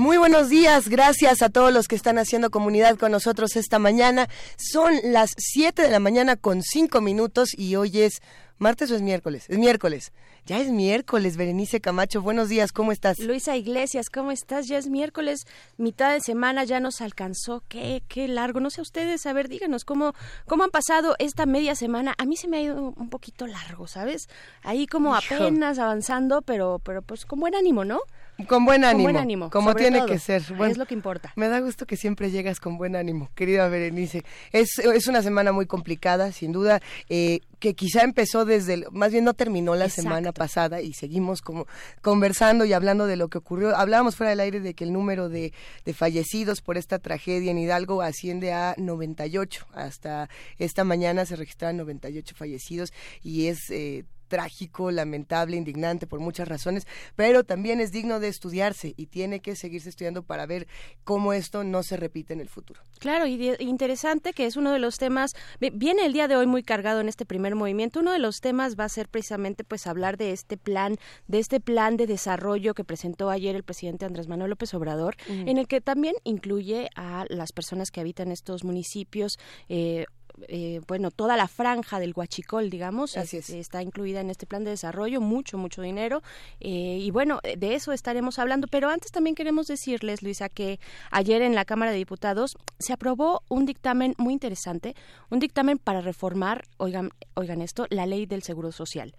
Muy buenos días, gracias a todos los que están haciendo comunidad con nosotros esta mañana. Son las 7 de la mañana con 5 minutos y hoy es martes o es miércoles. Es miércoles. Ya es miércoles, Berenice Camacho. Buenos días, ¿cómo estás? Luisa Iglesias, ¿cómo estás? Ya es miércoles, mitad de semana, ya nos alcanzó. Qué, qué largo. No sé ustedes, a ver, díganos cómo, cómo han pasado esta media semana. A mí se me ha ido un poquito largo, ¿sabes? Ahí como apenas avanzando, pero, pero pues con buen ánimo, ¿no? Con buen ánimo. Con buen ánimo. Como tiene que ser. es lo que importa. Me da gusto que siempre llegas con buen ánimo, querida Berenice. Es, es una semana muy complicada, sin duda, eh, que quizá empezó desde, más bien no terminó la semana pasada y seguimos como conversando y hablando de lo que ocurrió. Hablábamos fuera del aire de que el número de, de fallecidos por esta tragedia en Hidalgo asciende a 98. Hasta esta mañana se registraron 98 fallecidos y es... Eh, trágico, lamentable, indignante por muchas razones, pero también es digno de estudiarse y tiene que seguirse estudiando para ver cómo esto no se repite en el futuro. Claro, y interesante que es uno de los temas, viene el día de hoy muy cargado en este primer movimiento, uno de los temas va a ser precisamente pues hablar de este plan, de este plan de desarrollo que presentó ayer el presidente Andrés Manuel López Obrador, en el que también incluye a las personas que habitan estos municipios, eh, eh, bueno, toda la franja del Huachicol, digamos, está incluida en este plan de desarrollo, mucho, mucho dinero. Eh, y bueno, de eso estaremos hablando. Pero antes también queremos decirles, Luisa, que ayer en la Cámara de Diputados se aprobó un dictamen muy interesante, un dictamen para reformar, oigan, oigan esto, la ley del Seguro Social.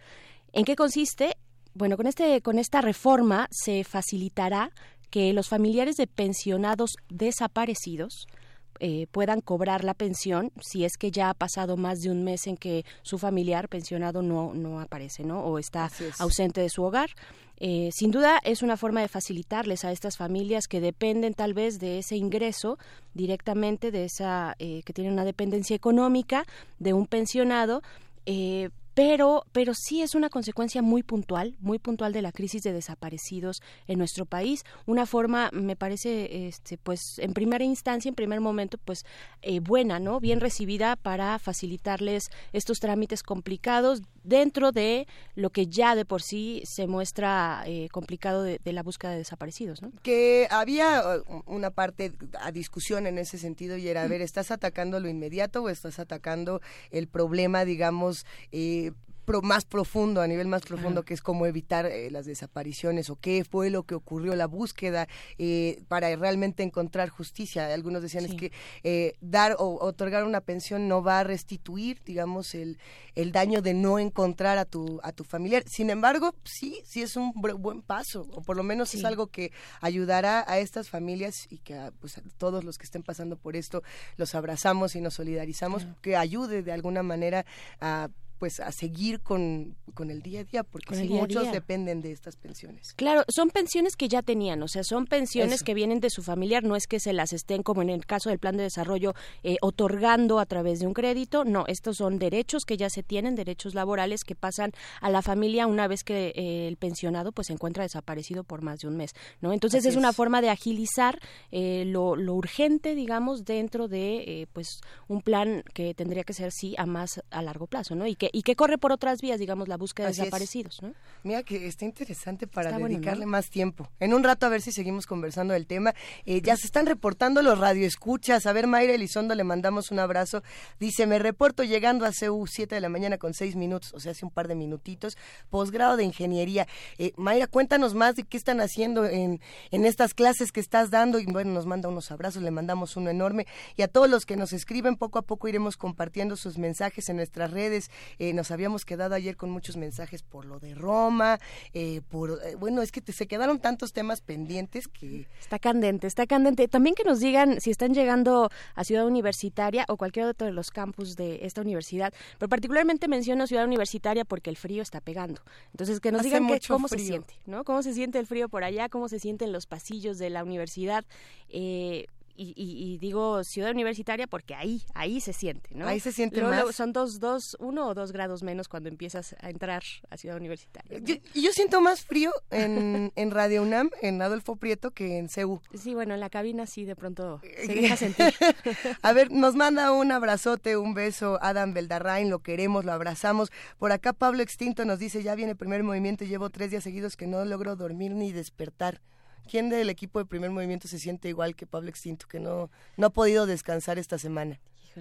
¿En qué consiste? Bueno, con, este, con esta reforma se facilitará que los familiares de pensionados desaparecidos, eh, puedan cobrar la pensión si es que ya ha pasado más de un mes en que su familiar pensionado no, no aparece, ¿no? O está ausente de su hogar. Eh, sin duda es una forma de facilitarles a estas familias que dependen tal vez de ese ingreso directamente de esa eh, que tienen una dependencia económica de un pensionado eh, pero, pero sí es una consecuencia muy puntual, muy puntual de la crisis de desaparecidos en nuestro país. Una forma, me parece, este, pues, en primera instancia, en primer momento, pues, eh, buena, ¿no? Bien recibida para facilitarles estos trámites complicados dentro de lo que ya de por sí se muestra eh, complicado de, la búsqueda de desaparecidos, ¿no? Que había uh, una parte a discusión en ese sentido y era, a ver, ¿estás atacando lo inmediato o estás atacando el problema, digamos, eh, más profundo, a nivel más profundo, que es cómo evitar eh, las desapariciones o qué fue lo que ocurrió, la búsqueda eh, para realmente encontrar justicia. Algunos decían es que eh, dar o otorgar una pensión no va a restituir, digamos, el, el daño de no encontrar a tu, a tu familiar. Sin embargo, sí, sí es un buen paso, o por lo menos es algo que ayudará a estas familias y que a, pues, a todos los que estén pasando por esto los abrazamos y nos solidarizamos, que ayude de alguna manera a pues a seguir con, con el día a día, porque muchos dependen de estas pensiones. Claro, son pensiones que ya tenían, o sea, son pensiones que vienen de su familiar, no es que se las estén, como en el caso del plan de desarrollo, eh, otorgando a través de un crédito, no, estos son derechos que ya se tienen, derechos laborales que pasan a la familia una vez que eh, el pensionado pues se encuentra desaparecido por más de un mes, ¿no? Entonces es, una forma de agilizar eh, lo, lo, urgente, digamos, dentro de pues un plan que tendría que ser sí a más a largo plazo, ¿no? Y que y que corre por otras vías, digamos, la búsqueda de desaparecidos. ¿no? Mira que está interesante para dedicarle más tiempo. En un rato a ver si seguimos conversando del tema. Eh, ya se están reportando los radioescuchas. A ver, Mayra Elizondo, le mandamos un abrazo. Dice, me reporto llegando a CU 7 de la mañana con 6 minutos, o sea, hace un par de minutitos. Posgrado de Ingeniería. Eh, Mayra, cuéntanos más de qué están haciendo en, en estas clases que estás dando. Y bueno, nos manda unos abrazos, le mandamos uno enorme. Y a todos los que nos escriben, poco a poco iremos compartiendo sus mensajes en nuestras redes Eh, nos habíamos quedado ayer con muchos mensajes por lo de Roma, eh, por, eh, bueno, es que se quedaron tantos temas pendientes que... Está candente, está candente. También que nos digan si están llegando a Ciudad Universitaria o cualquier otro de los campus de esta universidad, pero particularmente menciono Ciudad Universitaria porque el frío está pegando. Entonces, que nos digan cómo se siente, ¿no? Cómo se siente el frío por allá, cómo se sienten los pasillos de la universidad. Eh, y, digo ciudad universitaria porque ahí, ahí se siente, ¿no? Ahí se siente más. son dos, dos, uno o dos grados menos cuando empiezas a entrar a ciudad universitaria. Y Yo, siento más frío en, en, Radio UNAM, en Adolfo Prieto, que en CEU. Sí, bueno, en la cabina sí de pronto se deja sentir. a ver, nos manda un abrazote, un beso Adam Beldarrain, lo queremos, lo abrazamos. Por acá Pablo Extinto nos dice, ya viene el primer movimiento, llevo tres días seguidos que no logro dormir ni despertar. ¿Quién del equipo de primer movimiento se siente igual que Pablo Extinto, que no, no ha podido descansar esta semana?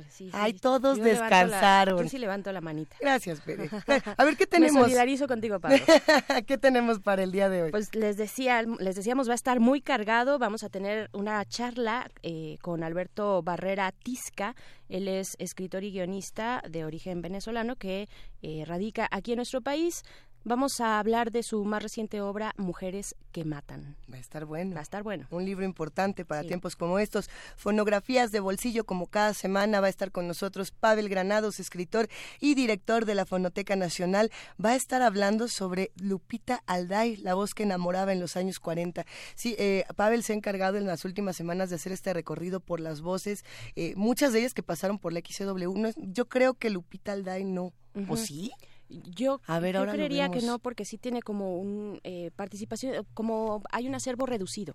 Sí, Ay, todos descansaron. yo sí levanto la manita. Gracias, Pere. A ver, ¿qué tenemos? Me solidarizo contigo, Pablo. ¿Qué tenemos para el día de hoy? Pues les decía, les decíamos, va a estar muy cargado. Vamos a tener una charla eh, con Alberto Barrera Tisca. Él es escritor y guionista de origen venezolano que eh, radica aquí en nuestro país. Vamos a hablar de su más reciente obra, Mujeres que Matan. Va a estar bueno. Va a estar bueno. Un libro importante para tiempos como estos. Fonografías de bolsillo, como cada semana, va a estar con nosotros Pavel Granados, escritor y director de la Fonoteca Nacional. Va a estar hablando sobre Lupita Alday, la voz que enamoraba en los años 40. Sí, eh, Pavel se ha encargado en las últimas semanas de hacer este recorrido por las voces, eh, muchas de ellas que pasaron por la XW. yo creo que Lupita Alday no. ¿O sí? Yo, creería que no, porque sí tiene como un eh, participación, como hay un acervo reducido.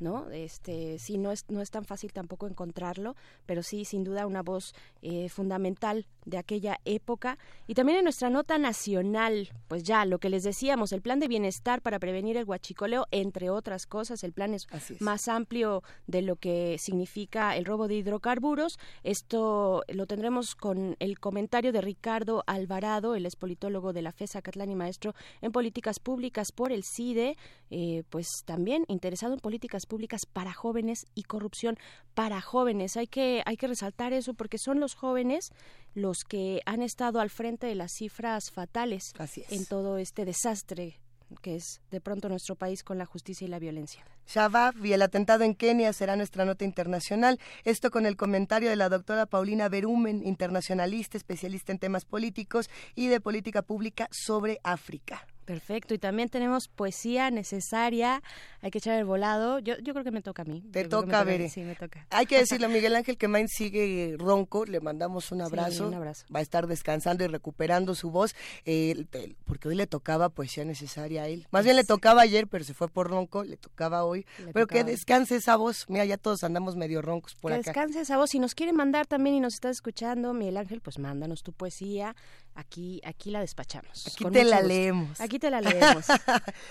¿no? Este, sí, no es, no es tan fácil tampoco encontrarlo, pero sí, sin duda, una voz eh, fundamental de aquella época. Y también en nuestra nota nacional, pues ya, lo que les decíamos, el plan de bienestar para prevenir el huachicoleo, entre otras cosas, el plan es, más amplio de lo que significa el robo de hidrocarburos. Esto lo tendremos con el comentario de Ricardo Alvarado, el expolitólogo de la FESA Catlán y maestro en políticas públicas por el CIDE, eh, pues también interesado en políticas públicas para jóvenes y corrupción para jóvenes. Hay que, hay que resaltar eso porque son los jóvenes los que han estado al frente de las cifras fatales en todo este desastre que es de pronto nuestro país con la justicia y la violencia. Shabab y el atentado en Kenia será nuestra nota internacional. Esto con el comentario de la doctora Paulina Berumen, internacionalista, especialista en temas políticos y de política pública sobre África. Perfecto, y también tenemos poesía necesaria, hay que echar el volado, yo, yo creo que me toca a mí. Te toca, Bere. Sí, me toca. Hay que decirle a Miguel Ángel que Main sigue ronco, le mandamos un abrazo, un abrazo. va a estar descansando y recuperando su voz, eh, porque hoy le tocaba poesía necesaria a él. Más bien le tocaba ayer, pero se fue por ronco, le tocaba hoy, pero que descanse esa voz, mira, ya todos andamos medio roncos por que acá. descanse esa voz, si nos quiere mandar también y nos está escuchando, Miguel Ángel, pues mándanos tu poesía, aquí, aquí la despachamos. Aquí te la leemos. Aquí te la leemos.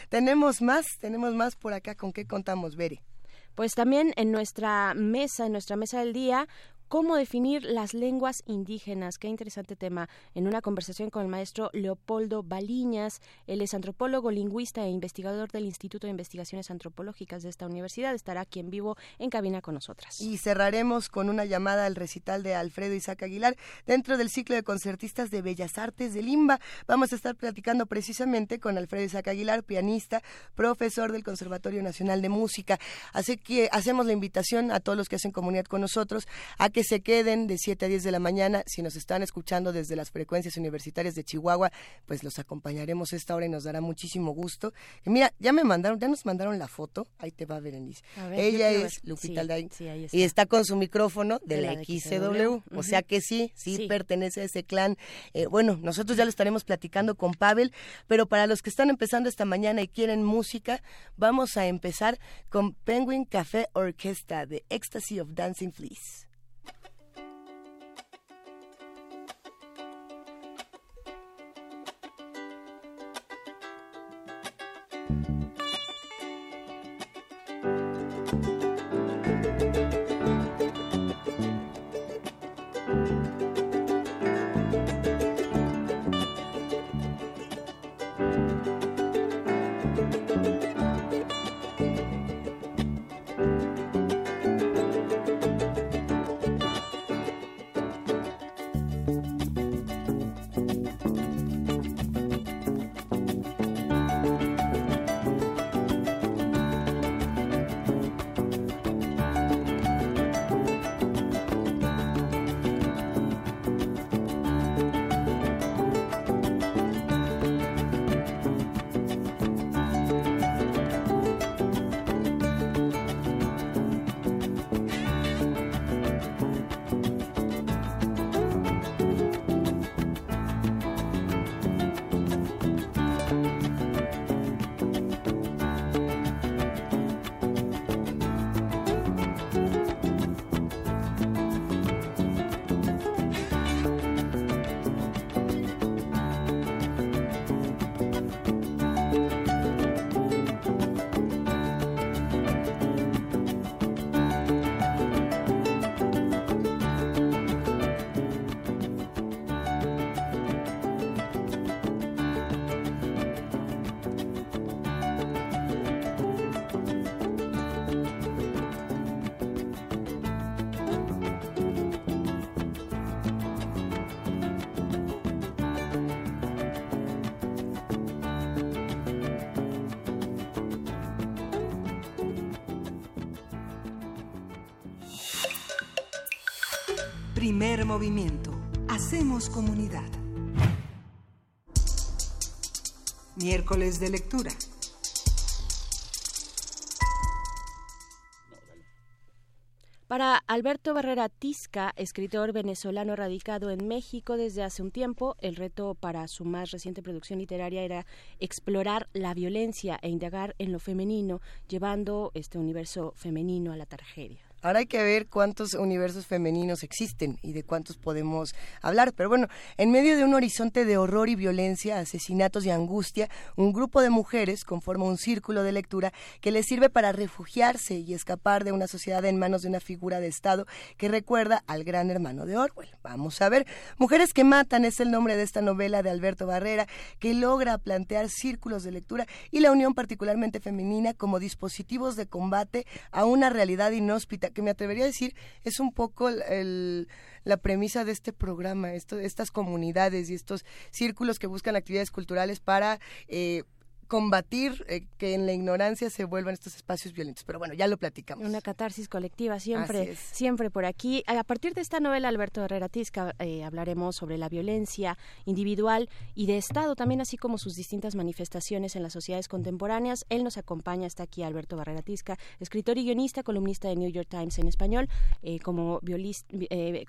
tenemos más, tenemos más por acá. ¿Con qué contamos, Bere? Pues también en nuestra mesa, en nuestra mesa del día, cómo definir las lenguas indígenas. Qué interesante tema. En una conversación con el maestro Leopoldo Baliñas, él es antropólogo, lingüista e investigador del Instituto de Investigaciones Antropológicas de esta universidad. Estará aquí en vivo en cabina con nosotras. Y cerraremos con una llamada al recital de Alfredo Isaac Aguilar dentro del ciclo de concertistas de Bellas Artes de Limba. Vamos a estar platicando precisamente con Alfredo Isaac Aguilar, pianista, profesor del Conservatorio Nacional de Música. Así que hacemos la invitación a todos los que hacen comunidad con nosotros a que se queden de 7 a 10 de la mañana. Si nos están escuchando desde las frecuencias universitarias de Chihuahua, pues los acompañaremos esta hora y nos dará muchísimo gusto. Y mira, ya me mandaron, ya nos mandaron la foto. Ahí te va, Berenice. Ella es Lupita sí, y está con su micrófono de, la, XCW. O sea que sí, sí, pertenece a ese clan. Eh, bueno, nosotros ya lo estaremos platicando con Pavel, pero para los que están empezando esta mañana y quieren música, vamos a empezar con Penguin Café Orquesta de Ecstasy of Dancing Fleas. Primer movimiento. Hacemos comunidad. Miércoles de lectura. Para Alberto Barrera Tisca, escritor venezolano radicado en México desde hace un tiempo, el reto para su más reciente producción literaria era explorar la violencia e indagar en lo femenino, llevando este universo femenino a la tragedia. Ahora hay que ver cuántos universos femeninos existen y de cuántos podemos hablar. Pero bueno, en medio de un horizonte de horror y violencia, asesinatos y angustia, un grupo de mujeres conforma un círculo de lectura que les sirve para refugiarse y escapar de una sociedad en manos de una figura de Estado que recuerda al gran hermano de Orwell. Vamos a ver. Mujeres que matan es el nombre de esta novela de Alberto Barrera que logra plantear círculos de lectura y la unión particularmente femenina como dispositivos de combate a una realidad inhóspita que me atrevería a decir es un poco la premisa de este programa, estas comunidades y estos círculos que buscan actividades culturales para eh, combatir eh, que en la ignorancia se vuelvan estos espacios violentos. Pero bueno, ya lo platicamos. Una catarsis colectiva siempre, siempre por aquí. A partir de esta novela, Alberto Herrera Tisca, eh, hablaremos sobre la violencia individual y de Estado, también así como sus distintas manifestaciones en las sociedades contemporáneas. Él nos acompaña, está aquí Alberto Barrera Tisca, escritor y guionista, columnista de New York Times en español. Eh, como,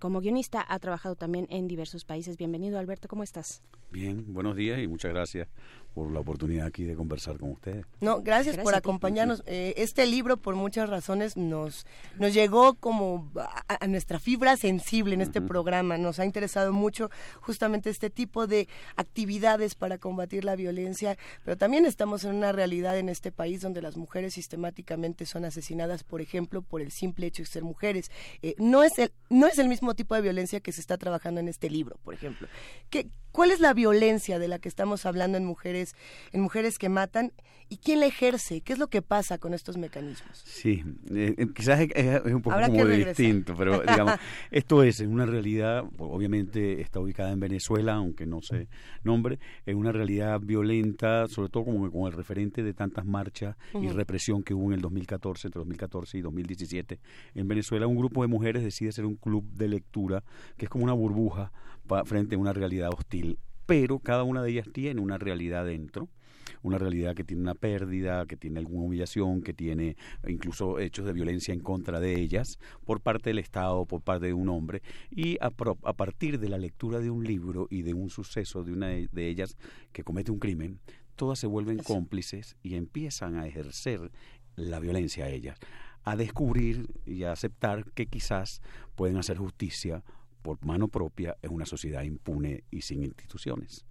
como guionista ha trabajado también en diversos países. Bienvenido, Alberto, ¿cómo estás? Bien, buenos días y muchas gracias por la oportunidad aquí de conversar con ustedes. No, gracias, por acompañarnos. Eh, este libro, por muchas razones, nos, nos llegó como a, nuestra fibra sensible en este programa. Nos ha interesado mucho justamente este tipo de actividades para combatir la violencia, pero también estamos en una realidad en este país donde las mujeres sistemáticamente son asesinadas, por ejemplo, por el simple hecho de ser mujeres. Eh, no, es el, no es el mismo tipo de violencia que se está trabajando en este libro, por ejemplo. ¿Qué, ¿Cuál es la violencia de la que estamos hablando en mujeres, en mujeres que matan y quién la ejerce? ¿Qué es lo que pasa con estos mecanismos? Sí, eh, eh, quizás es, un poco como distinto, pero digamos, esto es en una realidad, obviamente está ubicada en Venezuela, aunque no se nombre, es una realidad violenta, sobre todo como con el referente de tantas marchas y represión que hubo en el 2014, entre 2014 y 2017 en Venezuela, un grupo de mujeres decide ser un club de lectura que es como una burbuja frente a una realidad hostil. Pero cada una de ellas tiene una realidad dentro, una realidad que tiene una pérdida, que tiene alguna humillación, que tiene incluso hechos de violencia en contra de ellas por parte del Estado, por parte de un hombre. Y a, a partir de la lectura de un libro y de un suceso de una de ellas que comete un crimen, todas se vuelven cómplices y empiezan a ejercer la violencia a ellas, a descubrir y a aceptar que quizás pueden hacer justicia por mano propia en una sociedad impune y sin instituciones.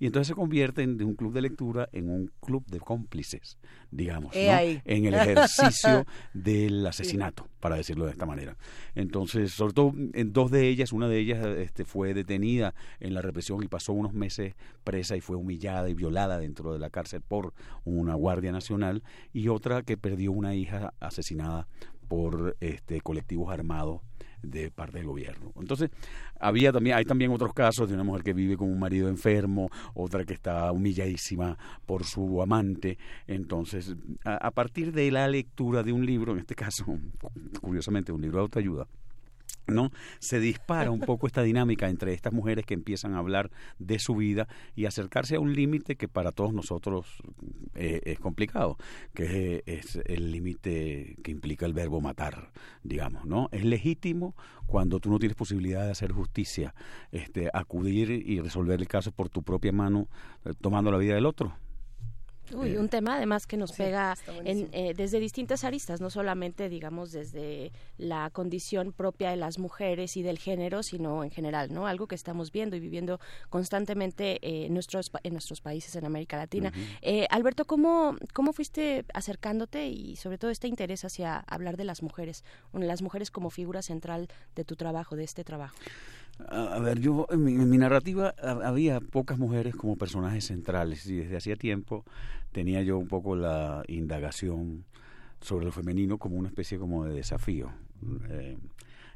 Y entonces se convierten de un club de lectura en un club de cómplices, digamos, en el ejercicio del asesinato, para decirlo de esta manera. Entonces, sobre todo en dos de ellas, una de ellas este, fue detenida en la represión y pasó unos meses presa y fue humillada y violada dentro de la cárcel por una guardia nacional, y otra que perdió una hija asesinada por este, colectivos armados de parte del gobierno. Entonces, había también, hay también otros casos de una mujer que vive con un marido enfermo, otra que está humilladísima por su amante. Entonces, a partir de la lectura de un libro, en este caso, curiosamente, un libro de autoayuda, ¿no? Se dispara un poco esta dinámica entre estas mujeres que empiezan a hablar de su vida y acercarse a un límite que para todos nosotros eh, es complicado, que es, el límite que implica el verbo matar, digamos, ¿no? Es legítimo cuando tú no tienes posibilidad de hacer justicia, este, acudir y resolver el caso por tu propia mano, eh, tomando la vida del otro. Uy, un tema además que nos pega en, eh, desde distintas aristas, no solamente, digamos, desde la condición propia de las mujeres y del género, sino en general, ¿no? Algo que estamos viendo y viviendo constantemente eh, en, nuestros, en nuestros países en América Latina. Eh, Alberto, ¿cómo, ¿cómo fuiste acercándote y sobre todo este interés hacia hablar de las mujeres, las mujeres como figura central de tu trabajo, de este trabajo? A ver, yo en mi, narrativa había pocas mujeres como personajes centrales y desde hacía tiempo tenía yo un poco la indagación sobre lo femenino como una especie como de desafío. Eh,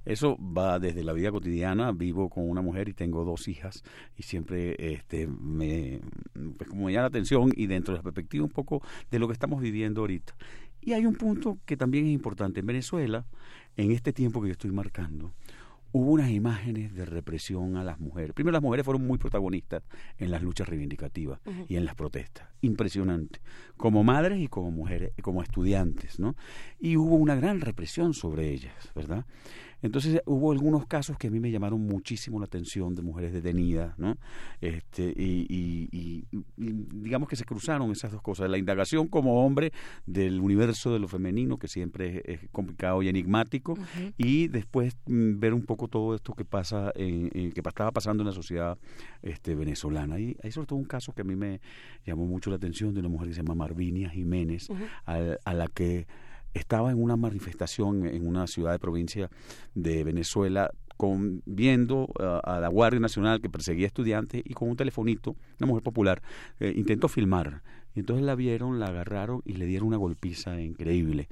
eso va desde la vida cotidiana, vivo con una mujer y tengo dos hijas y siempre este me pues como me llama la atención y dentro de la perspectiva un poco de lo que estamos viviendo ahorita. Y hay un punto que también es importante en Venezuela, en este tiempo que yo estoy marcando, hubo unas imágenes de represión a las mujeres. Primero, las mujeres fueron muy protagonistas en las luchas reivindicativas y en las protestas. Impresionante. Como madres y como mujeres, como estudiantes, ¿no? Y hubo una gran represión sobre ellas, ¿verdad? Entonces hubo algunos casos que a mí me llamaron muchísimo la atención de mujeres detenidas, ¿no? Este, y, digamos que se cruzaron esas dos cosas, la indagación como hombre del universo de lo femenino, que siempre es, complicado y enigmático, y después mm, ver un poco todo esto que pasa, en, que estaba pasando en la sociedad este, venezolana. Y hay sobre todo un caso que a mí me llamó mucho la atención de una mujer que se llama Marvinia Jiménez, a la que estaba en una manifestación en una ciudad de provincia de Venezuela con, viendo a la Guardia Nacional que perseguía estudiantes y con un telefonito, una mujer popular, eh, intentó filmar. Y entonces la vieron, la agarraron y le dieron una golpiza increíble.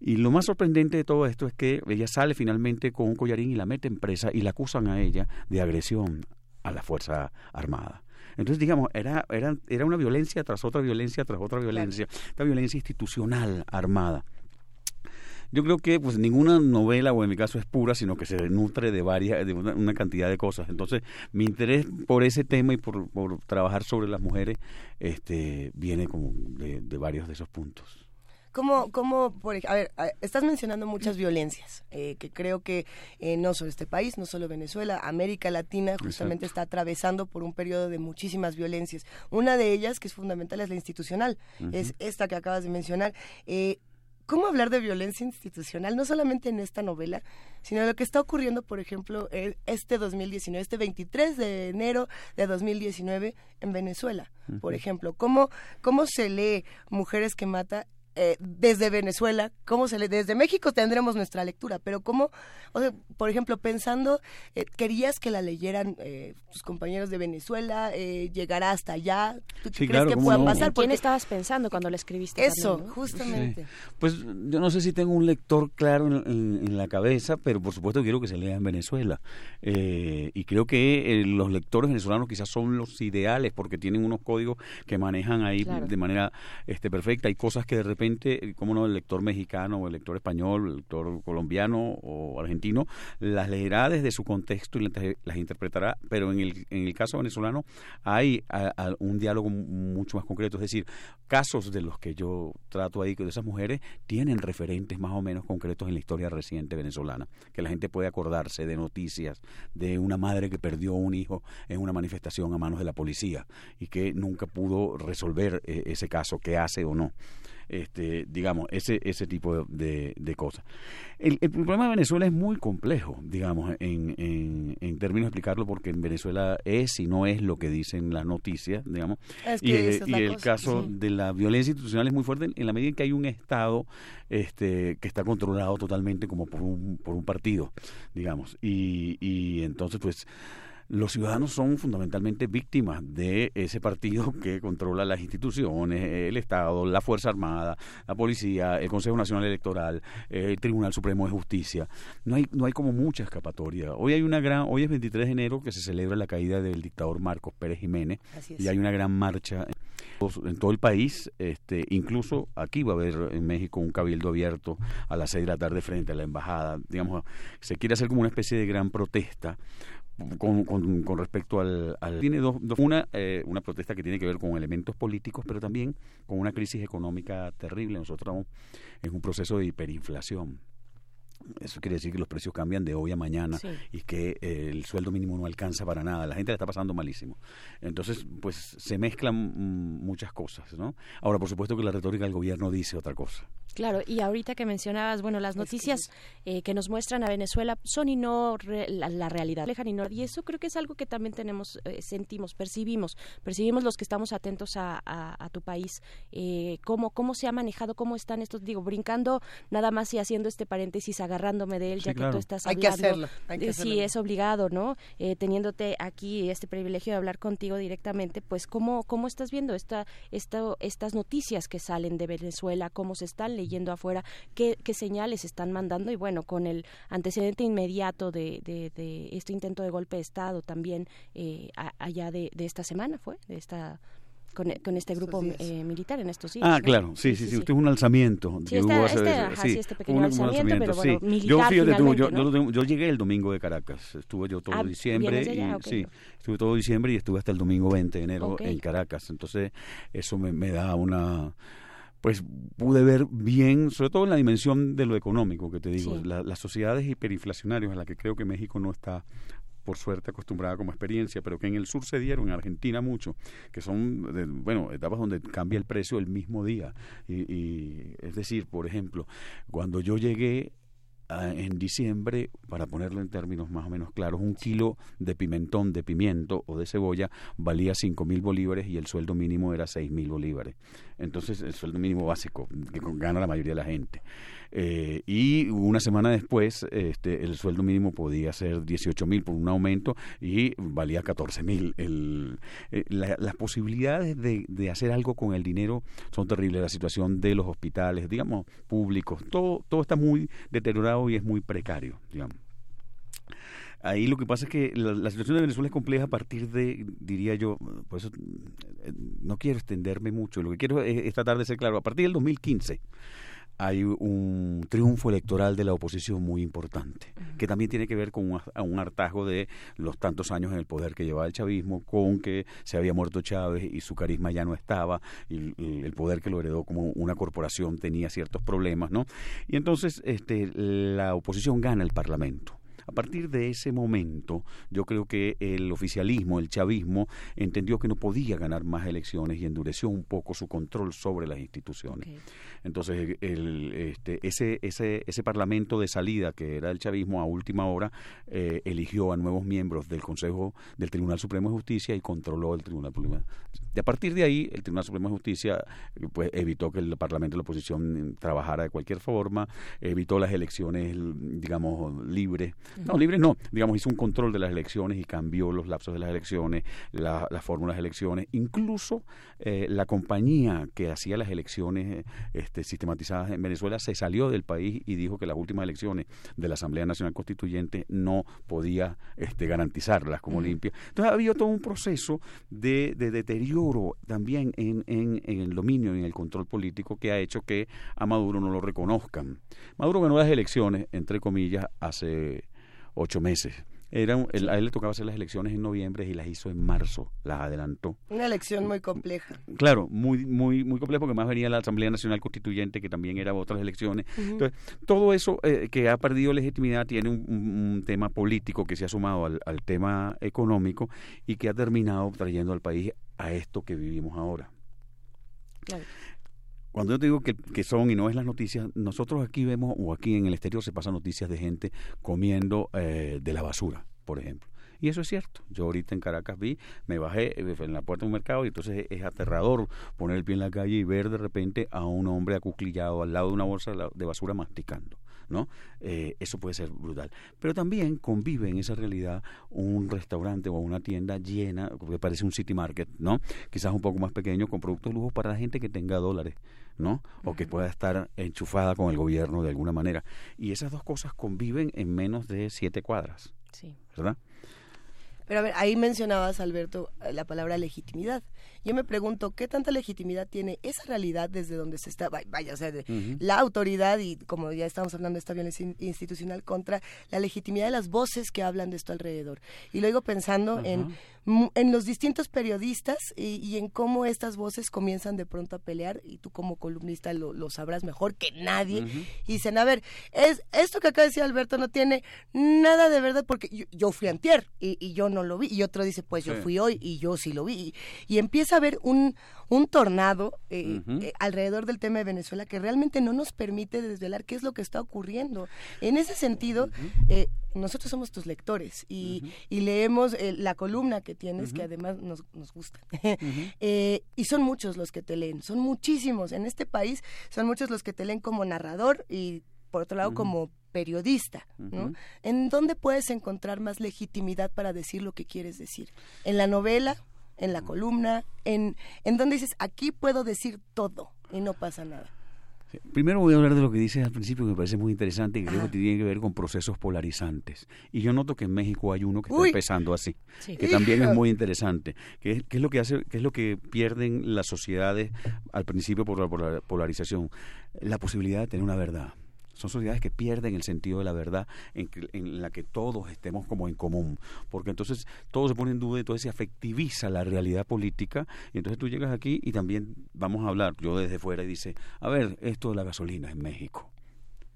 Y lo más sorprendente de todo esto es que ella sale finalmente con un collarín y la mete en presa y la acusan a ella de agresión a la Fuerza Armada. Entonces, digamos, era, era, era una violencia tras otra violencia tras otra violencia, esta violencia institucional armada. Yo creo que pues ninguna novela, o en mi caso es pura, sino que se nutre de varias, de una, cantidad de cosas. Entonces, mi interés por ese tema y por, trabajar sobre las mujeres, este, viene como de, varios de esos puntos. ¿Cómo, cómo por, a ver, estás mencionando muchas violencias, eh, que creo que eh, no solo este país, no solo Venezuela, América Latina justamente está atravesando por un periodo de muchísimas violencias. Una de ellas, que es fundamental, es la institucional, es esta que acabas de mencionar. Eh, cómo hablar de violencia institucional, no solamente en esta novela, sino lo que está ocurriendo, por ejemplo, eh, este 2019, este 23 de enero de 2019 en Venezuela, por ejemplo. ¿Cómo, ¿Cómo se lee Mujeres que mata eh, desde Venezuela, cómo se le, desde México tendremos nuestra lectura, pero cómo, o sea, por ejemplo, pensando, eh, querías que la leyeran eh, tus compañeros de Venezuela, llegará hasta allá, ¿tú crees que pueda pasar? ¿Quién estabas pensando cuando la escribiste? Eso, justamente. Pues yo no sé si tengo un lector claro en, la cabeza, pero por supuesto quiero que se lea en Venezuela. y creo que los lectores venezolanos quizás son los ideales porque tienen unos códigos que manejan ahí de manera este, perfecta. Hay cosas que de repente eh, como no, el lector mexicano o el lector español, el lector colombiano o argentino, las leerá desde su contexto y las interpretará, pero en el, en el caso venezolano hay un diálogo mucho más concreto, es decir, casos de los que yo trato ahí, de esas mujeres, tienen referentes más o menos concretos en la historia reciente venezolana, que la gente puede acordarse de noticias de una madre que perdió un hijo en una manifestación a manos de la policía y que nunca pudo resolver eh, ese caso, qué hace o no este, digamos, ese, ese tipo de, de cosas. El, el, problema de Venezuela es muy complejo, digamos, en, en, en, términos de explicarlo, porque en Venezuela es y no es lo que dicen las noticias, digamos. y, y el caso de la violencia institucional es muy fuerte en la medida en que hay un Estado este, que está controlado totalmente como por un, por un partido, digamos. Y, y entonces, pues los ciudadanos son fundamentalmente víctimas de ese partido que controla las instituciones, el Estado, la Fuerza Armada, la Policía, el Consejo Nacional Electoral, el Tribunal Supremo de Justicia. No hay, no hay como mucha escapatoria. Hoy hay una gran, hoy es 23 de enero que se celebra la caída del dictador Marcos Pérez Jiménez y hay una gran marcha en todo el país, este, incluso aquí va a haber en México un cabildo abierto a las seis de la tarde frente a la embajada. Digamos, se quiere hacer como una especie de gran protesta con, con, respecto al, tiene dos, una eh, una protesta que tiene que ver con elementos políticos pero también con una crisis económica terrible nosotros estamos en un proceso de hiperinflación eso quiere decir que los precios cambian de hoy a mañana y que eh, el sueldo mínimo no alcanza para nada. La gente la está pasando malísimo. Entonces, pues se mezclan muchas cosas, ¿no? Ahora, por supuesto que la retórica del gobierno dice otra cosa. Claro, y ahorita que mencionabas, bueno, las noticias eh, que nos muestran a Venezuela son y no la, realidad, y, no, y eso creo que es algo que también tenemos, eh, sentimos, percibimos, percibimos los que estamos atentos a, tu país, eh, cómo, cómo se ha manejado, cómo están estos, digo, brincando nada más y haciendo este paréntesis, agarrándome de él, ya que tú estás hablando. Hay que hacerlo. Hay que Sí, es obligado, ¿no? teniéndote aquí este privilegio de hablar contigo directamente, pues cómo, cómo estás viendo esta, esta, estas noticias que salen de Venezuela, cómo se están leyendo yendo afuera, qué, señales están mandando y bueno, con el antecedente inmediato de, de, este intento de golpe de Estado también eh, allá de, esta semana fue, de esta con, este grupo eh, militar en estos días. Ah, claro, sí, sí, sí, Usted es un alzamiento. Sí, este, este pequeño alzamiento, pero bueno, militar yo, yo, llegué el domingo de Caracas. Estuve yo todo ah, diciembre. Y, sí, estuve todo diciembre y estuve hasta el domingo 20 de enero en Caracas. Entonces, eso me, me da una pues pude ver bien, sobre todo en la dimensión de lo económico que te digo, las sociedades hiperinflacionarias a las que creo que México no está por suerte acostumbrada como experiencia, pero que en el sur se dieron, en Argentina mucho, que son, bueno, etapas donde cambia el precio el mismo día. Y, y es decir, por ejemplo, cuando yo llegué en diciembre, para ponerlo en términos más o menos claros, un kilo de pimentón, de pimiento o de cebolla valía cinco mil bolívares y el sueldo mínimo era seis mil bolívares. Entonces, el sueldo mínimo básico que gana la mayoría de la gente. Eh, y una semana después este, el sueldo mínimo podía ser 18 mil por un aumento y valía 14 mil. Eh, las posibilidades de, hacer algo con el dinero son terribles. La situación de los hospitales, digamos, públicos, todo, todo está muy deteriorado y es muy precario. Ahí lo que pasa es que la, situación de Venezuela es compleja a partir de, diría yo, por eso eh, no quiero extenderme mucho, lo que quiero es, es tratar de ser claro, a partir del 2015 hay un triunfo electoral de la oposición muy importante, que también tiene que ver con un, hartazgo de los tantos años en el poder que llevaba el chavismo, con que se había muerto Chávez y su carisma ya no estaba, y, el poder que lo heredó como una corporación tenía ciertos problemas, ¿no? Y entonces este, la oposición gana el Parlamento. A partir de ese momento, yo creo que el oficialismo, el chavismo, entendió que no podía ganar más elecciones y endureció un poco su control sobre las instituciones. Entonces, el, este, ese, ese, ese parlamento de salida, que era el chavismo a última hora, eh, eligió a nuevos miembros del Consejo del Tribunal Supremo de Justicia y controló el Tribunal Supremo. Y a partir de ahí, el Tribunal Supremo de Justicia pues, evitó que el Parlamento de la oposición trabajara de cualquier forma, evitó las elecciones, digamos, libres. No, libres no, digamos, hizo un control de las elecciones y cambió los lapsos de las elecciones, las fórmulas de elecciones. Incluso eh, la compañía que hacía las elecciones este, sistematizadas en Venezuela se salió del país y dijo que las últimas elecciones de la Asamblea Nacional Constituyente no podía este, garantizarlas como limpias. Entonces ha habido todo un proceso de, deterioro también en, en, en, el dominio, en el control político que ha hecho que a Maduro no lo reconozcan. Maduro ganó las elecciones, entre comillas, hace ocho meses era, a él le tocaba hacer las elecciones en noviembre y las hizo en marzo, las adelantó. Una elección muy compleja. Claro, muy muy muy compleja porque más venía la Asamblea Nacional Constituyente que también era otras elecciones. Entonces, todo eso eh, que ha perdido legitimidad tiene un, tema político que se ha sumado al, al tema económico y que ha terminado trayendo al país a esto que vivimos ahora. Claro. Cuando yo te digo que, que, son y no es las noticias, nosotros aquí vemos, o aquí en el exterior se pasan noticias de gente comiendo eh, de la basura, por ejemplo. Y eso es cierto. Yo ahorita en Caracas vi, me bajé eh, en la puerta de un mercado y entonces es aterrador poner el pie en la calle y ver de repente a un hombre acuclillado al lado de una bolsa de basura masticando. ¿No? Eh, eso puede ser brutal. Pero también convive en esa realidad un restaurante o una tienda llena, que parece un city market, ¿no? Quizás un poco más pequeño, con productos de lujo para la gente que tenga dólares. ¿no? O que pueda estar enchufada con el gobierno de alguna manera. Y esas dos cosas conviven en menos de siete cuadras. Sí. ¿Verdad? Pero a ver, ahí mencionabas, Alberto, la palabra legitimidad. Yo me pregunto, ¿qué tanta legitimidad tiene esa realidad desde donde se está, vaya, o sea, la autoridad y como ya estamos hablando de esta violencia institucional contra la legitimidad de las voces que hablan de esto alrededor? Y luego pensando en en los distintos periodistas y, en cómo estas voces comienzan de pronto a pelear y tú como columnista lo, sabrás mejor que nadie y dicen a ver es esto que acaba de decir Alberto no tiene nada de verdad porque yo, fui antier y, yo no lo vi y otro dice pues yo fui hoy y yo sí lo vi y, empieza a haber un un tornado eh, eh, alrededor del tema de Venezuela que realmente no nos permite desvelar qué es lo que está ocurriendo en ese sentido eh, nosotros somos tus lectores y, leemos la columna que tienes, que además nos, nos gusta. Y son muchos los que te leen, son muchísimos. En este país son muchos los que te leen como narrador y por otro lado como periodista, ¿no? ¿En dónde puedes encontrar más legitimidad para decir lo que quieres decir? ¿En la novela? ¿En la columna? ¿En, en donde dices, aquí puedo decir todo y no pasa nada? Primero voy a hablar de lo que dices al principio, que me parece muy interesante y creo que tiene que ver con procesos polarizantes. Y yo noto que en México hay uno que está empezando así, que también es muy interesante. ¿Qué es, lo que hace, qué es lo que pierden las sociedades al principio por la polarización? La posibilidad de tener una verdad son sociedades que pierden el sentido de la verdad en, en, la que todos estemos como en común, porque entonces todo se pone en duda, entonces se afectiviza la realidad política y entonces tú llegas aquí y también vamos a hablar, yo desde fuera y dice, a ver, esto de la gasolina en México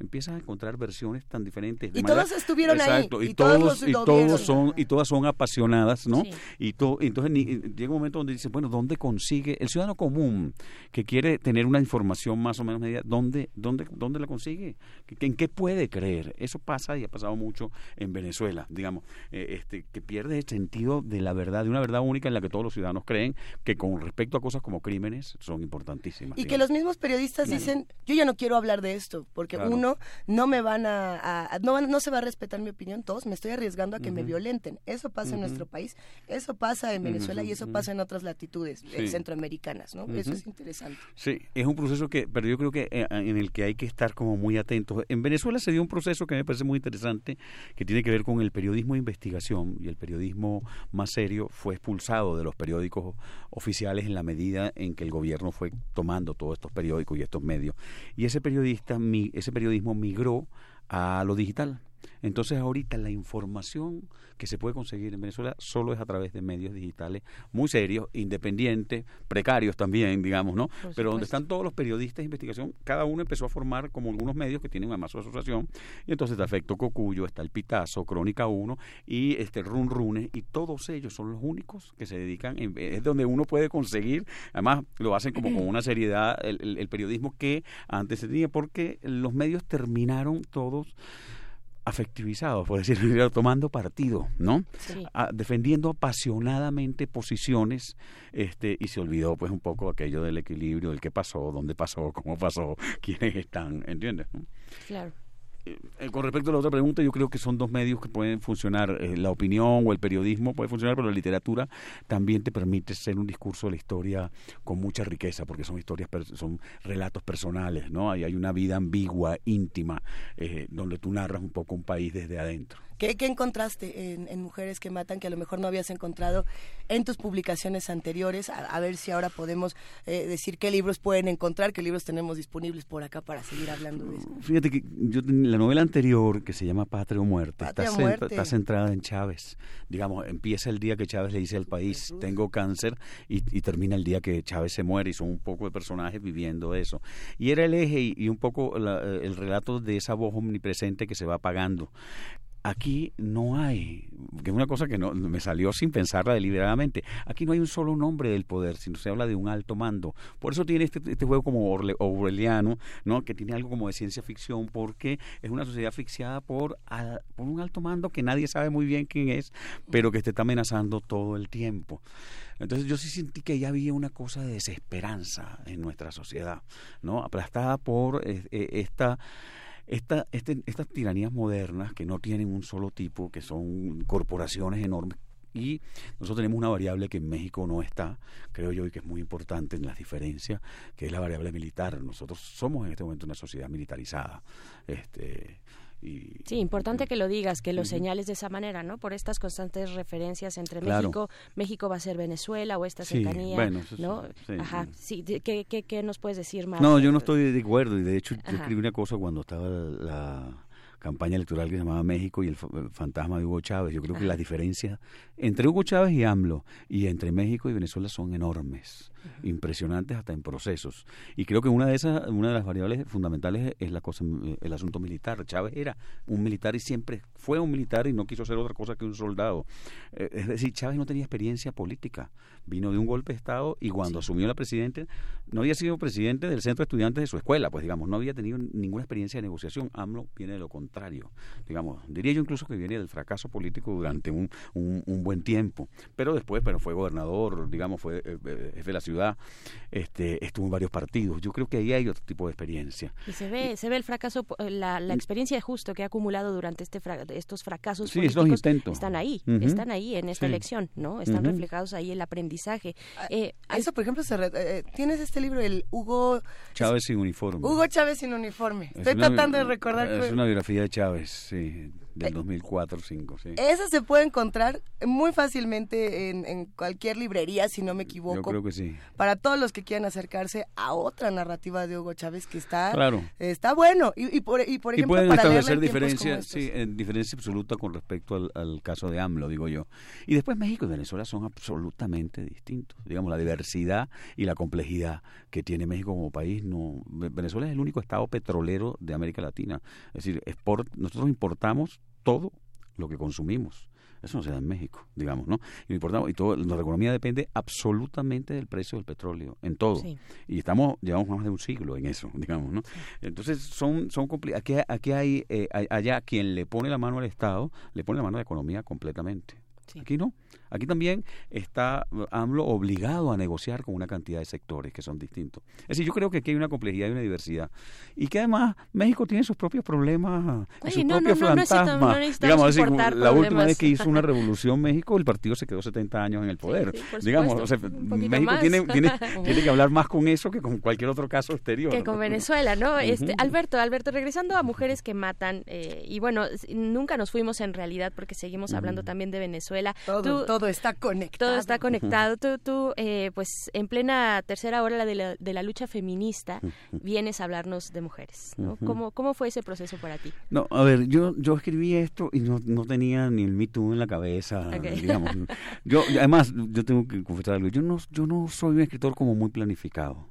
empiezas a encontrar versiones tan diferentes. y todas estuvieron ahí. Y, todos, y todos son y todas son apasionadas, ¿no? Y to, entonces llega un momento donde dice, bueno, ¿dónde consigue el ciudadano común que quiere tener una información más o menos medida, dónde dónde dónde la consigue? ¿En qué puede creer? Eso pasa y ha pasado mucho en Venezuela, digamos, eh, este que pierde el sentido de la verdad, de una verdad única en la que todos los ciudadanos creen que con respecto a cosas como crímenes son importantísimas. Y que los mismos periodistas dicen, yo ya no quiero hablar de esto, porque uno no, me van a, no, no, se va a respetar mi opinión, todos me estoy arriesgando a que me violenten. Eso pasa en nuestro país, eso pasa en Venezuela y eso pasa en otras latitudes eh, centroamericanas, ¿no? Eso es interesante. Sí, es un proceso que, pero yo creo que eh, en el que hay que estar como muy atentos. En Venezuela se dio un proceso que me parece muy interesante, que tiene que ver con el periodismo de investigación y el periodismo más serio fue expulsado de los periódicos oficiales en la medida en que el gobierno fue tomando todos estos periódicos y estos medios. Y ese periodista, ese periodismo migró a lo digital. Entonces ahorita la información que se puede conseguir en Venezuela solo es a través de medios digitales muy serios, independientes, precarios también, digamos, ¿no? Pero donde están todos los periodistas de investigación, cada uno empezó a formar como algunos medios que tienen además su asociación, y entonces está Efecto Cocuyo, está El Pitazo, Crónica 1 y este Run Rune, y todos ellos son los únicos que se dedican, es donde uno puede conseguir, además lo hacen como con una seriedad el, el periodismo que antes se tenía, porque los medios terminaron todos afectivizados, por decirlo tomando partido, ¿no? Ah, defendiendo apasionadamente posiciones, este, y se olvidó pues un poco aquello del equilibrio, del qué pasó, dónde pasó, cómo pasó, quiénes están, ¿entiendes? Claro. Eh, con respecto a la otra pregunta, yo creo que son dos medios que pueden funcionar. Eh, la opinión o el periodismo puede funcionar, pero la literatura también te permite ser un discurso de la historia con mucha riqueza, porque son historias, son relatos personales, ¿no? Hay, hay una vida ambigua, íntima, eh, donde tú narras un poco un país desde adentro. ¿Qué, encontraste en, Mujeres que Matan que a lo mejor no habías encontrado en tus publicaciones anteriores? A, ver si ahora podemos eh, decir qué libros pueden encontrar, qué libros tenemos disponibles por acá para seguir hablando de eso. Fíjate que yo la novela anterior, que se llama Patria o Muerte, está, centrada en Chávez. Digamos, empieza el día que Chávez le dice al país, tengo cáncer, y, termina el día que Chávez se muere, y son un poco de personajes viviendo eso. Y era el eje y, un poco el relato de esa voz omnipresente que se va apagando aquí no hay, que es una cosa que no me salió sin pensarla deliberadamente, aquí no hay un solo nombre del poder, sino se habla de un alto mando. Por eso tiene este, este juego como Orwelliano, ¿no? que tiene algo como de ciencia ficción, porque es una sociedad asfixiada por, por un alto mando que nadie sabe muy bien quién es, pero que te está amenazando todo el tiempo. Entonces yo sí sentí que ya había una cosa de desesperanza en nuestra sociedad, ¿no? aplastada por eh, eh, esta esta, este, estas tiranías modernas que no tienen un solo tipo, que son corporaciones enormes, y nosotros tenemos una variable que en México no está, creo yo, y que es muy importante en las diferencias, que es la variable militar. Nosotros somos en este momento una sociedad militarizada. Este, sí, importante que lo digas, que lo señales de esa manera, ¿no? Por estas constantes referencias entre México, México va a ser Venezuela o esta cercanía, ¿no? Ajá, sí, ¿qué, qué, qué, nos puedes decir más? No, yo no estoy de acuerdo y de hecho yo escribí una cosa cuando estaba la campaña electoral que se llamaba México y el, fantasma de Hugo Chávez. Yo creo que las diferencias entre Hugo Chávez y AMLO y entre México y Venezuela son enormes, impresionantes hasta en procesos. Y creo que una de esas, una de las variables fundamentales es la cosa, el asunto militar. Chávez era un militar y siempre fue un militar y no quiso ser otra cosa que un soldado. Eh, es decir, Chávez no tenía experiencia política. Vino de un golpe de Estado y cuando asumió la presidente, no había sido presidente del centro de estudiantes de su escuela, pues digamos, no había tenido ninguna experiencia de negociación. AMLO viene de lo contrario. Digamos, diría yo incluso que viene del fracaso político durante un, un, buen tiempo. Pero después, pero fue gobernador, digamos, fue eh, eh, jefe de la Ciudad ciudad, este, estuvo en varios partidos. Yo creo que ahí hay otro tipo de experiencia. Y se ve, se ve el fracaso, la, la experiencia justo que ha acumulado durante este estos fracasos sí, políticos. intentos. Están ahí, están ahí en esta elección, ¿no? Están reflejados ahí el aprendizaje. Ah, eh, eso, por ejemplo, se eh, tienes este libro, el Hugo... Chávez sin uniforme. Hugo Chávez sin uniforme. Estoy tratando de recordar. Es una biografía de Chávez, sí del 2004-2005, sí. Esa se puede encontrar muy fácilmente en, cualquier librería, si no me equivoco. Yo creo que sí. Para todos los que quieran acercarse a otra narrativa de Hugo Chávez que está, claro. está bueno. Y, por, y por ejemplo, pueden establecer diferencias, sí, en diferencia absoluta con respecto al, al, caso de AMLO, digo yo. Y después México y Venezuela son absolutamente distintos. Digamos, la diversidad y la complejidad que tiene México como país. no Venezuela es el único estado petrolero de América Latina. Es decir, nosotros importamos todo lo que consumimos. Eso no se da en México, digamos, ¿no? Y, importamos, y todo, nuestra economía depende absolutamente del precio del petróleo, en todo. Y estamos, llevamos más de un siglo en eso, digamos, ¿no? Entonces, son, son aquí, aquí hay, eh, allá quien le pone la mano al Estado, le pone la mano a la economía completamente. Aquí no. Aquí también está AMLO obligado a negociar con una cantidad de sectores que son distintos. Es decir, yo creo que aquí hay una complejidad y una diversidad. Y que además México tiene sus propios problemas, sus propios fantasmas. Digamos, la última vez que hizo una revolución México, el partido se quedó 70 años en el poder. Digamos, México tiene, tiene, tiene, que hablar más con eso que con cualquier otro caso exterior. Que con Venezuela, ¿no? este, Alberto, Alberto, regresando a mujeres que matan, eh, y bueno, nunca nos fuimos en realidad porque seguimos hablando también de Venezuela. Todo, todo está conectado. Todo está conectado. Tú, tú eh, pues en plena tercera hora de la, de la lucha feminista, vienes a hablarnos de mujeres. ¿no? ¿Cómo, ¿Cómo fue ese proceso para ti? No, a ver, yo, yo escribí esto y no, no tenía ni el Me Too en la cabeza, digamos. Yo, además, yo tengo que confesar algo. Yo no, yo no soy un escritor como muy planificado.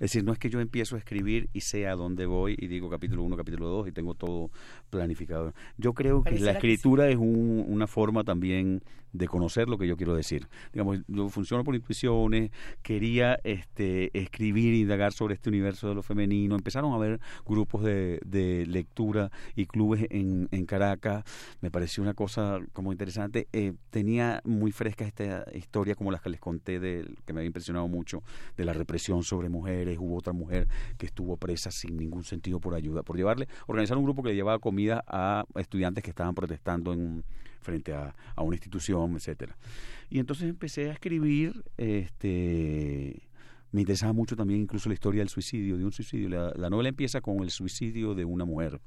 Es decir, no es que yo empiezo a escribir y sé a dónde voy y digo capítulo 1, capítulo 2 y tengo todo planificado. Yo creo que la escritura es una forma también de conocer lo que yo quiero decir. Digamos, yo funciono por intuiciones, quería este, escribir, indagar sobre este universo de lo femenino. Empezaron a haber grupos de, de lectura y clubes en, en, Caracas. Me pareció una cosa como interesante. Eh, tenía muy fresca esta historia, como las que les conté, de, que me había impresionado mucho, de la represión sobre mujeres. Hubo otra mujer que estuvo presa sin ningún sentido por ayuda, por llevarle, organizar un grupo que le llevaba comida a estudiantes que estaban protestando en frente a, una institución, etcétera. Y entonces empecé a escribir, este me interesaba mucho también incluso la historia del suicidio, de un suicidio. La, novela empieza con el suicidio de una mujer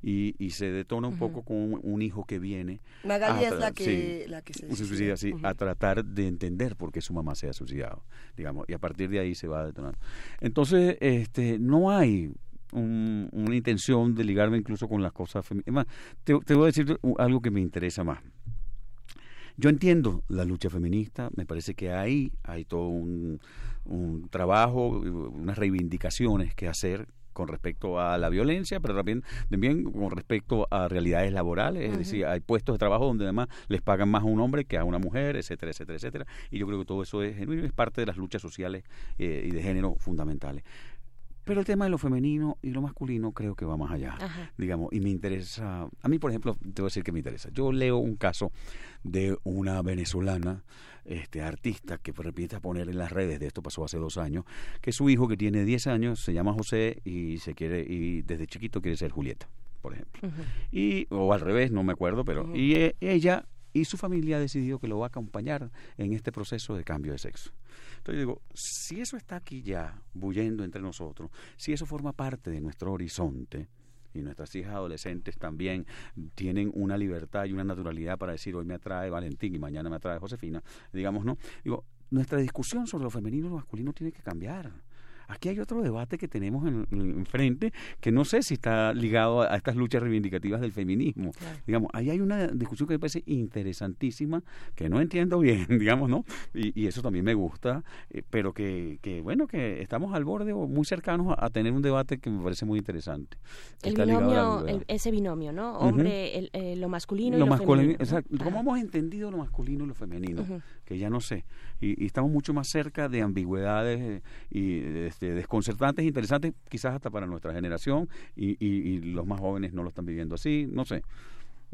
y, y se detona un poco con un, hijo que viene. Magali es la que, la que se, suicida, sí, a tratar de entender por qué su mamá se ha suicidado, digamos, y a partir de ahí se va detonando. Entonces, este, no hay una intención de ligarme incluso con las cosas femeninas. Te, te voy a decir algo que me interesa más. Yo entiendo la lucha feminista, me parece que ahí hay todo un, un trabajo, unas reivindicaciones que hacer con respecto a la violencia, pero también, también con respecto a realidades laborales, es decir, hay puestos de trabajo donde además les pagan más a un hombre que a una mujer, etcétera, etcétera, etcétera, y yo creo que todo eso es genuino es parte de las luchas sociales eh, y de género fundamentales. Pero el tema de lo femenino y lo masculino creo que va más allá, digamos, y me interesa, a mí por ejemplo, te voy a decir que me interesa, yo leo un caso de una venezolana este artista que repite poner en las redes, de esto pasó hace dos años, que su hijo que tiene 10 años se llama José y se quiere y desde chiquito quiere ser Julieta, por ejemplo. Y o al revés, no me acuerdo, pero y e, ella y su familia ha decidido que lo va a acompañar en este proceso de cambio de sexo. Entonces yo digo, si eso está aquí ya, bullendo entre nosotros, si eso forma parte de nuestro horizonte, y nuestras hijas adolescentes también tienen una libertad y una naturalidad para decir hoy me atrae Valentín y mañana me atrae Josefina, digamos, ¿no? Digo, nuestra discusión sobre lo femenino y lo masculino tiene que cambiar. Aquí hay otro debate que tenemos enfrente en que no sé si está ligado a, estas luchas reivindicativas del feminismo. Digamos, ahí hay una discusión que me parece interesantísima, que no entiendo bien, digamos, ¿no? Y, eso también me gusta, eh, pero que, que, bueno, que estamos al borde o muy cercanos a, tener un debate que me parece muy interesante. El binomio, ese binomio, ¿no? Hombre, eh, lo masculino y lo, masculino. Exacto. ¿Cómo hemos entendido lo masculino y lo femenino? Que ya no sé. Y, y, estamos mucho más cerca de ambigüedades eh, y este, desconcertantes, interesantes, quizás hasta para nuestra generación, y, y, los más jóvenes no lo están viviendo así, no sé.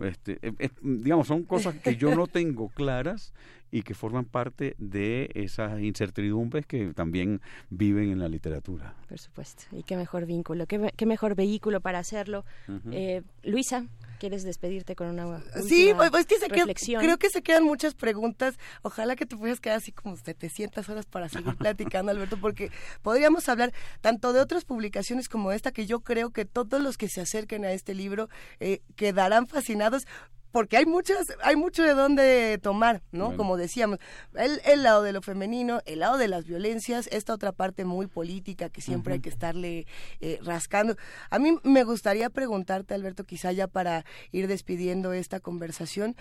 Este, digamos, son cosas que yo no tengo claras y que forman parte de esas incertidumbres que también viven en la literatura. Por supuesto, y qué mejor vínculo, qué, qué mejor vehículo para hacerlo. eh, Luisa, ¿quieres despedirte con una Sí, pues, que se creo que se quedan muchas preguntas. Ojalá que te puedas quedar así como 700 horas para seguir platicando, Alberto, porque podríamos hablar tanto de otras publicaciones como esta, que yo creo que todos los que se acerquen a este libro eh, quedarán fascinados porque hay muchas, hay mucho de dónde tomar, ¿no? Como decíamos, el, el, lado de lo femenino, el lado de las violencias, esta otra parte muy política que siempre hay que estarle eh, rascando. A mí me gustaría preguntarte, Alberto, quizá ya para ir despidiendo esta conversación,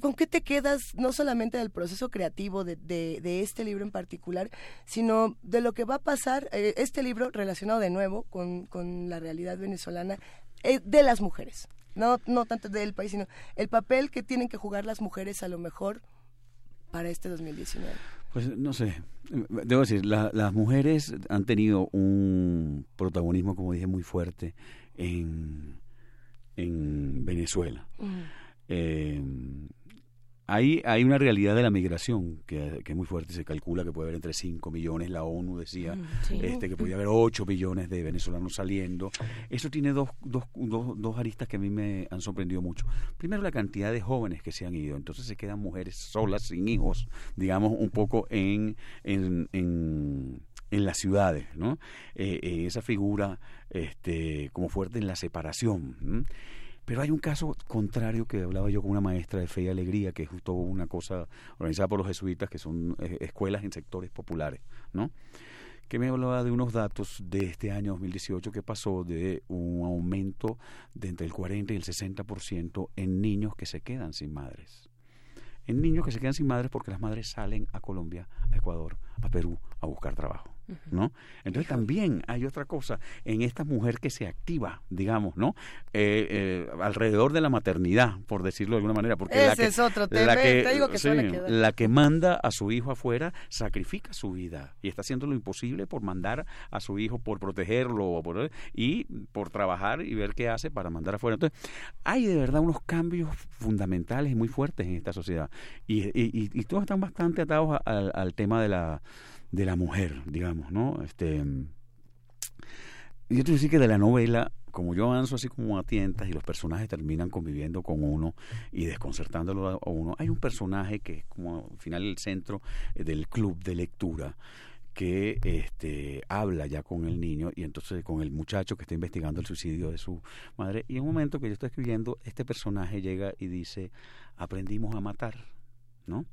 ¿con qué te quedas no solamente del proceso creativo de, de, este libro en particular, sino de lo que va a pasar, eh, este libro relacionado de nuevo con, con la realidad venezolana eh, de las mujeres? No, no tanto del país, sino el papel que tienen que jugar las mujeres a lo mejor para este 2019. Pues no sé, debo decir, las mujeres han tenido un protagonismo, como dije, muy fuerte en, en Venezuela. eh, hay, hay una realidad de la migración que, es muy fuerte. Se calcula que puede haber entre 5 millones, la ONU decía mm, este que podía haber 8 millones de venezolanos saliendo. Eso tiene dos, dos, dos, dos, aristas que a mí me han sorprendido mucho. Primero, la cantidad de jóvenes que se han ido. Entonces se quedan mujeres solas, sin hijos, digamos, un poco en, en, en en las ciudades, ¿no? Eh, eh, esa figura este, como fuerte en la separación. Pero hay un caso contrario que hablaba yo con una maestra de fe y alegría, que es justo una cosa organizada por los jesuitas, que son eh, escuelas en sectores populares, ¿no? que me hablaba de unos datos de este año 2018 que pasó de un aumento de entre el 40 y el 60% en niños que se quedan sin madres. En niños que se quedan sin madres porque las madres salen a Colombia, a Ecuador, a Perú a buscar trabajo. ¿No? Entonces también hay otra cosa en esta mujer que se activa, digamos, ¿no? Eh, eh, alrededor de la maternidad, por decirlo de alguna manera, porque Ese la que, es otro tema, la que, digo que la que manda a su hijo afuera sacrifica su vida y está haciendo lo imposible por mandar a su hijo, por protegerlo y por trabajar y ver qué hace para mandar afuera. Entonces, hay de verdad unos cambios fundamentales y muy fuertes en esta sociedad y, y, todos están bastante atados al tema de la de la mujer, digamos, ¿no? Este, yo te decir que de la novela, como yo avanzo así como a tientas y los personajes terminan conviviendo con uno y desconcertándolo a uno, hay un personaje que es como al final el centro eh, del club de lectura que este, habla ya con el niño y entonces con el muchacho que está investigando el suicidio de su madre. Y en un momento que yo estoy escribiendo, este personaje llega y dice, aprendimos a matar, ¿no?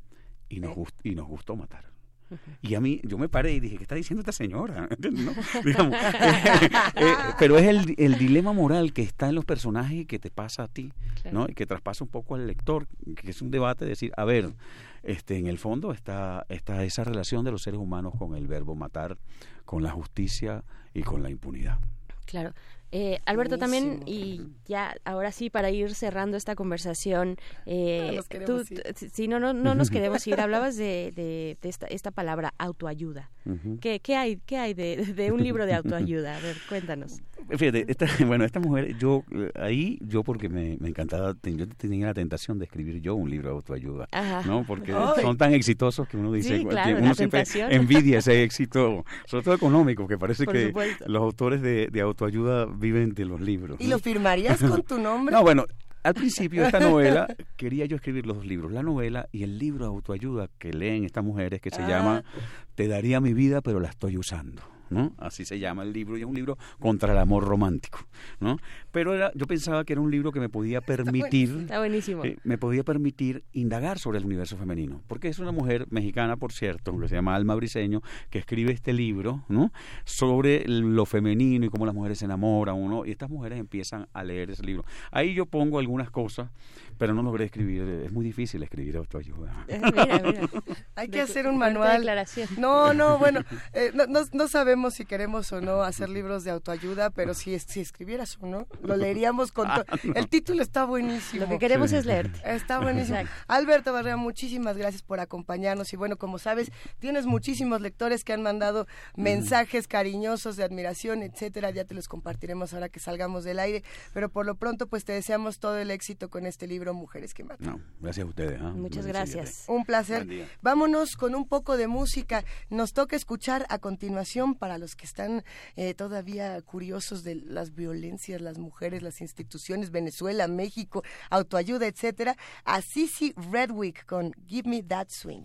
Y nos, y nos gustó matar. Y a mí, yo me paré y dije, ¿qué está diciendo esta señora? Eh, eh, pero es el, el, dilema moral que está en los personajes y que te pasa a ti, ¿no? Y que traspasa un poco al lector, que es un debate de decir, a ver, este, en el fondo está, está esa relación de los seres humanos con el verbo matar, con la justicia y con la impunidad. Claro. Eh, Alberto, también, y ya ahora sí, para ir cerrando esta conversación, eh, si no, no, no nos queremos ir, hablabas de, de, esta, esta, palabra autoayuda. ¿Qué, ¿Qué, hay, qué hay de, de, un libro de autoayuda? A ver, cuéntanos. Fíjate, esta, bueno, esta mujer, yo ahí, yo porque me, me, encantaba, yo tenía la tentación de escribir yo un libro de autoayuda, ¿no? Porque son tan exitosos que uno dice, uno siempre envidia ese éxito, sobre todo económico, que parece que los autores de, de autoayuda viven de los libros. ¿Y lo firmarías con tu nombre? No, bueno, al principio esta novela quería yo escribir los dos libros, la novela y el libro de autoayuda que leen estas mujeres que se ah. llama Te daría mi vida pero la estoy usando. ¿No? Así se llama el libro y es un libro contra el amor romántico, ¿no? Pero era, yo pensaba que era un libro que me podía permitir, eh, me podía permitir indagar sobre el universo femenino, porque es una mujer mexicana, por cierto, que se llama Alma Briseño, que escribe este libro, ¿no? Sobre lo femenino y cómo las mujeres se enamoran, uno, y estas mujeres empiezan a leer ese libro. Ahí yo pongo algunas cosas pero no logré escribir, es muy difícil escribir autoayuda. Eh, Hay que hacer un manual. No, no, bueno, eh, no, no, sabemos sabemos si queremos o no hacer libros de autoayuda, pero si, si escribieras o no, lo leeríamos con todo. Ah, el título está buenísimo. Lo que queremos es leer. Está buenísimo. Alberto Barrea, muchísimas gracias por acompañarnos y bueno, como sabes, tienes muchísimos lectores que han mandado mensajes cariñosos de admiración, etcétera, ya te los compartiremos ahora que salgamos del aire, pero por lo pronto pues te deseamos todo el éxito con este libro Mujeres que matan. No, gracias a ustedes. ¿ah? Muchas gracias. Un placer. Vámonos con un poco de música. Nos toca escuchar a continuación para los que están eh, todavía curiosos de las violencias, las mujeres, las instituciones, Venezuela, México, autoayuda, etcétera, a Sissy Redwick con Give Me That Swing.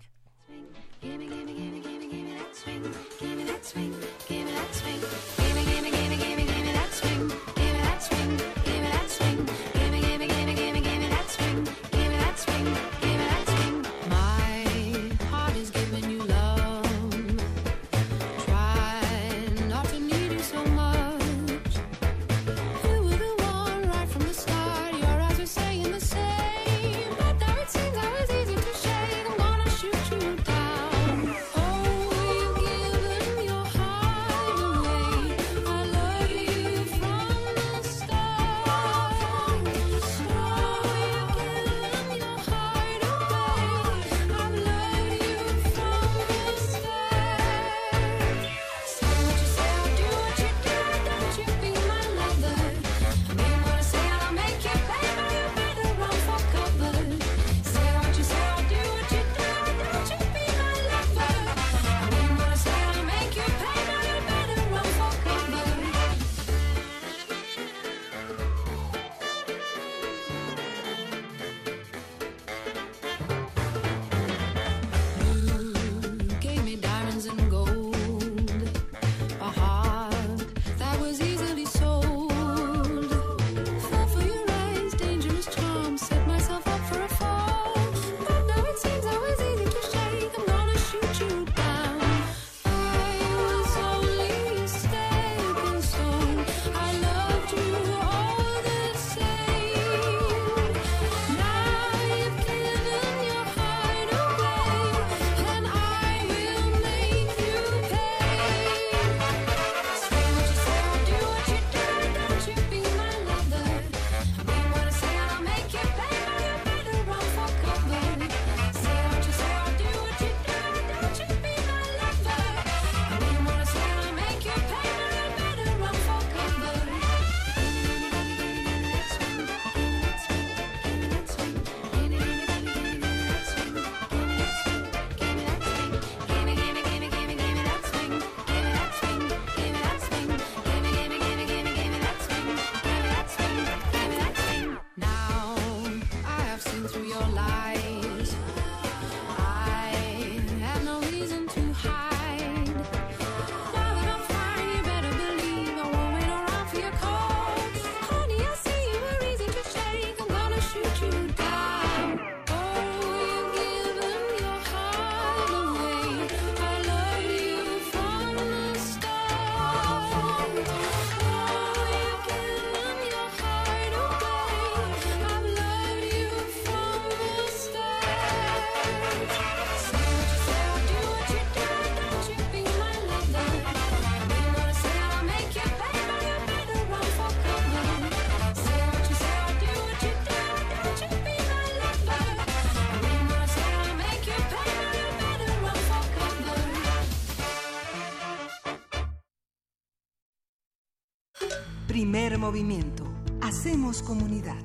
Primer movimiento. Hacemos comunidad.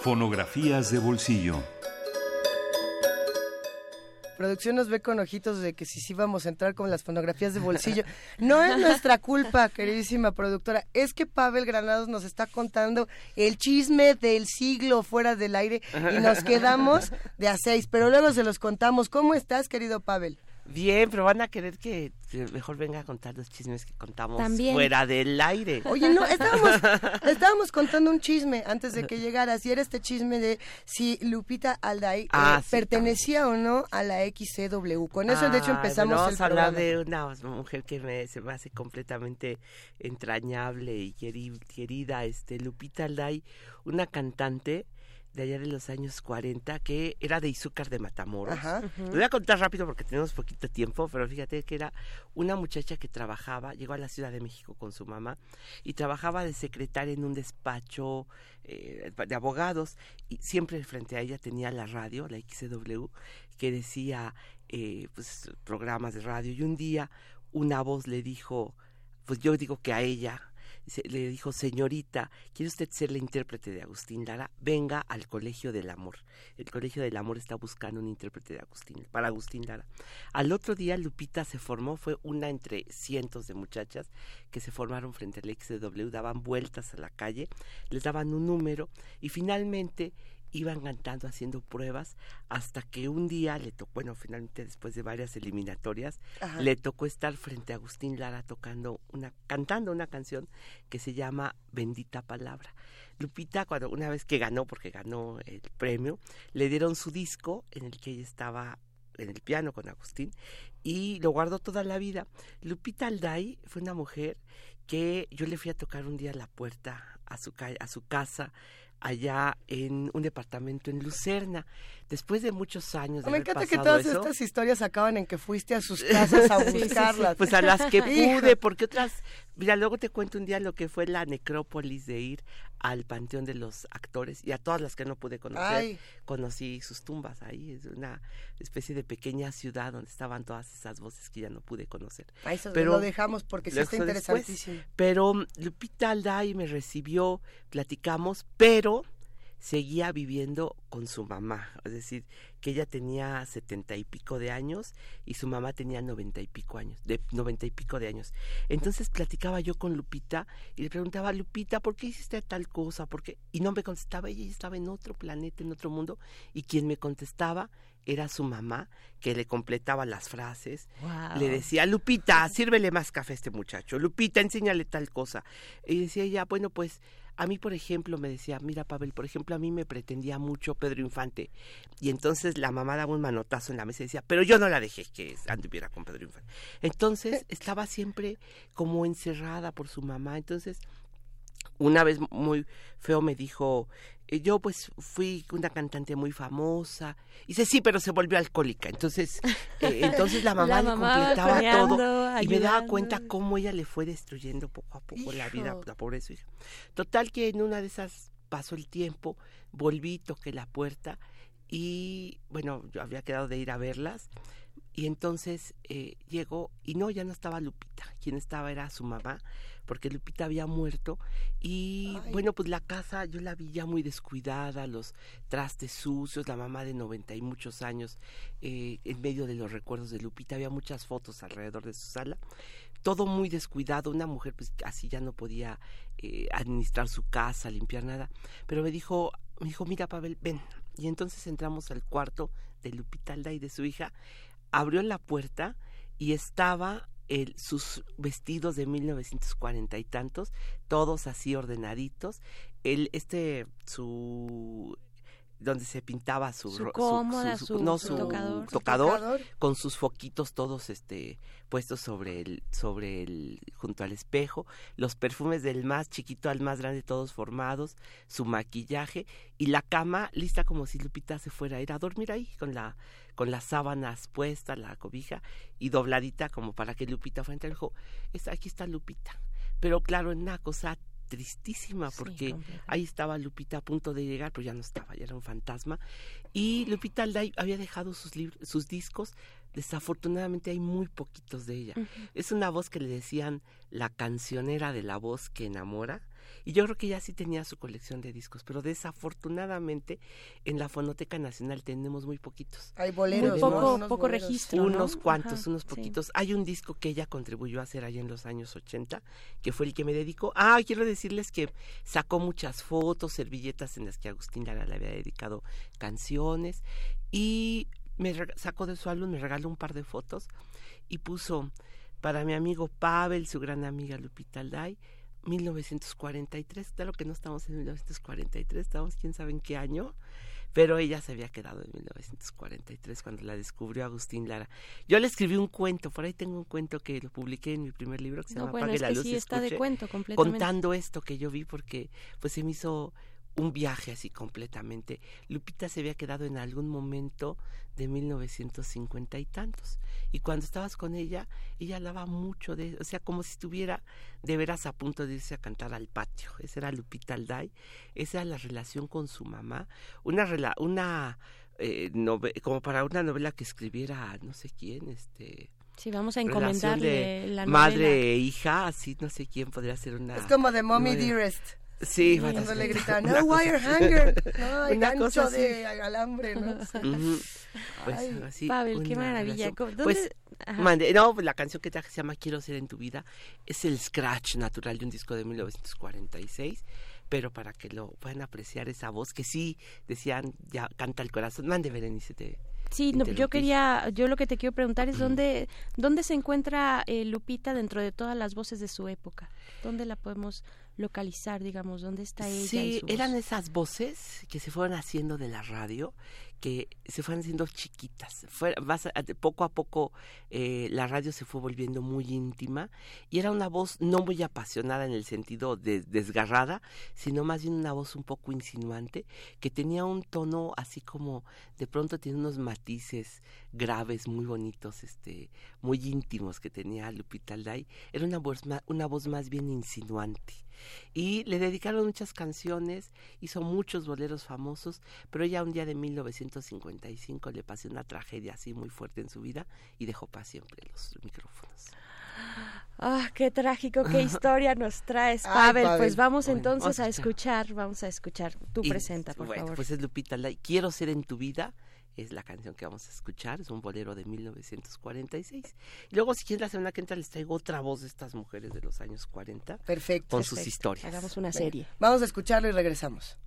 Fonografías de bolsillo. Producción nos ve con ojitos de que si sí vamos a entrar con las fonografías de bolsillo. No es nuestra culpa, queridísima productora. Es que Pavel Granados nos está contando el chisme del siglo fuera del aire y nos quedamos de a seis. Pero luego se los contamos. ¿Cómo estás, querido Pavel? Bien, pero van a querer que mejor venga a contar los chismes que contamos fuera del aire. Oye, no, estábamos, estábamos contando un chisme antes de que llegaras y era este chisme de si Lupita Alday eh, ah, pertenecía o no a la XCW. Con eso, de hecho, ah, empezamos vamos a hablar de una mujer que me, se me hace completamente entrañable y querida, este Lupita Alday, una cantante de allá de los años 40 que era de Izúcar de Matamoros. Lo voy a contar rápido porque tenemos poquito tiempo, pero fíjate que era una muchacha que trabajaba, llegó a la Ciudad de México con su mamá y trabajaba de secretaria en un despacho eh, de abogados y siempre frente a ella tenía la radio, la XW, que decía eh, pues, programas de radio. Y un día una voz le dijo, pues yo digo que a ella, le dijo, señorita, ¿quiere usted ser la intérprete de Agustín Lara? Venga al Colegio del Amor. El Colegio del Amor está buscando un intérprete de Agustín, para Agustín Lara. Al otro día Lupita se formó, fue una entre cientos de muchachas que se formaron frente al XW, daban vueltas a la calle, les daban un número y finalmente iban cantando, haciendo pruebas, hasta que un día le tocó, bueno, finalmente después de varias eliminatorias, le tocó estar frente a Agustín Lara tocando una, cantando una canción que se llama Bendita Palabra. Lupita, cuando una vez que ganó, porque ganó el premio, le dieron su disco en el que ella estaba en el piano con Agustín y lo guardó toda la vida. Lupita Alday fue una mujer que yo le fui a tocar un día a la puerta a su, a su casa allá en un departamento en Lucerna. Después de muchos años de Me encanta que todas estas historias acaban en que fuiste a sus casas a buscarlas. Pues a las que pude, porque otras, mira, luego te cuento un día lo que fue la necrópolis de ir al Panteón de los Actores y a todas las que no pude conocer, conocí sus tumbas ahí, es una especie de pequeña ciudad donde estaban todas esas voces que ya no pude conocer. eso pero lo dejamos porque sí está interesantísimo. pero Lupita Alday me recibió, platicamos, pero seguía viviendo con su mamá, es decir, que ella tenía setenta y pico de años y su mamá tenía noventa y pico años, de noventa y pico de años. Entonces platicaba yo con Lupita y le preguntaba, Lupita, ¿por qué hiciste tal cosa? ¿Por Y no me contestaba, ella estaba en otro planeta, en otro mundo, y quien me contestaba era su mamá, que le completaba las frases. Le decía, Lupita, sírvele más café a este muchacho. Lupita, enséñale tal cosa. Y decía ella, bueno, pues a mí, por ejemplo, me decía, mira, Pavel, por ejemplo, a mí me pretendía mucho Pedro Infante. Y entonces la mamá daba un manotazo en la mesa y decía, pero yo no la dejé que anduviera con Pedro Infante. Entonces estaba siempre como encerrada por su mamá. Entonces, una vez muy feo me dijo, eh, yo pues fui una cantante muy famosa. Y dice, sí, pero se volvió alcohólica. Entonces, eh, entonces la mamá, le completaba todo y me daba cuenta cómo ella le fue destruyendo poco a poco la vida, la pobre su hija. Total que en una de esas pasó el tiempo, volví, toqué la puerta y bueno, yo había quedado de ir a verlas. Y entonces eh, llegó y no, ya no estaba Lupita, quien estaba era su mamá porque Lupita había muerto y bueno, pues la casa yo la vi ya muy descuidada, los trastes sucios, la mamá de noventa y muchos años, eh, en medio de los recuerdos de Lupita, había muchas fotos alrededor de su sala, todo muy descuidado, una mujer pues así ya no podía eh, administrar su casa, limpiar nada, pero me dijo, me dijo, mira Pavel, ven, y entonces entramos al cuarto de Lupita Alda y de su hija, abrió la puerta y estaba sus vestidos de 1940 y tantos, todos así ordenaditos. El, este, su donde se pintaba su, su, cómoda, su, no, su, tocador, con sus foquitos todos este puestos sobre el sobre el junto al espejo, los perfumes del más chiquito al más grande todos formados, su maquillaje y la cama lista como si Lupita se fuera a ir a dormir ahí con la con las sábanas puestas, la cobija y dobladita como para que Lupita fuera. Dijo, aquí está Lupita. Pero claro, en una cosa tristísima porque ahí estaba Lupita a punto de llegar, pero ya no estaba, ya era un fantasma. Y Lupita Alday había dejado sus, sus discos, desafortunadamente hay muy poquitos de ella. Es una voz que le decían la cancionera de la voz que enamora y yo creo que ella sí tenía su colección de discos, pero desafortunadamente en la Fonoteca Nacional tenemos muy poquitos. Hay boleros, poco, poco registro. Unos cuantos, unos poquitos. Hay un disco que ella contribuyó a hacer allá en los años 80, que fue el que me dedicó. Ah, quiero decirles que sacó muchas fotos, servilletas en las que Agustín Lara le había dedicado canciones y me sacó de su álbum, me regaló un par de fotos y puso para mi amigo Pavel, su gran amiga Lupita Alday, 1943, claro que no estamos en 1943, estamos quién sabe en qué año, pero ella se había quedado en 1943 cuando la descubrió Agustín Lara. Yo le escribí un cuento, por ahí tengo un cuento que lo publiqué en mi primer libro que se llama Apague la luz sí está de cuento contando esto que yo vi porque pues se me hizo un viaje así completamente. Lupita se había quedado en algún momento de 1950 y tantos. Y cuando estabas con ella, ella hablaba mucho de, o sea, como si estuviera de veras a punto de irse a cantar al patio. Esa era Lupita Alday, esa era la relación con su mamá, una una eh, como para una novela que escribiera no sé quién, este Sí, vamos a encomendarle la novela. Madre e hija, así no sé quién podría ser una. Es como de Mommy Dearest. Sí, cuando le gritan, no wire hanger, no, hay gancho de alambre, ¿no? Pues, así, Pavel, qué maravilla. ¿Dónde? Pues, mande, no, la canción que traje se llama Quiero ser en tu vida, es el scratch natural de un disco de 1946 pero para que lo puedan apreciar esa voz que sí decían ya canta el corazón. Mande Berenice te Sí, yo quería, yo lo que te quiero preguntar es dónde, dónde se encuentra eh, Lupita dentro de todas las voces de su época, dónde la podemos localizar, digamos, dónde está ella. Sí, eran esas voces que se fueron haciendo de la radio que se fueron haciendo chiquitas. Fue, poco a poco eh, la radio se fue volviendo muy íntima y era una voz no muy apasionada en el sentido de desgarrada, sino más bien una voz un poco insinuante que tenía un tono así como de pronto tiene unos matices graves muy bonitos, este, muy íntimos que tenía Lupita Alday. Era una voz, una voz más bien insinuante y le dedicaron muchas canciones, hizo muchos boleros famosos, pero ya un día de 1955 le pasó una tragedia así muy fuerte en su vida y dejó para siempre los micrófonos. Ah, qué trágico, qué historia nos traes, Pavel. Pues vamos entonces a escuchar, vamos a escuchar. tu presenta, por bueno, favor. Pues es Lupita Quiero ser en tu vida es la canción que vamos a escuchar, es un bolero de 1946. Y luego, si quieres, la semana que entra les traigo otra voz de estas mujeres de los años 40. Perfecto. Con sus historias. Hagamos una serie. Vamos a escucharlo y regresamos.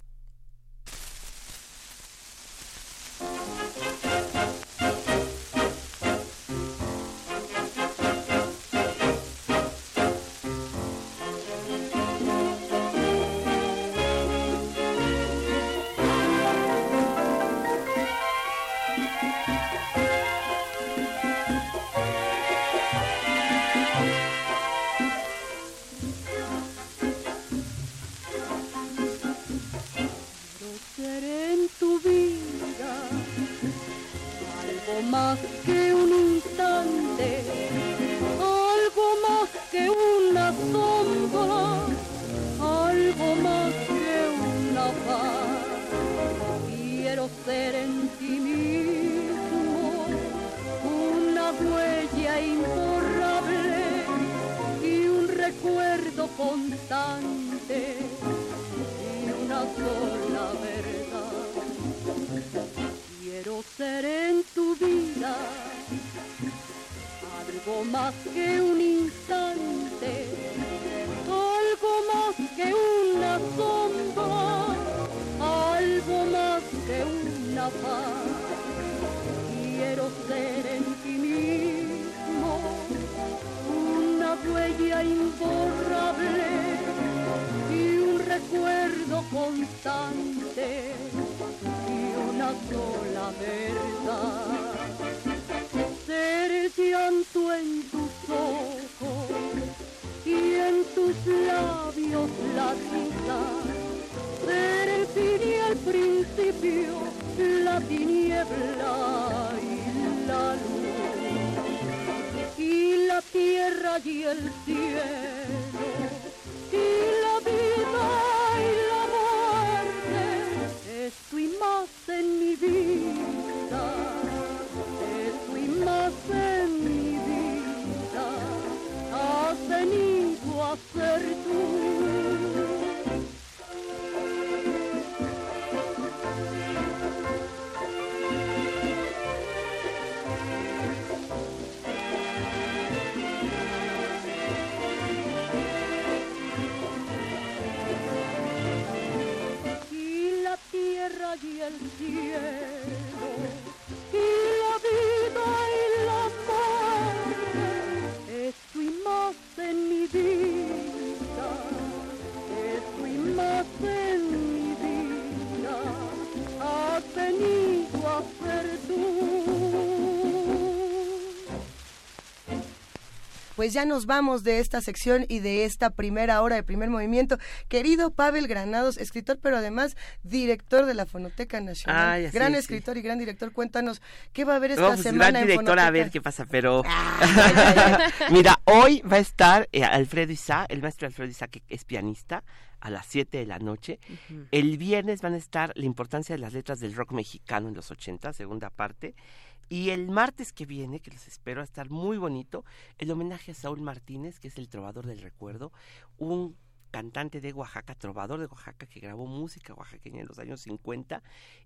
ser en tu vida algo más que un instante, algo más que una sombra, algo más que una paz. Quiero ser en ti mismo una huella imborrable y un recuerdo constante y una sola. ser en tu vida algo más que un instante, algo más que una sombra, algo más que una paz. Quiero ser en ti mismo una huella imborrable y un recuerdo constante una sola verdad. Cercianto en tus ojos y en tus labios la risa. Ser el fin y el principio, la tiniebla y la luz. Y la tierra y el cielo y la vida mi vida, te fuimos en mi vida, has venido a ser tú. y el cielo, y la vida y la muerte, es tu imagen, mi vida. pues ya nos vamos de esta sección y de esta primera hora de primer movimiento. Querido Pavel Granados, escritor, pero además director de la Fonoteca Nacional. Ah, gran escritor y gran director, cuéntanos qué va a haber esta pues, semana. Gran director, Fonoteca? a ver qué pasa, pero. Ah, Mira, hoy va a estar eh, Alfredo Isá, el maestro Alfredo Isá, que es pianista a las 7 de la noche. El viernes van a estar la importancia de las letras del rock mexicano en los 80, segunda parte. Y el martes que viene, que les espero a estar muy bonito, el homenaje a Saúl Martínez, que es el trovador del recuerdo, un cantante de Oaxaca, trovador de Oaxaca, que grabó música oaxaqueña en los años 50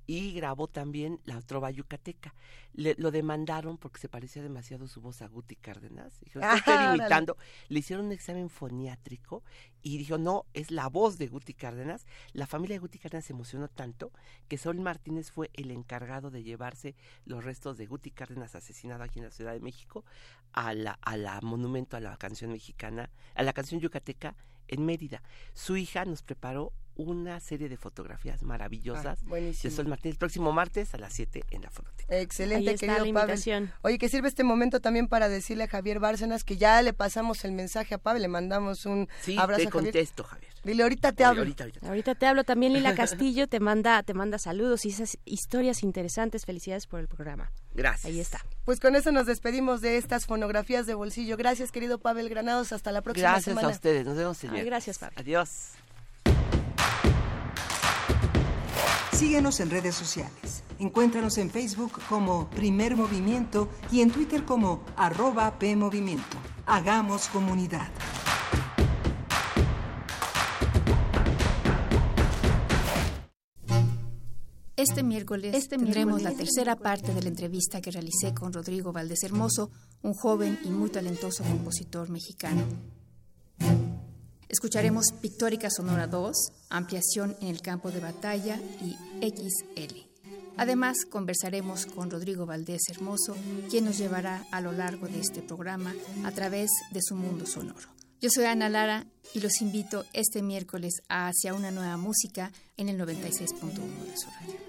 y grabó también la trova yucateca. Le, lo demandaron porque se parecía demasiado su voz a Guti Cárdenas. Dijo, estoy imitando. Le hicieron un examen foniátrico y dijo, no, es la voz de Guti Cárdenas. La familia de Guti Cárdenas se emocionó tanto que Saúl Martínez fue el encargado de llevarse los restos de Guti Cárdenas asesinado aquí en la Ciudad de México a la, a la monumento a la canción mexicana, a la canción yucateca en Mérida. Su hija nos preparó una serie de fotografías maravillosas ah, de Sol Martínez. próximo martes a las 7 en la fototeca. Excelente, querido Pavel. Oye, que sirve este momento también para decirle a Javier Bárcenas que ya le pasamos el mensaje a Pavel, le mandamos un abrazo te contesto, Javier. Dile, ahorita te hablo. Ahorita, te hablo. También Lila Castillo te manda, te manda saludos y esas historias interesantes. Felicidades por el programa. Gracias. Ahí está. Pues con eso nos despedimos de estas fonografías de bolsillo. Gracias, querido Pavel Granados. Hasta la próxima semana. Gracias a ustedes. Nos vemos, señor. gracias, Pavel. Adiós. Síguenos en redes sociales. Encuéntranos en Facebook como Primer Movimiento y en Twitter como arroba PMovimiento. Hagamos comunidad. Este miércoles este tendremos la tercera parte de la entrevista que realicé con Rodrigo Valdés Hermoso, un joven y muy talentoso compositor mexicano. Escucharemos Pictórica Sonora 2, Ampliación en el campo de batalla y XL. Además, conversaremos con Rodrigo Valdés Hermoso, quien nos llevará a lo largo de este programa a través de su mundo sonoro. Yo soy Ana Lara y los invito este miércoles a Hacia una nueva música en el 96.1 de su radio.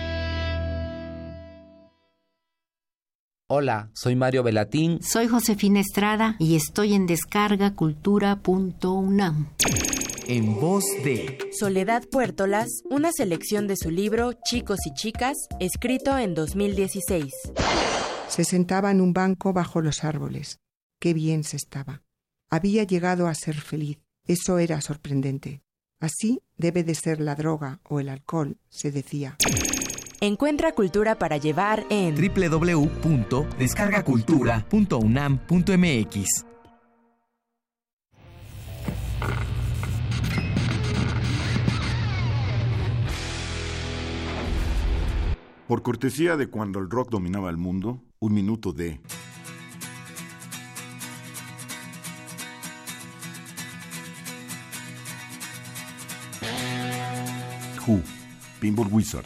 Hola, soy Mario Velatín. Soy Josefina Estrada y estoy en descargacultura.unam. En voz de Soledad Puertolas, una selección de su libro Chicos y Chicas, escrito en 2016. Se sentaba en un banco bajo los árboles. Qué bien se estaba. Había llegado a ser feliz. Eso era sorprendente. Así debe de ser la droga o el alcohol, se decía. Encuentra cultura para llevar en www.descargacultura.unam.mx. Por cortesía de cuando el rock dominaba el mundo, un minuto de... Who, Pinball Wizard.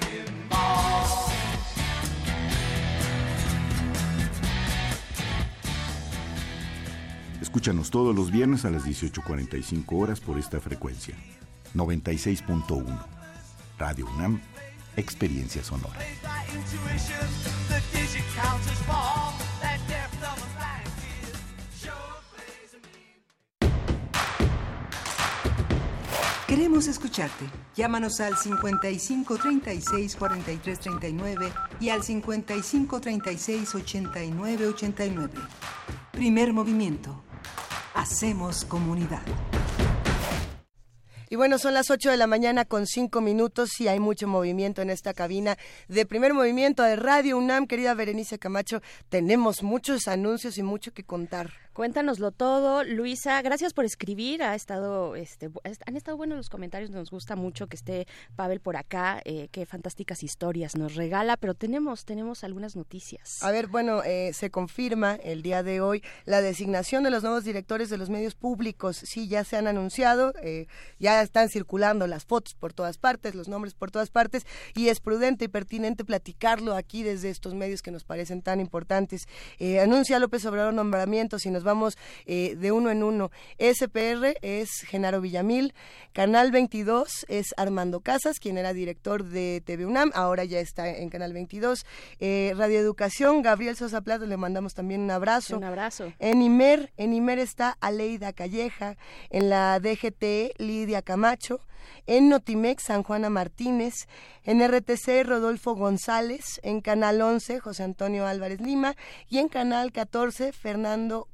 Escúchanos todos los viernes a las 18.45 horas por esta frecuencia. 96.1. Radio UNAM, Experiencia Sonora. Queremos escucharte. Llámanos al 55 36 43 39 y al 55 36 89 89. Primer movimiento Hacemos comunidad. Y bueno, son las 8 de la mañana con 5 minutos y hay mucho movimiento en esta cabina de primer movimiento de Radio UNAM. Querida Berenice Camacho, tenemos muchos anuncios y mucho que contar. Cuéntanoslo todo, Luisa. Gracias por escribir. Ha estado, este, han estado buenos los comentarios. Nos gusta mucho que esté Pavel por acá. Eh, qué fantásticas historias nos regala. Pero tenemos, tenemos algunas noticias. A ver, bueno, eh, se confirma el día de hoy la designación de los nuevos directores de los medios públicos. Sí, ya se han anunciado, eh, ya están circulando las fotos por todas partes, los nombres por todas partes, y es prudente y pertinente platicarlo aquí desde estos medios que nos parecen tan importantes. anuncia López Obrador nombramientos y vamos eh, de uno en uno. SPR es Genaro Villamil, Canal 22 es Armando Casas, quien era director de TV UNAM, ahora ya está en Canal 22. Eh, Radio Educación, Gabriel Sosa Plata, le mandamos también un abrazo. Un abrazo. En Imer, en Imer está Aleida Calleja, en la DGT Lidia Camacho, en Notimex San Juana Martínez, en RTC Rodolfo González, en Canal 11 José Antonio Álvarez Lima y en Canal 14 Fernando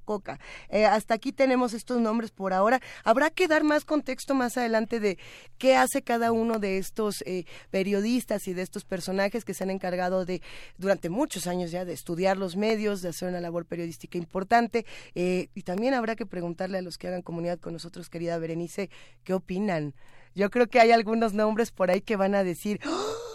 Eh, hasta aquí tenemos estos nombres por ahora. Habrá que dar más contexto más adelante de qué hace cada uno de estos eh, periodistas y de estos personajes que se han encargado de, durante muchos años ya, de estudiar los medios, de hacer una labor periodística importante. Eh, y también habrá que preguntarle a los que hagan comunidad con nosotros, querida Berenice, qué opinan. Yo creo que hay algunos nombres por ahí que van a decir, ¡Oh!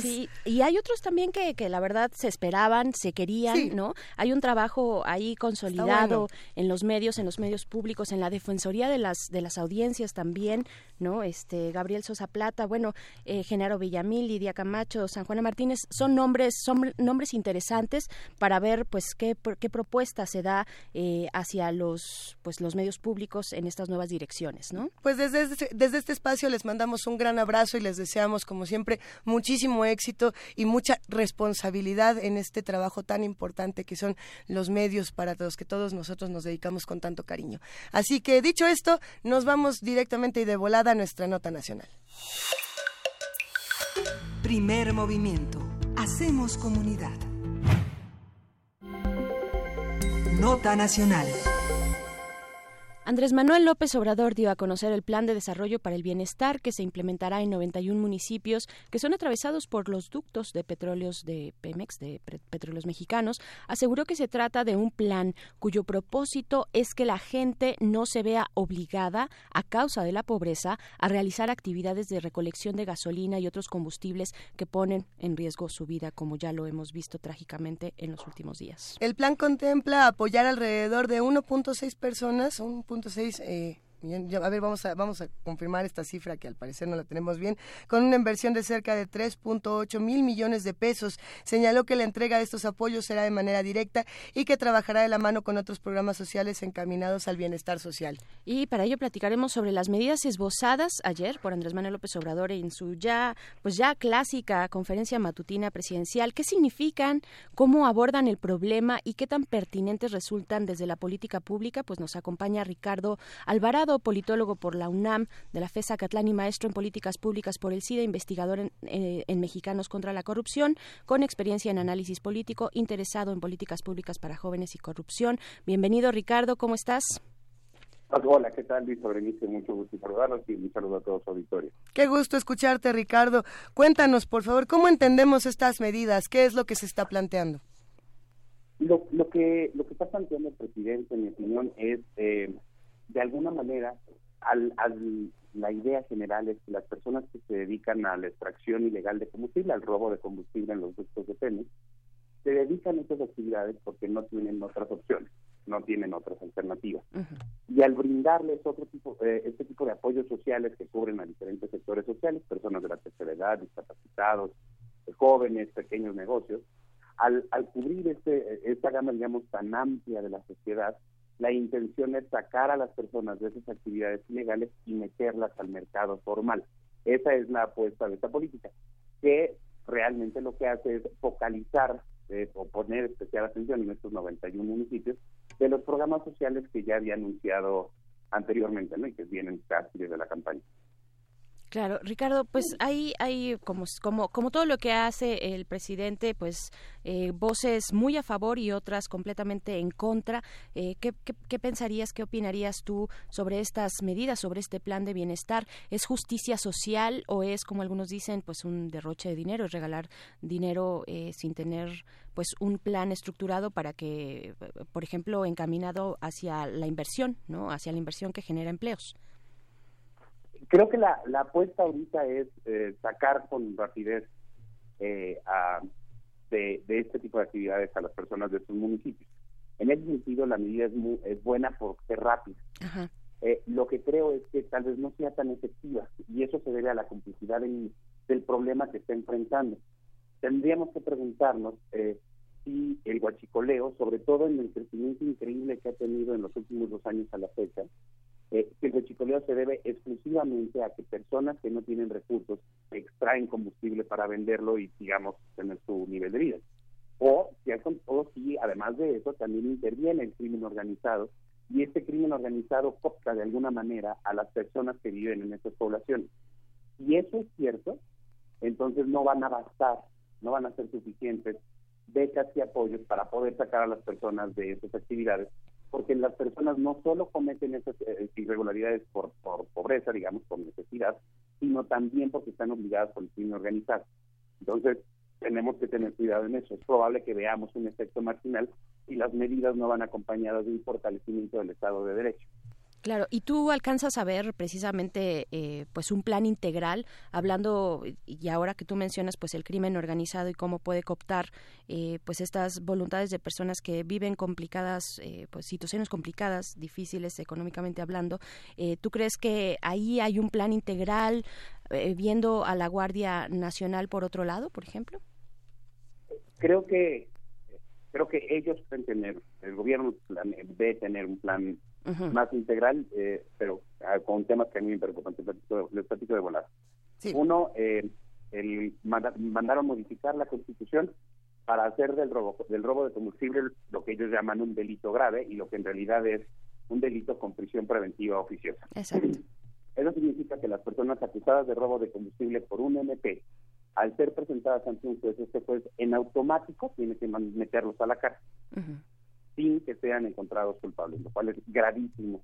Sí. Y hay otros también que, que la verdad se esperaban, se querían, ¿no? Hay un trabajo ahí consolidado en los medios, en los medios públicos, en la defensoría de las de las audiencias también, ¿no? Este Gabriel Sosa Plata, bueno, eh, Genaro Villamil, Lidia Camacho, San Juana Martínez, son nombres son nombres interesantes para ver pues qué qué propuesta se da eh, hacia los pues los medios públicos en estas nuevas direcciones, ¿no? Pues desde desde este espacio les mandamos un gran abrazo y les deseamos como siempre siempre muchísimo éxito y mucha responsabilidad en este trabajo tan importante que son los medios para los que todos nosotros nos dedicamos con tanto cariño. Así que dicho esto, nos vamos directamente y de volada a nuestra nota nacional. Primer movimiento. Hacemos comunidad. Nota nacional. Andrés Manuel López Obrador dio a conocer el plan de desarrollo para el bienestar que se implementará en 91 municipios que son atravesados por los ductos de petróleos de Pemex, de petróleos mexicanos. Aseguró que se trata de un plan cuyo propósito es que la gente no se vea obligada, a causa de la pobreza, a realizar actividades de recolección de gasolina y otros combustibles que ponen en riesgo su vida, como ya lo hemos visto trágicamente en los últimos días. El plan contempla apoyar alrededor de 1.6 personas, eh, a ver, vamos a, vamos a confirmar esta cifra que al parecer no la tenemos bien, con una inversión de cerca de 3.8 mil millones de pesos. Señaló que la entrega de estos apoyos será de manera directa y que trabajará de la mano con otros programas sociales encaminados al bienestar social. Y para ello platicaremos sobre las medidas esbozadas ayer por Andrés Manuel López Obrador en su ya, pues ya clásica conferencia matutina presidencial. ¿Qué significan? ¿Cómo abordan el problema? ¿Y qué tan pertinentes resultan desde la política pública? Pues nos acompaña Ricardo Alvarado politólogo por la UNAM, de la FESA Catlán y maestro en políticas públicas por el SIDA, investigador eh, en, Mexicanos contra la Corrupción, con experiencia en análisis político, interesado en políticas públicas para jóvenes y corrupción. Bienvenido, Ricardo, ¿cómo estás? Hola, ¿qué tal, Luis Berenice? Mucho gusto saludarlos y un saludo a todos su auditorio. Qué gusto escucharte, Ricardo. Cuéntanos, por favor, ¿cómo entendemos estas medidas? ¿Qué es lo que se está planteando? Lo, lo que lo que está planteando el presidente, en mi opinión, es eh, de alguna manera al, al, la idea general es que las personas que se dedican a la extracción ilegal de combustible, al robo de combustible en los ductos de Pemex, se dedican a estas actividades porque no tienen otras opciones, no tienen otras alternativas. Y al brindarles otro tipo, eh, este tipo de apoyos sociales que cubren a diferentes sectores sociales, personas de la tercera edad, discapacitados, jóvenes, pequeños negocios, al, al cubrir este, esta gama, digamos, tan amplia de la sociedad, la intención es sacar a las personas de esas actividades ilegales y meterlas al mercado formal. Esa es la apuesta de esta política, que realmente lo que hace es focalizar eh, o poner especial atención en estos 91 municipios de los programas sociales que ya había anunciado anteriormente ¿no? y que vienen casi desde la campaña. Claro, Ricardo, pues hay, hay como, como, como todo lo que hace el presidente, pues eh, voces muy a favor y otras completamente en contra. Eh, ¿qué, qué, pensarías, qué opinarías tú sobre estas medidas, sobre este plan de bienestar? ¿Es justicia social o es, como algunos dicen, pues un derroche de dinero, es regalar dinero eh, sin tener pues un plan estructurado para que, por ejemplo, encaminado hacia la inversión, ¿no? Hacia la inversión que genera empleos. Creo que la, la apuesta ahorita es eh, sacar con rapidez eh, de, este tipo de actividades a las personas de sus municipios. En ese sentido, la medida es, es buena por ser rápida. Eh, lo que creo es que tal vez no sea tan efectiva y eso se debe a la complejidad del problema que está enfrentando. Tendríamos que preguntarnos si el guachicoleo, sobre todo en el crecimiento increíble que ha tenido en los últimos dos años a la fecha, eh, que el huachicoleo se debe exclusivamente a que personas que no tienen recursos extraen combustible para venderlo y, digamos, tener su nivel de vida. O, si, además de eso, también interviene el crimen organizado y este crimen organizado copta de alguna manera a las personas que viven en esas poblaciones. Si eso es cierto, entonces no van a bastar, no van a ser suficientes becas y apoyos para poder sacar a las personas de esas actividades porque las personas no solo cometen esas eh, irregularidades por, por pobreza, digamos, por necesidad, sino también porque están obligadas por el crimen organizado. Entonces, tenemos que tener cuidado en eso. Es probable que veamos un efecto marginal y las medidas no van acompañadas de un fortalecimiento del Estado de Derecho. Claro, y tú alcanzas a ver precisamente eh, pues un plan integral, hablando, y ahora que tú mencionas pues el crimen organizado y cómo puede cooptar eh, pues estas voluntades de personas que viven complicadas, eh, pues situaciones complicadas, difíciles económicamente hablando, ¿tú crees que ahí hay un plan integral viendo a la Guardia Nacional por otro lado, por ejemplo? Creo que creo que ellos deben tener, el gobierno debe tener un plan más integral, eh, pero ah, con temas que a mí me preocupan. Les platico de volar. Uno, eh, el, mandaron modificar la Constitución para hacer del robo, del robo de combustible lo que ellos llaman un delito grave y lo que en realidad es un delito con prisión preventiva oficiosa. Eso significa que las personas acusadas de robo de combustible por un MP, al ser presentadas ante un juez, este juez en automático tiene que meterlos a la cárcel sin que sean encontrados culpables, lo cual es gravísimo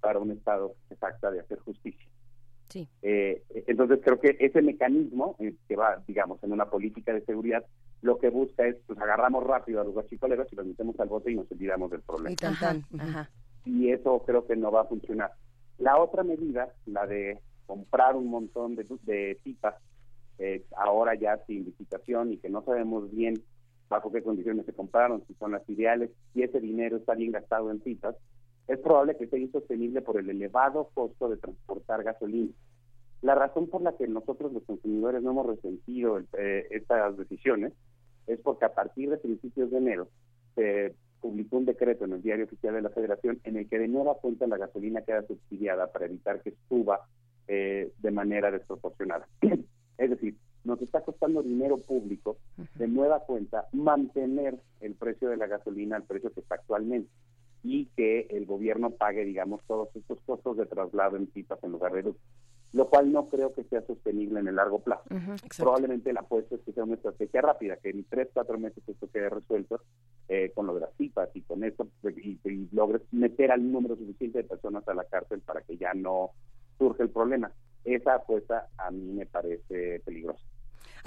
para un Estado que trata de hacer justicia. Sí. Eh, entonces creo que ese mecanismo eh, que va, digamos, en una política de seguridad, lo que busca es, pues agarramos rápido a los guachicoleros y los metemos al bote y nos olvidamos del problema. Y, eso creo que no va a funcionar. La otra medida, la de comprar un montón de, de pipas, eh, ahora ya sin licitación y que no sabemos bien bajo qué condiciones se compraron, si son las ideales, si ese dinero está bien gastado en citas, es probable que sea insostenible por el elevado costo de transportar gasolina. La razón por la que nosotros los consumidores no hemos resentido eh, estas decisiones es porque a partir de principios de enero se publicó un decreto en el Diario Oficial de la Federación en el que de nueva cuenta la gasolina queda subsidiada para evitar que suba eh, de manera desproporcionada. es decir, nos está costando dinero público de nueva cuenta mantener el precio de la gasolina al precio que está actualmente y que el gobierno pague, digamos, todos estos costos de traslado en pipas en lugar de luz. lo cual no creo que sea sostenible en el largo plazo. Probablemente la apuesta es que sea una estrategia rápida, que en tres, cuatro meses esto quede resuelto eh, con lo de las citas y con esto pues, y, y, logres meter al número suficiente de personas a la cárcel para que ya no surge el problema. Esa apuesta a mí me parece peligrosa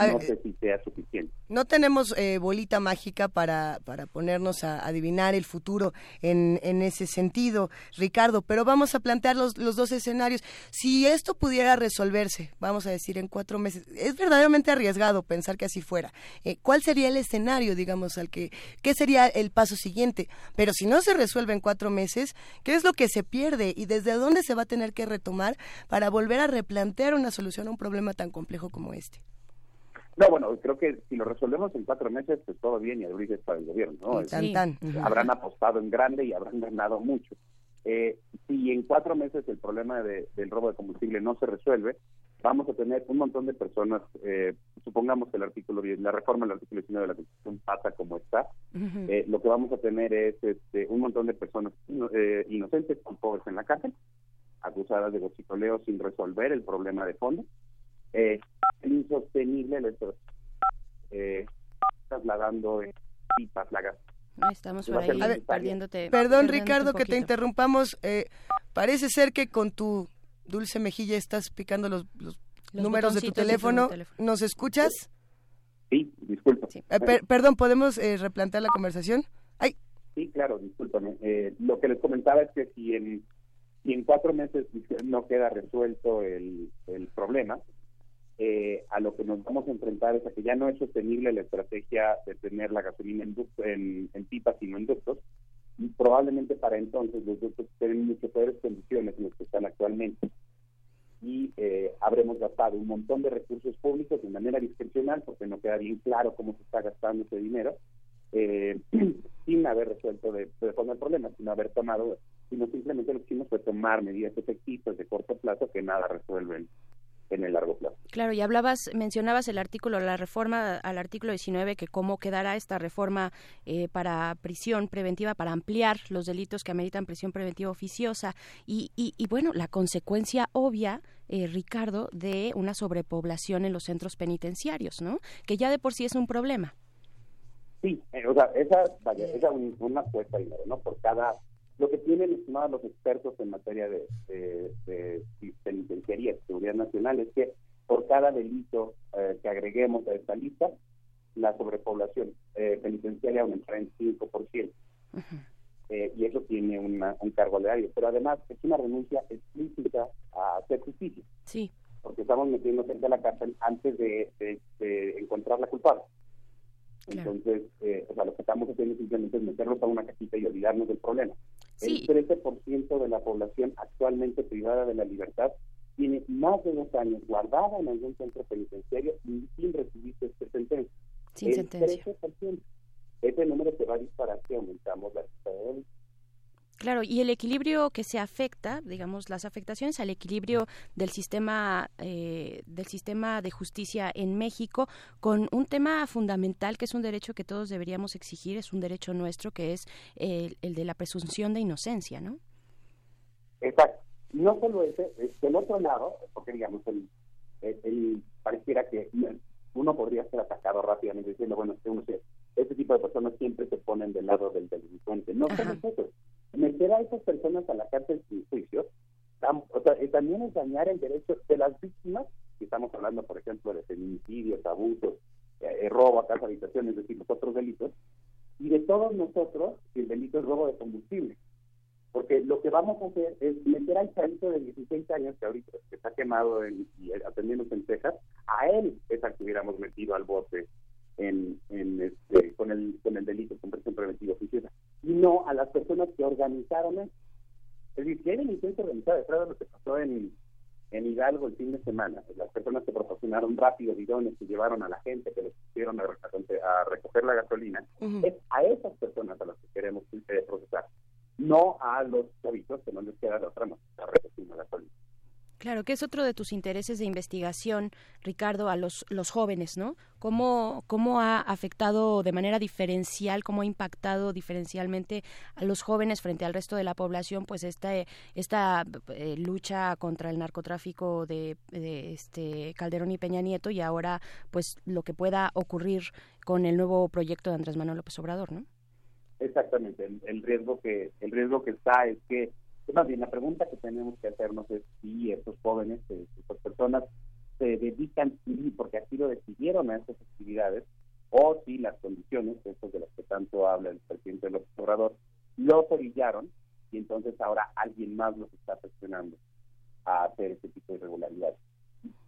no sé si sea suficiente. No tenemos eh, bolita mágica para, para ponernos a adivinar el futuro en, en ese sentido, Ricardo, pero vamos a plantear los, los dos escenarios. Si esto pudiera resolverse, vamos a decir, en cuatro meses, es verdaderamente arriesgado pensar que así fuera. Eh, ¿Cuál sería el escenario, digamos, al que, qué sería el paso siguiente? Pero si no se resuelve en cuatro meses, ¿qué es lo que se pierde y desde dónde se va a tener que retomar para volver a replantear una solución a un problema tan complejo como este? No, bueno, creo que si lo resolvemos en cuatro meses, pues todo bien y el es para el gobierno, ¿no? Habrán apostado en grande y habrán ganado mucho. Eh, si en cuatro meses el problema del robo de combustible no se resuelve, vamos a tener un montón de personas, eh, supongamos que el artículo, la reforma del artículo 19 de la Constitución pasa como está, eh, lo que vamos a tener es este, un montón de personas eh, inocentes con pobres en la cárcel, acusadas de gochicoleo sin resolver el problema de fondo, eh, insostenible el eh, trasladando en pipas la Estamos por ahí perdiéndote. Perdón, Ricardo, que te interrumpamos. Eh, parece ser que con tu dulce mejilla estás picando los, los, números de tu teléfono. ¿Nos escuchas? Sí, disculpa. Eh, perdón, ¿podemos eh, replantear la conversación? Ay. Sí, claro, discúlpame. Eh, lo que les comentaba es que si en, si en cuatro meses no queda resuelto el, el problema, eh, a lo que nos vamos a enfrentar es a que ya no es sostenible la estrategia de tener la gasolina en, en, pipas y no en ductos. Y probablemente para entonces los ductos estén en mucho peores condiciones en las que están actualmente. Y eh, habremos gastado un montón de recursos públicos de manera discrecional, porque no queda bien claro cómo se está gastando ese dinero, eh, sin haber resuelto de, de el problema, sin haber tomado, sino simplemente lo que hicimos fue tomar medidas efectivas de corto plazo que nada resuelven en el largo plazo. Claro, y hablabas, mencionabas el artículo, la reforma al artículo 19, que cómo quedará esta reforma eh, para prisión preventiva, para ampliar los delitos que ameritan prisión preventiva oficiosa. Y, y, bueno, la consecuencia obvia, eh, Ricardo, de una sobrepoblación en los centros penitenciarios, ¿no? Que ya de por sí es un problema. Sí, eh, o sea, esa, vaya, esa es una apuesta ¿no? Por cada lo que tienen estimados los expertos en materia de, de, penitenciaría, seguridad nacional, es que por cada delito eh, que agreguemos a esta lista, la sobrepoblación eh, penitenciaria aumentará en 5%. Eh, y eso tiene un cargo aleario. Pero además es una renuncia explícita a hacer justicia. Sí. Porque estamos metiendo gente a la cárcel antes de, de, encontrar la culpable. Entonces, o sea, lo que estamos haciendo simplemente es meterlos a una cajita y olvidarnos del problema. El 13% de la población actualmente privada de la libertad tiene más de dos años guardada en algún centro penitenciario y sin recibir esta sentencia. Sin el sentencia. 13%. Ese número se va a disparar si aumentamos la lista de Claro, y el equilibrio que se afecta, digamos, las afectaciones al equilibrio del sistema eh, del sistema de justicia en México, con un tema fundamental que es un derecho que todos deberíamos exigir, es un derecho nuestro, que es el, de la presunción de inocencia, ¿no? Exacto. No solo ese, del otro lado, porque digamos, el, pareciera que uno podría ser atacado rápidamente diciendo, bueno, uno ese tipo de personas siempre se ponen del lado del delincuente. No solo eso meter a esas personas a la cárcel sin juicio, o sea, también es dañar el derecho de las víctimas, si estamos hablando, por ejemplo, de feminicidios, abusos, eh, robo a casa habitación, es decir, los otros delitos, y de todos nosotros, el delito es robo de combustible. Porque lo que vamos a hacer es meter al chavito de 16 años que ahorita que está quemado en, y atendiéndose en Texas, a él es al que hubiéramos metido al bote en, en este, con, el, con el delito con presión preventiva oficiosa y no a las personas que organizaron eso. Es decir, si hay delincuencia organizada de lo que pasó en, en Hidalgo el fin de semana, las personas que proporcionaron rápido bidones que llevaron a la gente, que les pusieron a, a recoger la gasolina, es a esas personas a las que queremos eh, procesar, no a los chavitos que no les queda de otra más, recoger la gasolina. Claro, que es otro de tus intereses de investigación, Ricardo, a los, los jóvenes, ¿no? ¿Cómo, ¿Cómo ha afectado de manera diferencial, cómo ha impactado diferencialmente a los jóvenes frente al resto de la población, pues esta, esta eh, lucha contra el narcotráfico de, este Calderón y Peña Nieto y ahora, pues lo que pueda ocurrir con el nuevo proyecto de Andrés Manuel López Obrador, ¿no? Exactamente, el riesgo que el riesgo que está es que más bien, la pregunta que tenemos que hacernos es si estos jóvenes, eh, estas personas, se dedican, porque así lo decidieron a estas actividades, o si las condiciones, estas de las que tanto habla el presidente López Obrador, los orillaron y entonces ahora alguien más los está presionando a hacer este tipo de irregularidades.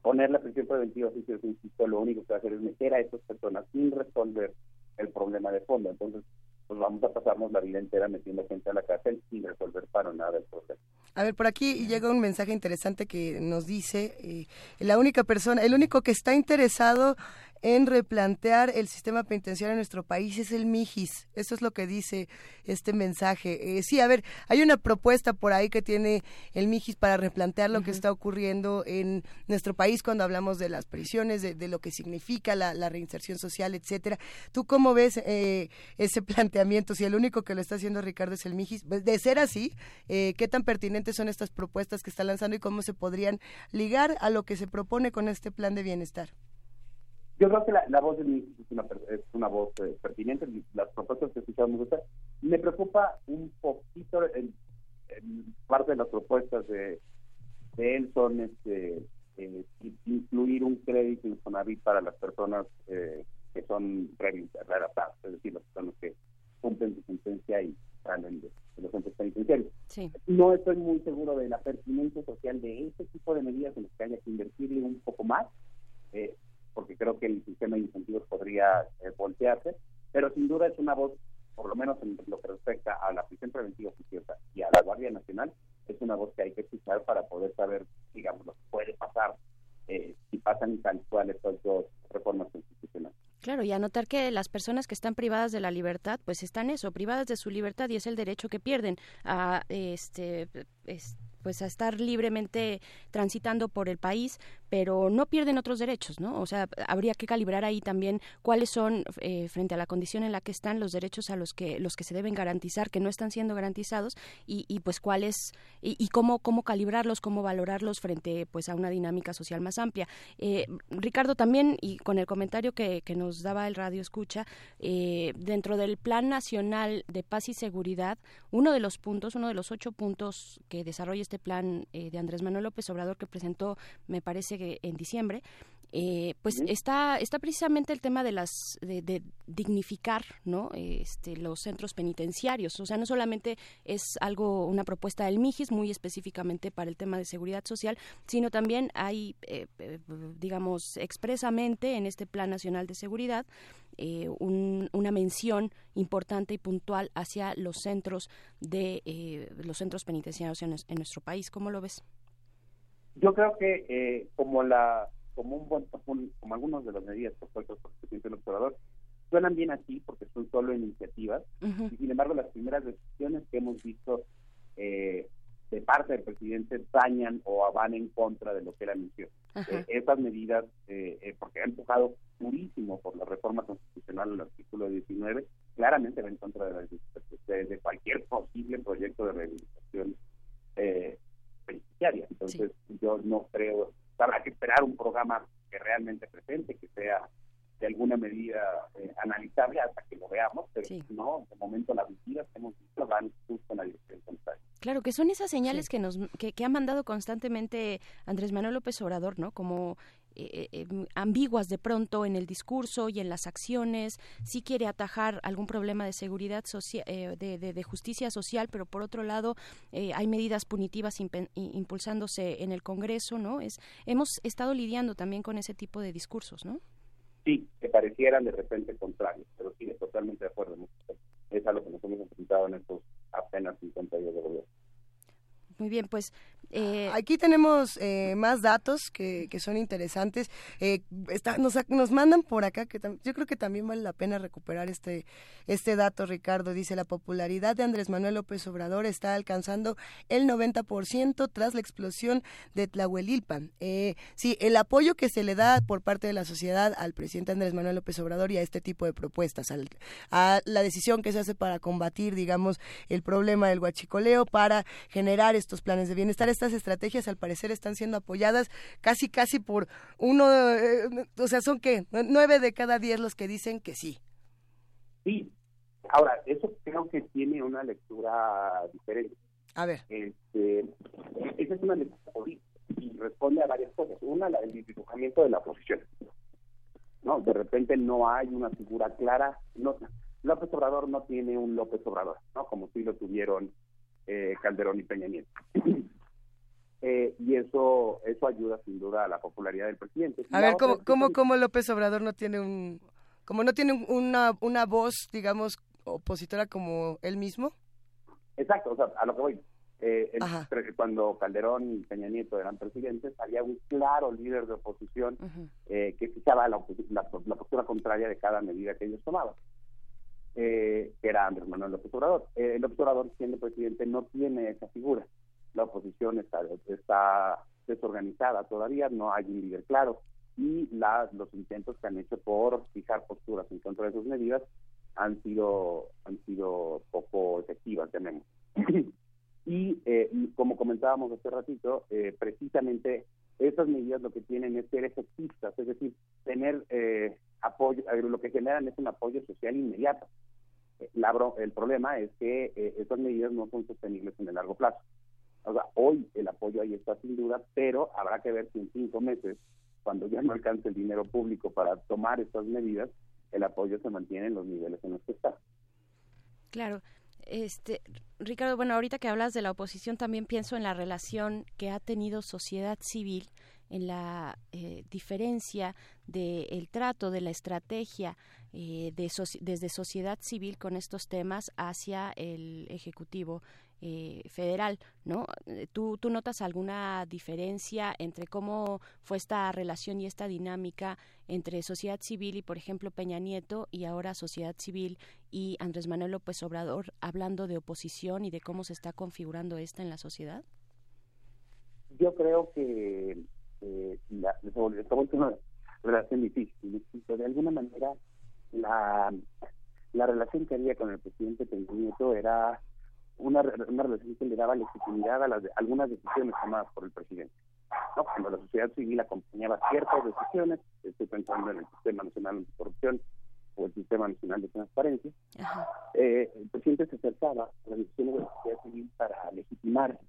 Poner la prisión preventiva, si insisto, lo único que va a hacer es meter a estas personas sin resolver el problema de fondo. Entonces, pues vamos a pasarnos la vida entera metiendo gente a la cárcel sin resolver para nada el problema. A ver, por aquí llega un mensaje interesante que nos dice, eh, la única persona, el único que está interesado en replantear el sistema penitenciario en nuestro país es el MIGIS. Eso es lo que dice este mensaje. Eh, sí, a ver, hay una propuesta por ahí que tiene el MIGIS para replantear lo que está ocurriendo en nuestro país cuando hablamos de las prisiones, de, lo que significa la, reinserción social, etcétera. ¿Tú cómo ves eh, ese planteamiento? Si el único que lo está haciendo Ricardo es el MIGIS, de ser así, eh, ¿qué tan pertinentes son estas propuestas que está lanzando y cómo se podrían ligar a lo que se propone con este plan de bienestar? Yo creo que la, voz de mi es una, es una voz eh, pertinente, las propuestas que escuchamos usted. Me preocupa un poquito, en, parte de las propuestas de, de él son este, eh, incluir un crédito Infonavit para las personas eh, que son readaptadas, es decir, las personas que cumplen su sentencia y salen de, los centros penitenciarios. No estoy muy seguro de la pertinencia social de ese tipo de medidas en las que haya que invertirle un poco más. Eh, porque creo que el sistema de incentivos podría eh, voltearse, pero sin duda es una voz, por lo menos en lo que respecta a la prisión preventiva oficiosa y a la Guardia Nacional, es una voz que hay que escuchar para poder saber, digamos, lo que puede pasar eh, si pasan tal cual estas dos reformas constitucionales. Claro, y anotar que las personas que están privadas de la libertad, pues están eso, privadas de su libertad y es el derecho que pierden a este, este pues a estar libremente transitando por el país, pero no pierden otros derechos, ¿no? O sea, habría que calibrar ahí también cuáles son eh, frente a la condición en la que están los derechos a los que los que se deben garantizar que no están siendo garantizados y, pues cuáles y, cómo cómo calibrarlos, cómo valorarlos frente pues a una dinámica social más amplia. Eh, Ricardo también y con el comentario que, que nos daba el radio escucha eh, dentro del Plan Nacional de Paz y Seguridad, uno de los puntos, uno de los ocho puntos que desarrolla este este plan eh, de Andrés Manuel López Obrador que presentó, me parece que en diciembre, eh, pues está está precisamente el tema de las de, dignificar no este los centros penitenciarios o sea no solamente es algo una propuesta del Mijis muy específicamente para el tema de seguridad social sino también hay eh, digamos expresamente en este plan nacional de seguridad eh, una mención importante y puntual hacia los centros de eh, los centros penitenciarios en, nuestro país. ¿Cómo lo ves? Yo creo que eh, como la como un buen como algunas de las medidas propuestas por el presidente del observador suenan bien así porque son solo iniciativas y sin embargo las primeras decisiones que hemos visto eh, de parte del presidente dañan o van en contra de lo que él anunció. Eh, esas medidas, eh, eh, porque ha empujado durísimo por la reforma constitucional el artículo 19, claramente va en contra de, de, cualquier posible proyecto de rehabilitación eh, penitenciaria. Entonces, yo no creo, habrá que esperar un programa que realmente presente, que sea de alguna medida analizable hasta que lo veamos, pero no, de momento las medidas que hemos visto van justo en la dirección contraria. Claro, que son esas señales que nos que, ha mandado constantemente Andrés Manuel López Obrador, ¿no? Como eh, eh, em, ambiguas de pronto en el discurso y en las acciones, sí quiere atajar algún problema de seguridad social, eh, de, de, justicia social, pero por otro lado hay medidas punitivas impulsándose en el Congreso, ¿no? Es hemos estado lidiando también con ese tipo de discursos, ¿no? Sí, que parecieran de repente contrarios, pero sí, totalmente de acuerdo. Es a lo que nos hemos enfrentado en estos apenas 50 días de gobierno. Muy bien, pues Eh, Aquí tenemos eh, más datos que, que son interesantes. Eh, está, nos, nos mandan por acá, que yo creo que también vale la pena recuperar este, este dato, Ricardo. Dice, la popularidad de Andrés Manuel López Obrador está alcanzando el 90% tras la explosión de Tlahuelilpan. Eh, sí, el apoyo que se le da por parte de la sociedad al presidente Andrés Manuel López Obrador y a este tipo de propuestas, a la decisión que se hace para combatir, digamos, el problema del huachicoleo, para generar estos planes de bienestar, estas estrategias al parecer están siendo apoyadas casi casi por uno, eh, o sea, son que nueve de cada diez los que dicen que sí. Sí, ahora, eso creo que tiene una lectura diferente. A ver. Este, esa es una lectura política y responde a varias cosas. Una, la del dibujamiento de la oposición. ¿no? De repente no hay una figura clara. No, López Obrador no tiene un López Obrador, ¿no? Como si lo tuvieron eh, Calderón y Peña Nieto. Eh, y eso eso ayuda sin duda a la popularidad del presidente. A ver, ¿cómo, cómo, ¿cómo López Obrador no tiene un... como no tiene una, una voz, digamos, opositora como él mismo? Exacto, o sea, a lo que voy. Eh, cuando Calderón y Peña Nieto eran presidentes, había un claro líder de oposición eh, que fijaba la, la, postura contraria de cada medida que ellos tomaban, eh, que era Andrés Manuel López Obrador. Eh, siendo presidente, no tiene esa figura la oposición está, desorganizada todavía, no hay un líder claro y los intentos que han hecho por fijar posturas en contra de esas medidas han sido han sido poco efectivas, tenemos. y eh, como comentábamos hace ratito, eh, precisamente esas medidas lo que tienen es ser efectivas, es decir, tener eh, apoyo, lo que generan es un apoyo social inmediato. el problema es que esas medidas no son sostenibles en el largo plazo. O sea, hoy el apoyo ahí está sin duda, pero habrá que ver si en cinco meses, cuando ya no alcance el dinero público para tomar estas medidas, el apoyo se mantiene en los niveles en los que está. Claro. Este, Ricardo, bueno, ahorita que hablas de la oposición, también pienso en la relación que ha tenido sociedad civil, en la eh, diferencia del trato, de la estrategia eh, de desde sociedad civil con estos temas hacia el Ejecutivo eh, federal, ¿no? Eh, ¿Tú, ¿Tú notas alguna diferencia entre cómo fue esta relación y esta dinámica entre sociedad civil y, por ejemplo, Peña Nieto y ahora sociedad civil y Andrés Manuel López Obrador hablando de oposición y de cómo se está configurando esta en la sociedad? Yo creo que eh, la, una relación difícil. De alguna manera, la relación que había con el presidente Peña Nieto era una, una relación que le daba legitimidad a las, algunas decisiones tomadas por el presidente. ¿no? Cuando la sociedad civil acompañaba ciertas decisiones, estoy pensando en el Sistema Nacional Anticorrupción o el Sistema Nacional de Transparencia, eh, el presidente se acercaba a las decisiones de la sociedad civil para legitimar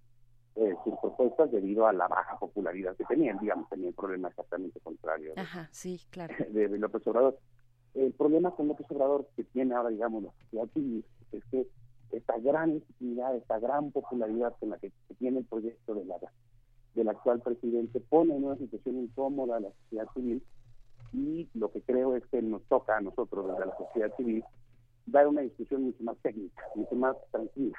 eh, sus propuestas debido a la baja popularidad que tenían, digamos, tenía el problema exactamente contrario Ajá, sí, claro. de, de López Obrador. El problema con López Obrador que tiene ahora, digamos, la sociedad civil es que esta gran legitimidad, esta gran popularidad con la que tiene el proyecto de la, del actual presidente pone en una situación incómoda a la sociedad civil y lo que creo es que nos toca a nosotros, desde la sociedad civil, dar una discusión mucho más técnica, mucho más tranquila,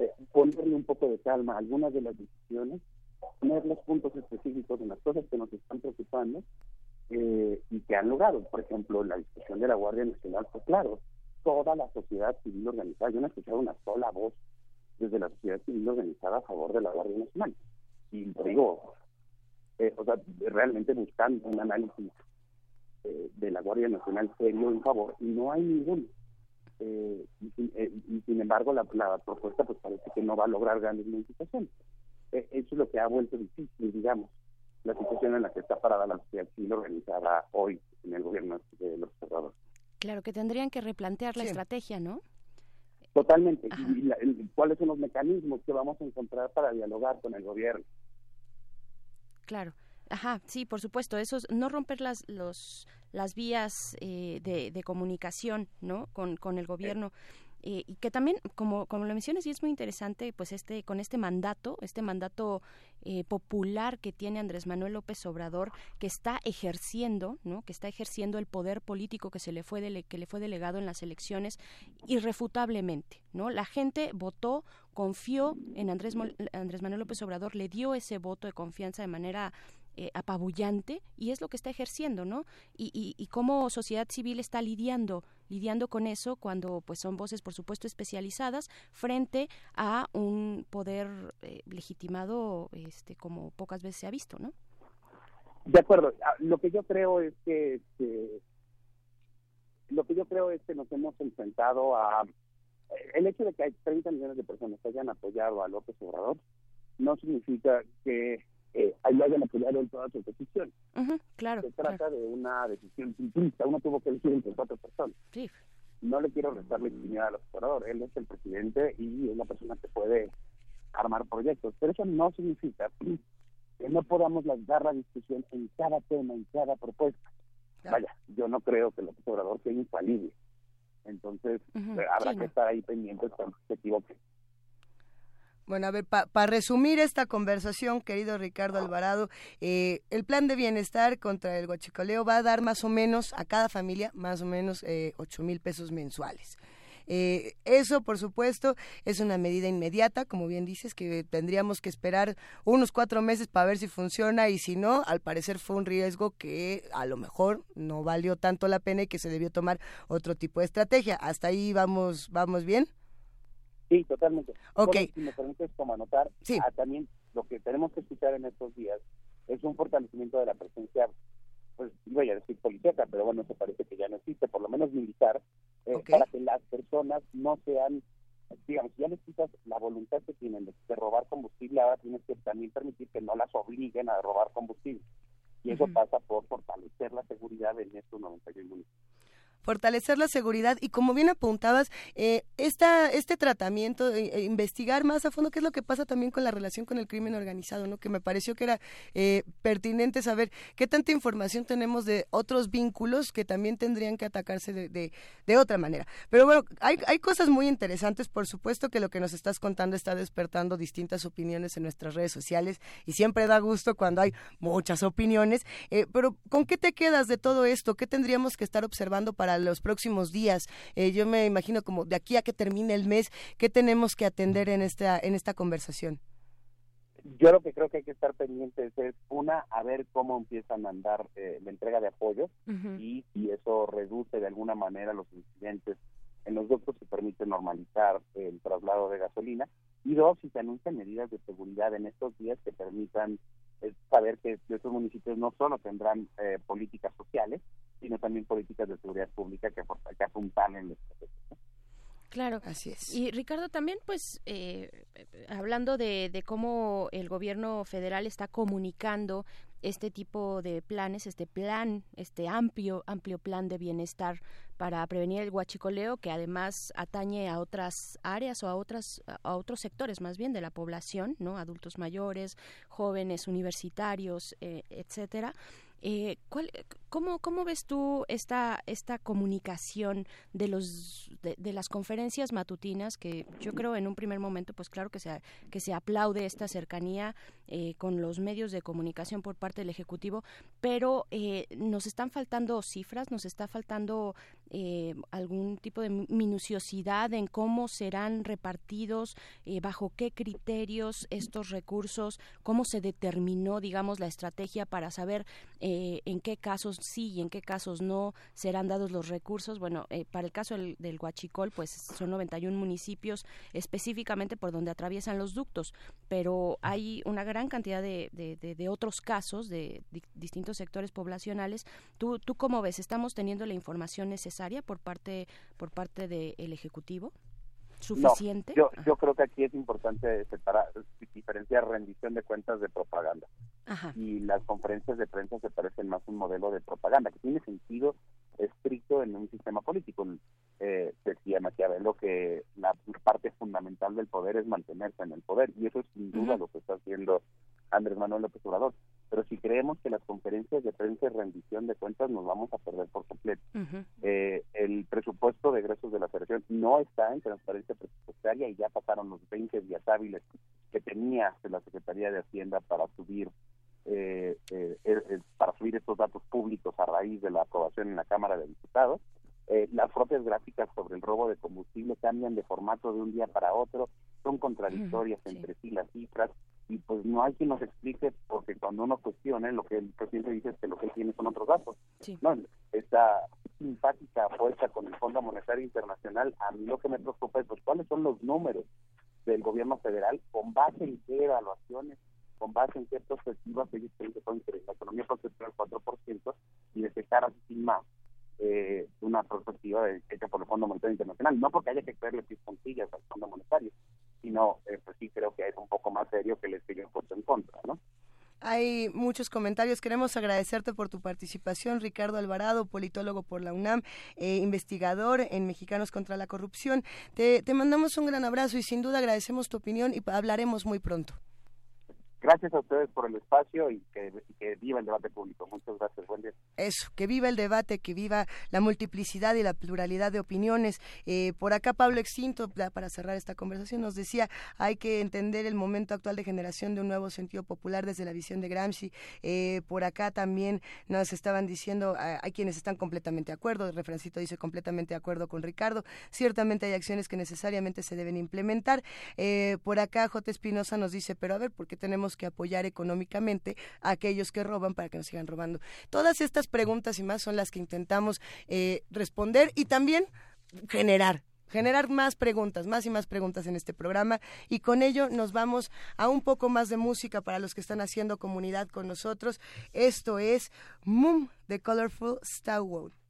eh, ponerle un poco de calma a algunas de las decisiones, poner los puntos específicos en las cosas que nos están preocupando eh, y que han logrado. Por ejemplo, la discusión de la Guardia Nacional, pues claro, toda la sociedad civil organizada. Yo no he escuchado una sola voz desde la sociedad civil organizada a favor de la Guardia Nacional. Y digo, eh, o sea, realmente buscando un análisis eh, de la Guardia Nacional serio en favor, y no hay ninguno. Eh, y, sin embargo, la, propuesta pues parece que no va a lograr grandes modificaciones. eso es lo que ha vuelto difícil, digamos, la situación en la que está parada la sociedad civil organizada hoy en el gobierno de los observadores. Claro, que tendrían que replantear la estrategia, ¿no? Totalmente. Y ¿Cuáles son los mecanismos que vamos a encontrar para dialogar con el gobierno? Claro. Ajá, sí, por supuesto. Eso es no romper las los las vías eh, de, de, comunicación, ¿no? Con, con el gobierno. Eh, y que también, como, como lo mencionas, y es muy interesante, pues este, con este mandato, este mandato eh, popular que tiene Andrés Manuel López Obrador, que está ejerciendo, ¿no? que está ejerciendo el poder político que se le fue que le fue delegado en las elecciones irrefutablemente, ¿no? La gente votó, confió en Andrés, Andrés Manuel López Obrador, le dio ese voto de confianza de manera eh, apabullante y es lo que está ejerciendo, ¿no? Y, y, y, cómo sociedad civil está lidiando, lidiando con eso cuando pues son voces, por supuesto, especializadas frente a un poder eh, legitimado este, como pocas veces se ha visto, ¿no? De acuerdo. Ah, lo que yo creo es que este, lo que yo creo es que nos hemos enfrentado a el hecho de que hay 30 millones de personas que hayan apoyado a López Obrador no significa que eh, hayan apoyado en todas sus decisiones. claro. Se trata de una decisión simplista. Uno tuvo que elegir entre cuatro personas. Sí. No le quiero restar legitimidad al observador. Él es el presidente y es la persona que puede armar proyectos. Pero eso no significa que no podamos dar la discusión en cada tema, en cada propuesta. Vaya, yo no creo que el observador sea infalible. Entonces, habrá que estar ahí pendientes cuando se equivoque. Bueno, a ver, para resumir esta conversación, querido Ricardo Alvarado, eh, el plan de bienestar contra el guachicoleo va a dar más o menos a cada familia, más o menos eh, 8 mil pesos mensuales. Eh, eso, por supuesto, es una medida inmediata, como bien dices, que tendríamos que esperar unos cuatro meses para ver si funciona y si no, al parecer fue un riesgo que a lo mejor no valió tanto la pena y que se debió tomar otro tipo de estrategia. ¿Hasta ahí vamos, vamos bien? Sí, totalmente. Ok. si me permites como anotar, ah, también lo que tenemos que escuchar en estos días es un fortalecimiento de la presencia, pues voy a decir policíaca, pero bueno, se parece que ya no existe, por lo menos militar, eh, para que las personas no sean, digamos, ya les quitas la voluntad que tienen de, robar combustible, ahora tienes que también permitir que no las obliguen a robar combustible. Y eso pasa por fortalecer la seguridad en estos 91 municipios fortalecer la seguridad y como bien apuntabas, eh, esta, este tratamiento, eh, eh, investigar más a fondo qué es lo que pasa también con la relación con el crimen organizado, ¿no? Que me pareció que era eh, pertinente saber qué tanta información tenemos de otros vínculos que también tendrían que atacarse de, de, de otra manera. Pero bueno, hay, hay cosas muy interesantes, por supuesto que lo que nos estás contando está despertando distintas opiniones en nuestras redes sociales y siempre da gusto cuando hay muchas opiniones, pero ¿con qué te quedas de todo esto? ¿Qué tendríamos que estar observando para los próximos días? Eh, yo me imagino como de aquí a que termine el mes, ¿qué tenemos que atender en esta, en esta conversación? Yo lo que creo que hay que estar pendientes es, una, a ver cómo empiezan a andar eh, la entrega de apoyo y si eso reduce de alguna manera los incidentes en los ductos y permite normalizar el traslado de gasolina. Y dos, si se anuncian medidas de seguridad en estos días que permitan eh, saber que estos municipios no solo tendrán políticas sociales, sino también políticas de seguridad pública que, que apuntan los procesos. Claro, así es. Y Ricardo, también pues eh, hablando de, de, cómo el gobierno federal está comunicando este tipo de planes, este plan, este amplio, amplio plan de bienestar para prevenir el huachicoleo, que además atañe a otras áreas o a otras, a otros sectores más bien de la población, ¿no? Adultos mayores, jóvenes, universitarios, eh, etcétera. Eh, ¿cuál, cómo, ¿Cómo ves tú esta, esta comunicación de, los, de, las conferencias matutinas que yo creo en un primer momento, pues claro que se, que se aplaude esta cercanía eh, con los medios de comunicación por parte del Ejecutivo, pero eh, nos están faltando cifras, nos está faltando eh, algún tipo de minuciosidad en cómo serán repartidos, eh, bajo qué criterios estos recursos, cómo se determinó, digamos, la estrategia para saber eh, en qué casos sí y en qué casos no serán dados los recursos. Bueno, para el caso del, del, Huachicol, pues son 91 municipios específicamente por donde atraviesan los ductos, pero hay una gran cantidad de, de, otros casos de, distintos sectores poblacionales. ¿Tú, ¿Tú cómo ves? ¿Estamos teniendo la información necesaria? Por parte por parte del ejecutivo suficiente yo, yo creo que aquí es importante separar diferenciar rendición de cuentas de propaganda. Y las conferencias de prensa se parecen más a un modelo de propaganda que tiene sentido estricto en un sistema político. Eh, decía Maquiavelo que la parte fundamental del poder es mantenerse en el poder y eso es sin duda lo que está haciendo Andrés Manuel López Obrador. Pero si creemos que las conferencias de prensa y rendición de cuentas nos vamos a perder por completo. Eh, el presupuesto de egresos de la federación no está en transparencia presupuestaria y ya pasaron los 20 días hábiles que tenía la Secretaría de Hacienda para subir eh, eh, para subir estos datos públicos a raíz de la aprobación en la Cámara de Diputados. las propias gráficas sobre el robo de combustible cambian de formato de un día para otro, son contradictorias entre sí las cifras y pues no hay quien nos explique porque cuando uno cuestione lo que el presidente dice es que lo que él tiene son otros datos. No, esta simpática apuesta Fondo Monetario Internacional, a mí lo que me preocupa es pues, cuáles son los números del gobierno federal, con base en qué evaluaciones, con base en qué perspectivas ellos creen que la economía puede al 4% y de cara sin más eh, una perspectiva hecha por el Fondo Monetario Internacional. No porque haya que creerle puntillas al Fondo Monetario, sino eh, pues sí creo que es un poco más serio que les siguen puesto en contra. Hay muchos comentarios. Queremos agradecerte por tu participación, Ricardo Alvarado, politólogo por la UNAM, eh, investigador en Mexicanos contra la Corrupción. Te, te mandamos un gran abrazo y sin duda agradecemos tu opinión y hablaremos muy pronto. Gracias a ustedes por el espacio y que, viva el debate público. Muchas gracias. Buen día. Eso, que viva el debate, que viva la multiplicidad y la pluralidad de opiniones. Eh, por acá Pablo Extinto, para cerrar esta conversación, nos decía, hay que entender el momento actual de generación de un nuevo sentido popular desde la visión de Gramsci. Eh, por acá también nos estaban diciendo, hay quienes están completamente de acuerdo, el refrancito dice completamente de acuerdo con Ricardo. Ciertamente hay acciones que necesariamente se deben implementar. Eh, por acá J. Espinosa nos dice, pero a ver, ¿por qué tenemos que apoyar económicamente a aquellos que roban para que no sigan robando. Todas estas preguntas y más son las que intentamos eh, responder y también generar generar más preguntas, más y más preguntas en este programa y con ello nos vamos a un poco más de música para los que están haciendo comunidad con nosotros. Esto es Moom de Colorful Starwood.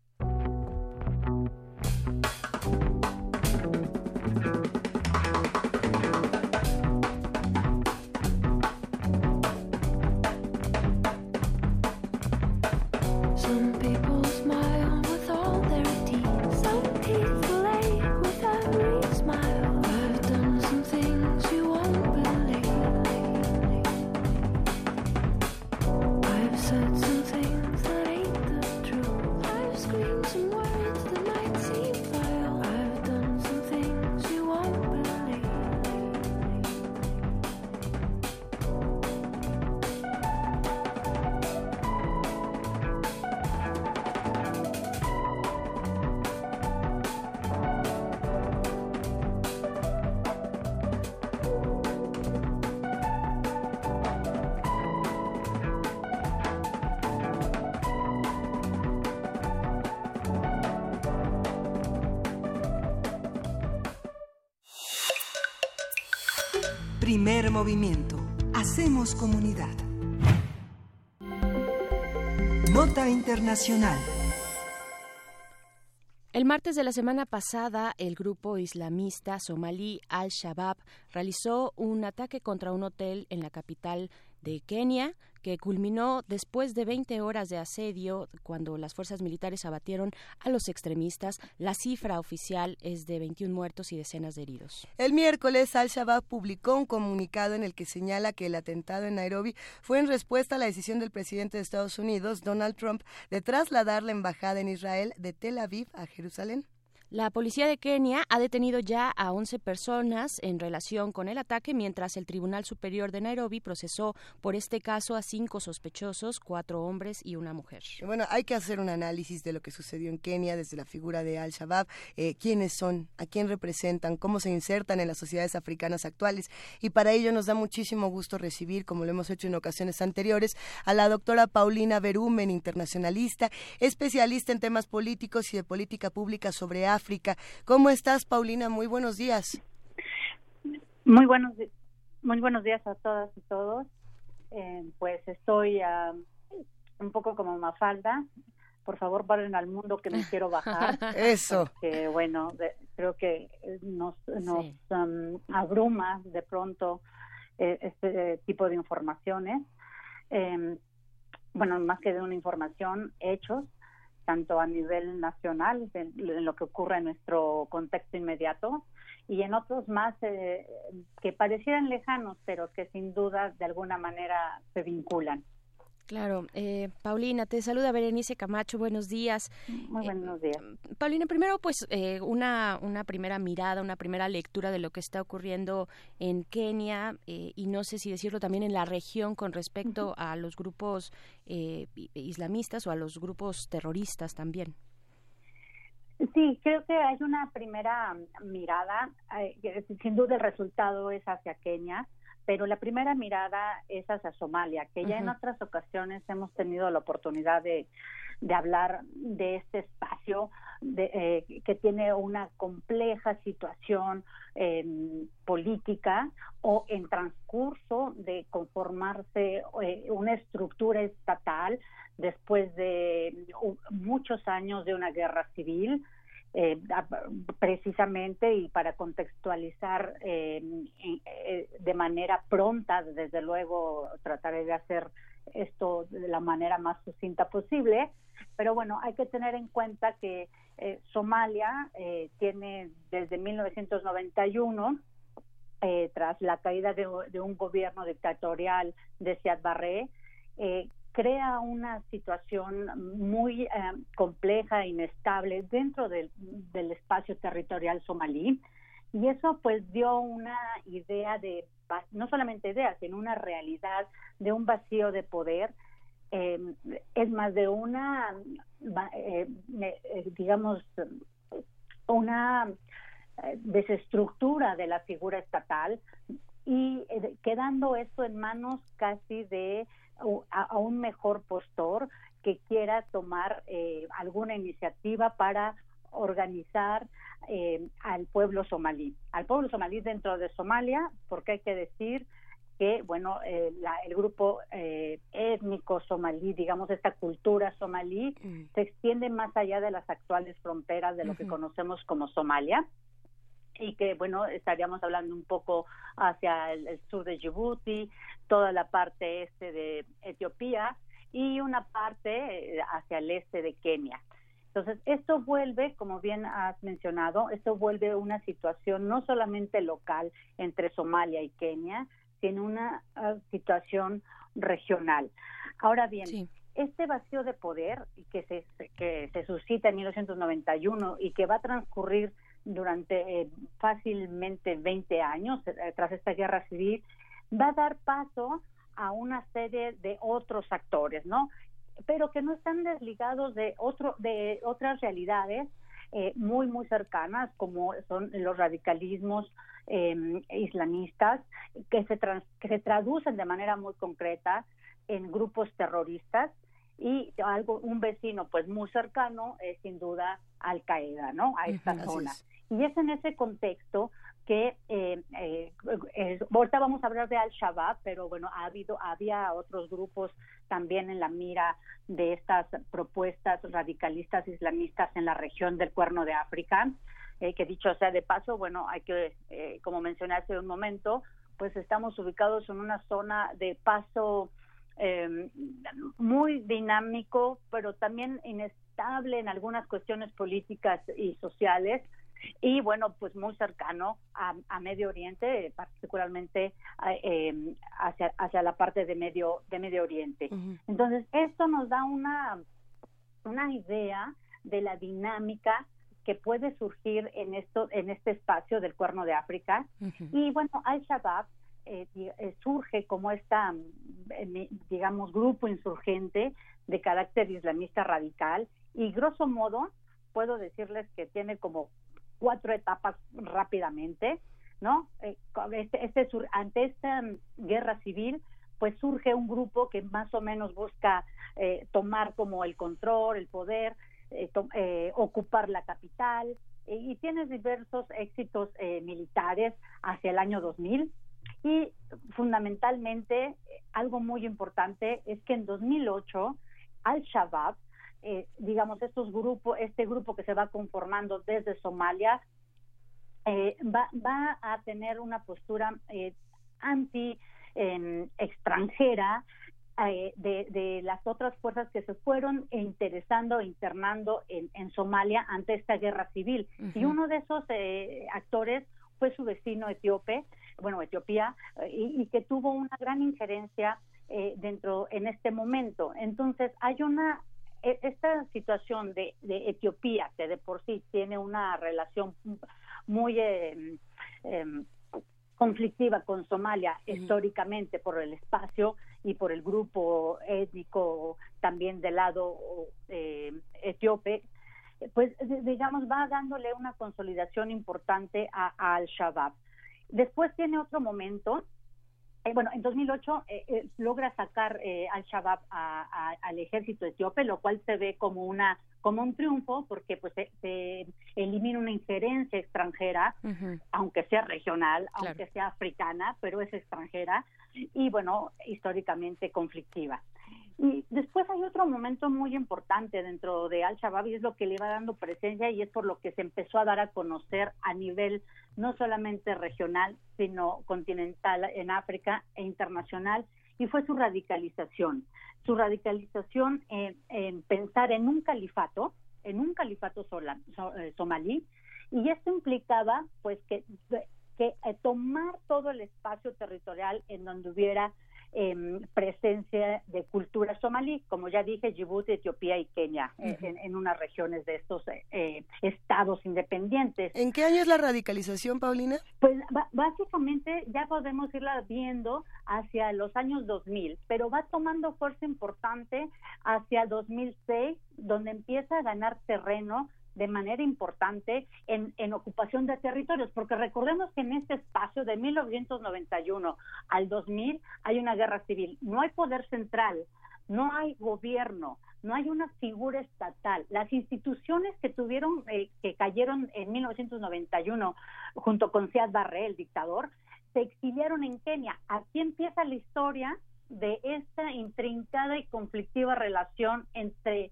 El martes de la semana pasada, el grupo islamista somalí Al-Shabaab realizó un ataque contra un hotel en la capital de Kenia, que culminó después de 20 horas de asedio cuando las fuerzas militares abatieron a los extremistas. La cifra oficial es de 21 muertos y decenas de heridos. El miércoles, Al-Shabaab publicó un comunicado en el que señala que el atentado en Nairobi fue en respuesta a la decisión del presidente de Estados Unidos, Donald Trump, de trasladar la embajada en Israel de Tel Aviv a Jerusalén. La policía de Kenia ha detenido ya a 11 personas en relación con el ataque, mientras el Tribunal Superior de Nairobi procesó por este caso a cinco sospechosos, cuatro hombres y una mujer. Bueno, hay que hacer un análisis de lo que sucedió en Kenia desde la figura de Al-Shabaab, eh, quiénes son, a quién representan, cómo se insertan en las sociedades africanas actuales. Y para ello nos da muchísimo gusto recibir, como lo hemos hecho en ocasiones anteriores, a la doctora Paulina Berumen, internacionalista, especialista en temas políticos y de política pública sobre África África. ¿Cómo estás, Paulina? Muy buenos días. Muy buenos, muy buenos días a todas y todos. Eh, pues estoy un poco como Mafalda. Por favor, paren al mundo que me quiero bajar. Eso. Que bueno, creo que nos, nos um, abruma de pronto eh, este tipo de informaciones. Em, bueno, más que de una información, hechos tanto a nivel nacional, en, lo que ocurre en nuestro contexto inmediato, y en otros más eh, que parecieran lejanos, pero que sin duda de alguna manera se vinculan. Claro, eh, Paulina, te saluda Berenice Camacho, buenos días. Muy buenos días. Paulina, primero pues eh, una, una primera mirada, una primera lectura de lo que está ocurriendo en Kenia eh, y no sé si decirlo también en la región con respecto a los grupos islamistas o a los grupos terroristas también. Sí, creo que hay una primera mirada, sin duda el resultado es hacia Kenia pero la primera mirada es hacia Somalia, que ya en otras ocasiones hemos tenido la oportunidad de, hablar de este espacio de, eh, que tiene una compleja situación em, política o en transcurso de conformarse eh, una estructura estatal después de muchos años de una guerra civil eh, precisamente y para contextualizar eh, eh, de manera pronta, desde luego trataré de hacer esto de la manera más sucinta posible, pero bueno, hay que tener en cuenta que Somalia tiene desde 1991 tras la caída de, de, un gobierno dictatorial de Siad Barre, eh, crea una situación muy eh, compleja e inestable dentro del, espacio territorial somalí. Y eso pues dio una idea de no solamente ideas sino una realidad de un vacío de poder. Eh, es más de una eh, digamos una desestructura de la figura estatal y quedando esto en manos casi de a, un mejor postor que quiera tomar eh, alguna iniciativa para organizar eh, al pueblo somalí, al pueblo somalí dentro de Somalia, porque hay que decir que, bueno, eh, el grupo étnico somalí, digamos, esta cultura somalí, mm. se extiende más allá de las actuales fronteras de lo que conocemos como Somalia y que bueno estaríamos hablando un poco hacia el, sur de Djibouti, toda la parte este de Etiopía y una parte eh, hacia el este de Kenia. Entonces, esto vuelve, como bien has mencionado, esto vuelve una situación no solamente local entre Somalia y Kenia, sino una ah, situación regional. Ahora bien, este vacío de poder que se, que se suscita en 1991 y que va a transcurrir durante eh, fácilmente 20 años eh, tras esta guerra civil, va a dar paso a una serie de otros actores, ¿no? Pero que no están desligados de otro de otras realidades eh, muy muy cercanas como son los radicalismos em, islamistas que se que se traducen de manera muy concreta en grupos terroristas y algo un vecino pues muy cercano es sin duda Al Qaeda, ¿no? A esta zona. Y es en ese contexto que eh, eh, ahorita vamos a hablar de Al-Shabaab, pero bueno, ha habido, había otros grupos también en la mira de estas propuestas radicalistas islamistas en la región del Cuerno de África, eh, que dicho sea de paso, bueno, hay que, eh, como mencioné hace un momento, pues estamos ubicados en una zona de paso eh, muy dinámico, pero también inestable en algunas cuestiones políticas y sociales y bueno, pues muy cercano a, Medio Oriente, particularmente em, hacia, hacia la parte de Medio, de Medio Oriente. Entonces, esto nos da una, una idea de la dinámica que puede surgir en esto en este espacio del Cuerno de África. Y bueno Al-Shabaab eh, eh, surge como esta eh, digamos grupo insurgente de carácter islamista radical y grosso modo puedo decirles que tiene como cuatro etapas rápidamente, ¿no? Eh, este, este, ante esta mm, guerra civil, pues surge un grupo que más o menos busca eh, tomar como el control, el poder, eh, ocupar la capital, y tiene diversos éxitos militares hacia el año 2000. Y fundamentalmente, algo muy importante es que en 2008, Al-Shabaab eh, digamos, estos grupos, este grupo que se va conformando desde Somalia, eh, va, va, a tener una postura eh, anti em, extranjera de, de, las otras fuerzas que se fueron interesando e internando en, en Somalia ante esta guerra civil. Y uno de esos actores fue su vecino etíope, bueno, Etiopía, y, que tuvo una gran injerencia dentro en este momento. Entonces, hay una esta situación de, de, Etiopía, que de por sí tiene una relación muy eh, em, conflictiva con Somalia históricamente por el espacio y por el grupo étnico también del lado eh, etíope, pues digamos va dándole una consolidación importante a, a Al-Shabaab. Después tiene otro momento eh, bueno, en 2008 eh, eh, logra sacar al Shabab al ejército etíope, lo cual se ve como una como un triunfo porque pues se, elimina una injerencia extranjera, aunque sea regional, aunque sea africana, pero es extranjera y bueno, históricamente conflictiva. Y después hay otro momento muy importante dentro de Al-Shabaab y es lo que le va dando presencia y es por lo que se empezó a dar a conocer a nivel no solamente regional, sino continental en África e internacional, y fue su radicalización. Su radicalización en, pensar en un califato, en un califato eh, somalí, y esto implicaba pues que, que eh, tomar todo el espacio territorial en donde hubiera eh, presencia de cultura somalí, como ya dije, Djibouti, Etiopía y Kenia, eh, en, unas regiones de estos eh, estados independientes. ¿En qué año es la radicalización, Paulina? Pues básicamente ya podemos irla viendo hacia los años 2000, pero va tomando fuerza importante hacia 2006, donde empieza a ganar terreno de manera importante en, en, ocupación de territorios, porque recordemos que en este espacio de 1991 al 2000 hay una guerra civil, no hay poder central, no hay gobierno, no hay una figura estatal. Las instituciones que tuvieron, eh, que cayeron en 1991 junto con Siad Barre, el dictador, se exiliaron en Kenia. Aquí empieza la historia de esta intrincada y conflictiva relación entre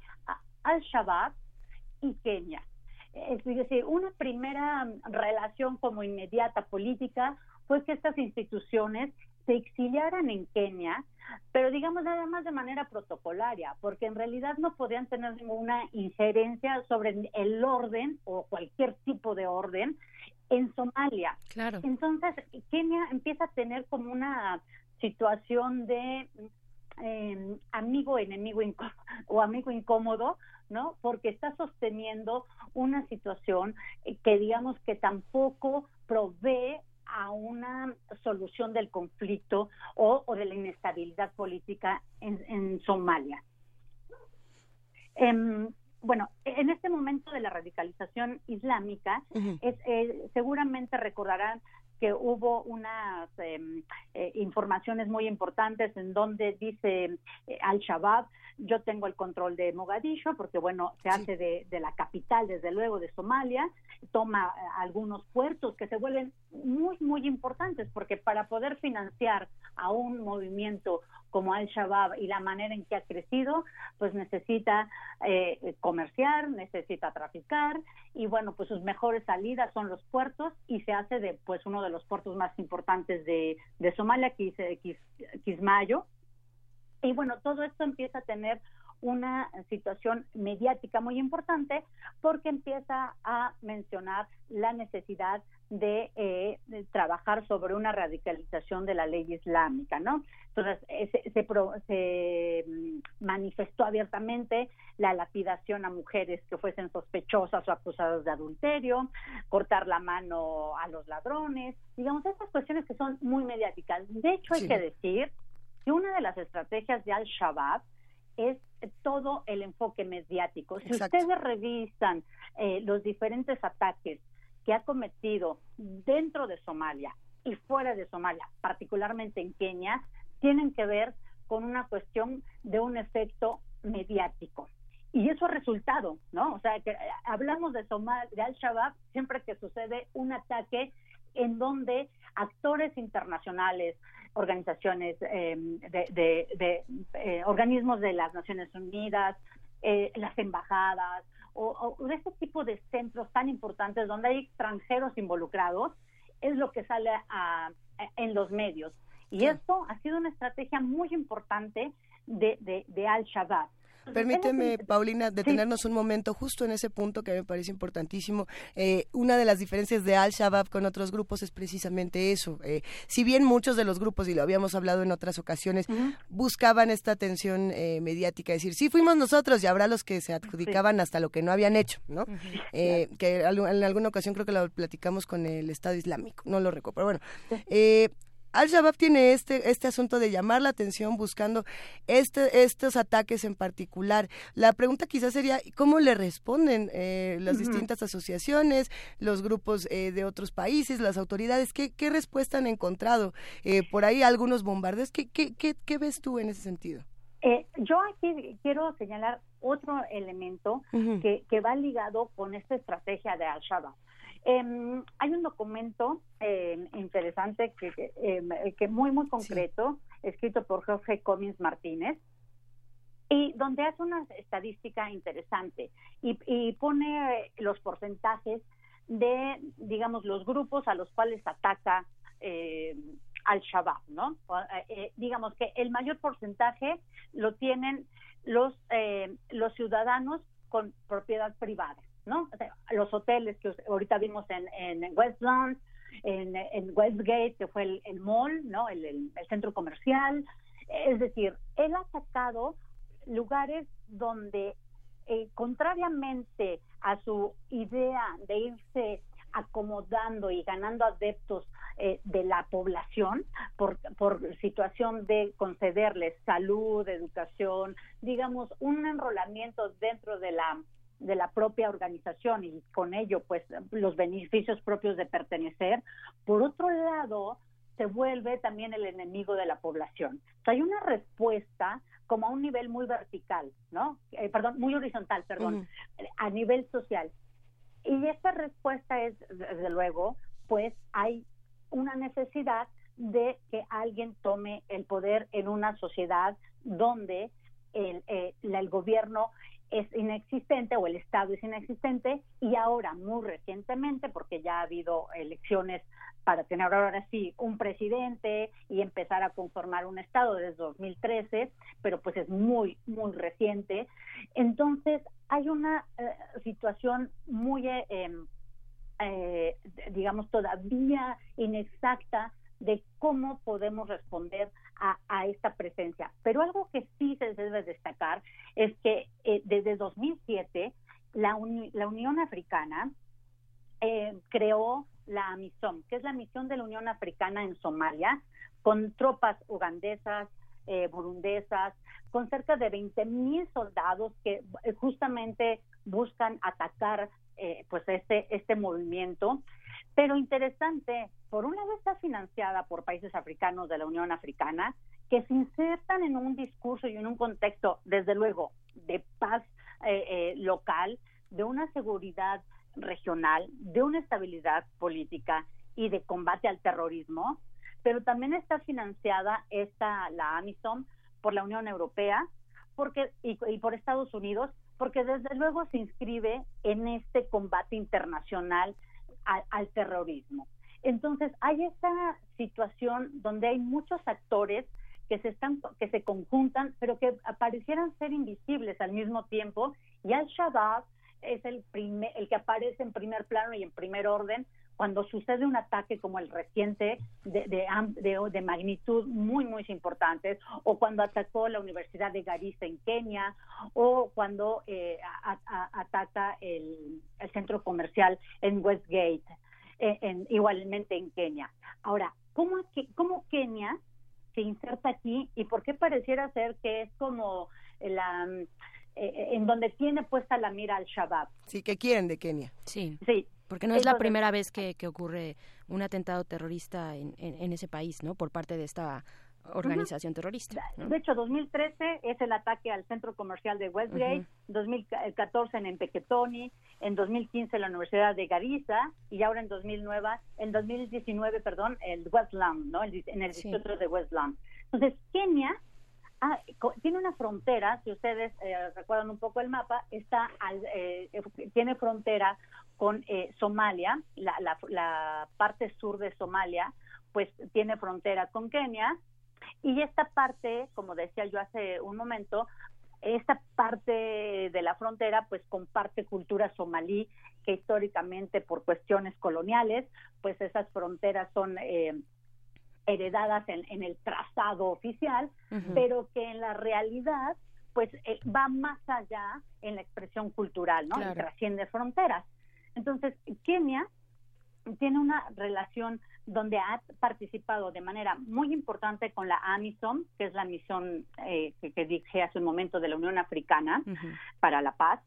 Al-Shabaab, y Kenia. Es decir, una primera relación como inmediata política fue que estas instituciones se exiliaran en Kenia, pero digamos nada más de manera protocolaria, porque en realidad no podían tener ninguna injerencia sobre el orden o cualquier tipo de orden en Somalia. Claro. Entonces, Kenia empieza a tener como una situación de eh, amigo enemigo o amigo incómodo ¿no? Porque está sosteniendo una situación eh, que digamos que tampoco provee a una solución del conflicto o, de la inestabilidad política en, Somalia. Em, bueno, en este momento de la radicalización islámica, es, eh, seguramente recordarán que hubo unas em, eh, informaciones muy importantes en donde dice Al-Shabaab yo tengo el control de Mogadishu, porque bueno, se hace de, la capital, desde luego, de Somalia, toma eh, algunos puertos que se vuelven muy, muy importantes, porque para poder financiar a un movimiento como Al-Shabaab y la manera en que ha crecido, pues necesita eh, comerciar, necesita traficar, y bueno, pues sus mejores salidas son los puertos, y se hace de pues uno de los puertos más importantes de, de Somalia, que es Kismayo, y bueno, todo esto empieza a tener una situación mediática muy importante porque empieza a mencionar la necesidad de, eh, trabajar sobre una radicalización de la ley islámica, ¿no? Entonces eh, se, se, mm, manifestó abiertamente la lapidación a mujeres que fuesen sospechosas o acusadas de adulterio, cortar la mano a los ladrones, digamos, estas cuestiones que son muy mediáticas. De hecho, hay que decir que una de las estrategias de Al-Shabaab es todo el enfoque mediático. Si ustedes revisan eh, los diferentes ataques que ha cometido dentro de Somalia y fuera de Somalia, particularmente en Kenia, tienen que ver con una cuestión de un efecto mediático. Y eso ha resultado, ¿no? O sea, que eh, hablamos de, Somal de Al-Shabaab siempre que sucede un ataque en donde actores internacionales, organizaciones eh, de, eh, organismos de las Naciones Unidas, eh, las embajadas o, de este tipo de centros tan importantes donde hay extranjeros involucrados, es lo que sale en los medios. Y esto ha sido una estrategia muy importante de, de Al-Shabaab. Permíteme, Paulina, detenernos un momento justo en ese punto que me parece importantísimo. Eh, una de las diferencias de Al-Shabaab con otros grupos es precisamente eso. Eh, si bien muchos de los grupos, y lo habíamos hablado en otras ocasiones, buscaban esta atención eh, mediática, decir, sí fuimos nosotros y habrá los que se adjudicaban hasta lo que no habían hecho, ¿no? que en alguna ocasión creo que lo platicamos con el Estado Islámico, no lo recuerdo, pero bueno. Al-Shabaab tiene este, este asunto de llamar la atención buscando este, estos ataques en particular. La pregunta quizás sería, ¿cómo le responden eh, las distintas asociaciones, los grupos eh, de otros países, las autoridades? ¿Qué, qué respuesta han encontrado? Eh, por ahí algunos bombardeos. ¿Qué, qué, qué, ves tú en ese sentido? yo aquí quiero señalar otro elemento que, que va ligado con esta estrategia de Al-Shabaab. Eh, hay un documento eh, interesante que, que, eh, muy, muy concreto, escrito por Jorge Comins Martínez, y donde hace una estadística interesante y, y pone los porcentajes de, digamos, los grupos a los cuales ataca eh, al Shabab, ¿no? Eh, digamos que el mayor porcentaje lo tienen los, eh, los ciudadanos con propiedad privada. ¿No? los hoteles que ahorita vimos en, en Westland, en, en, Westgate, que fue el, mall, ¿no? El, centro comercial. Es decir, él ha sacado lugares donde, eh, contrariamente a su idea de irse acomodando y ganando adeptos eh, de la población por, por situación de concederles salud, educación, digamos, un enrolamiento dentro de la de la propia organización y con ello pues los beneficios propios de pertenecer. Por otro lado, se vuelve también el enemigo de la población. hay una respuesta como a un nivel muy vertical, ¿no? Eh, perdón, muy horizontal, perdón, a nivel social. Y esta respuesta es, desde luego, pues hay una necesidad de que alguien tome el poder en una sociedad donde el, eh, el gobierno es inexistente o el Estado es inexistente y ahora muy recientemente, porque ya ha habido elecciones para tener ahora sí un presidente y empezar a conformar un Estado desde 2013, pero pues es muy, muy reciente. Entonces hay una eh, situación muy, eh, em, eh, digamos, todavía inexacta de cómo podemos responder a, esta presencia. Pero algo que sí se debe destacar es que eh, desde 2007 la, la Unión Africana eh, creó la AMISOM, que es la misión de la Unión Africana en Somalia, con tropas ugandesas, eh, burundesas, con cerca de 20 mil soldados que justamente buscan atacar pues este, este movimiento. Pero interesante, por un lado está financiada por países africanos de la Unión Africana, que se insertan en un discurso y en un contexto, desde luego, de paz eh, eh, local, de una seguridad regional, de una estabilidad política y de combate al terrorismo, pero también está financiada esta la AMISOM por la Unión Europea porque y, y por Estados Unidos porque desde luego se inscribe en este combate internacional al, terrorismo. Entonces, hay esta situación donde hay muchos actores que se están que se conjuntan, pero que parecieran ser invisibles al mismo tiempo y al-Shabaab es el el que aparece en primer plano y en primer orden cuando sucede un ataque como el reciente de, de, magnitud muy, muy importante, o cuando atacó la Universidad de Garissa en Kenia, o cuando eh, ataca el, centro comercial en Westgate, en, igualmente en Kenia. Ahora, ¿cómo, ¿cómo Kenia se inserta aquí y por qué pareciera ser que es como la... Eh, en donde tiene puesta la mira al Shabab. Sí, que quieren de Kenia. Sí. Sí, porque no es la primera vez que, ocurre un atentado terrorista en, en, ese país, ¿no? Por parte de esta organización terrorista. De hecho, 2013 es el ataque al centro comercial de Westgate, 2014 en Empequetoni, en 2015 la Universidad de Garissa y ahora en 2009, en 2019, perdón, el Westland, ¿no? en el distrito de Westland. Entonces, Kenia Ah, tiene una frontera, si ustedes eh, recuerdan un poco el mapa, está eh, tiene frontera con eh, Somalia, la, la, parte sur de Somalia, pues tiene frontera con Kenia, y esta parte, como decía yo hace un momento, esta parte de la frontera pues comparte cultura somalí que históricamente por cuestiones coloniales pues esas fronteras son eh, heredadas en, el trazado oficial pero que en la realidad pues eh, va más allá en la expresión cultural no y trasciende fronteras entonces Kenia tiene una relación donde ha participado de manera muy importante con la AMISOM, que es la misión eh, que, dije hace un momento de la Unión Africana para la Paz,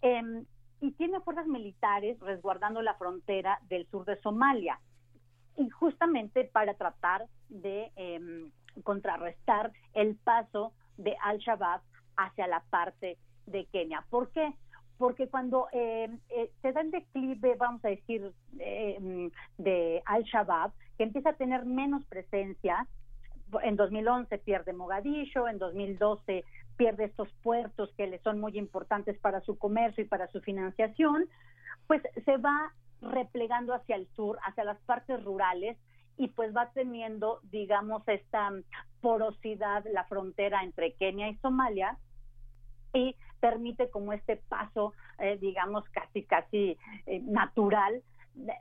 em, y tiene fuerzas militares resguardando la frontera del sur de Somalia, y justamente para tratar de em, contrarrestar el paso de Al-Shabaab hacia la parte de Kenia. ¿Por qué? Porque cuando eh, eh, se da el declive, vamos a decir, eh, de Al-Shabaab, que empieza a tener menos presencia, en 2011 pierde Mogadishu, en 2012 pierde estos puertos que le son muy importantes para su comercio y para su financiación, pues se va replegando hacia el sur, hacia las partes rurales y pues va teniendo, digamos, esta porosidad, la frontera entre Kenia y Somalia, y permite como este paso, eh, digamos, casi, casi eh, natural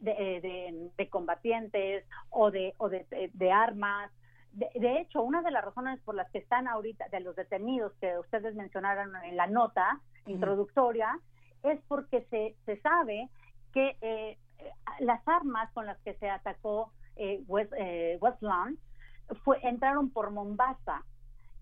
eh, de, combatientes o de, o de, armas. De, hecho, una de las razones por las que están ahorita, de los detenidos que ustedes mencionaron en la nota introductoria, es porque se, se sabe que las armas con las que se atacó West, Westland fue, entraron por Mombasa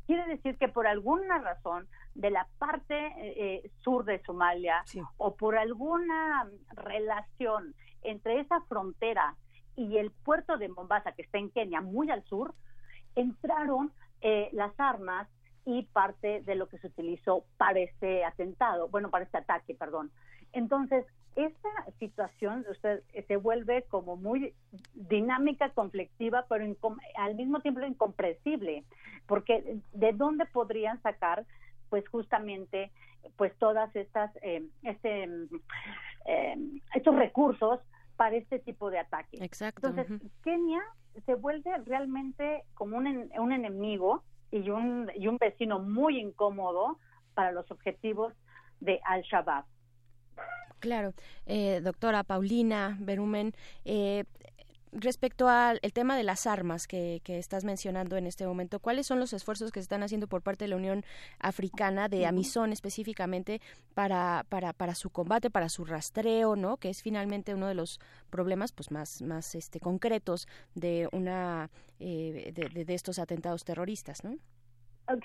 Quiere decir que por alguna razón de la parte eh, sur de Somalia o por alguna relación entre esa frontera y el puerto de Mombasa, que está en Kenia, muy al sur, entraron eh, las armas y parte de lo que se utilizó para este atentado, bueno, para este ataque, perdón. Entonces, esta situación usted eh, se vuelve como muy dinámica, conflictiva, pero al mismo tiempo incomprensible, porque de dónde podrían sacar, pues justamente, pues todas estas, eh, este, eh, estos recursos para este tipo de ataque. Exacto. Entonces, Kenia se vuelve realmente como un, un enemigo y un, y un vecino muy incómodo para los objetivos de Al-Shabaab. Claro, eh, doctora Paulina Berumen, eh, respecto al tema de las armas que, estás mencionando en este momento, ¿cuáles son los esfuerzos que se están haciendo por parte de la Unión Africana, de Amison específicamente, para, para, para su combate, para su rastreo, ¿no? que es finalmente uno de los problemas pues, más, más este, concretos de, una, eh, de, de estos atentados terroristas? ¿no?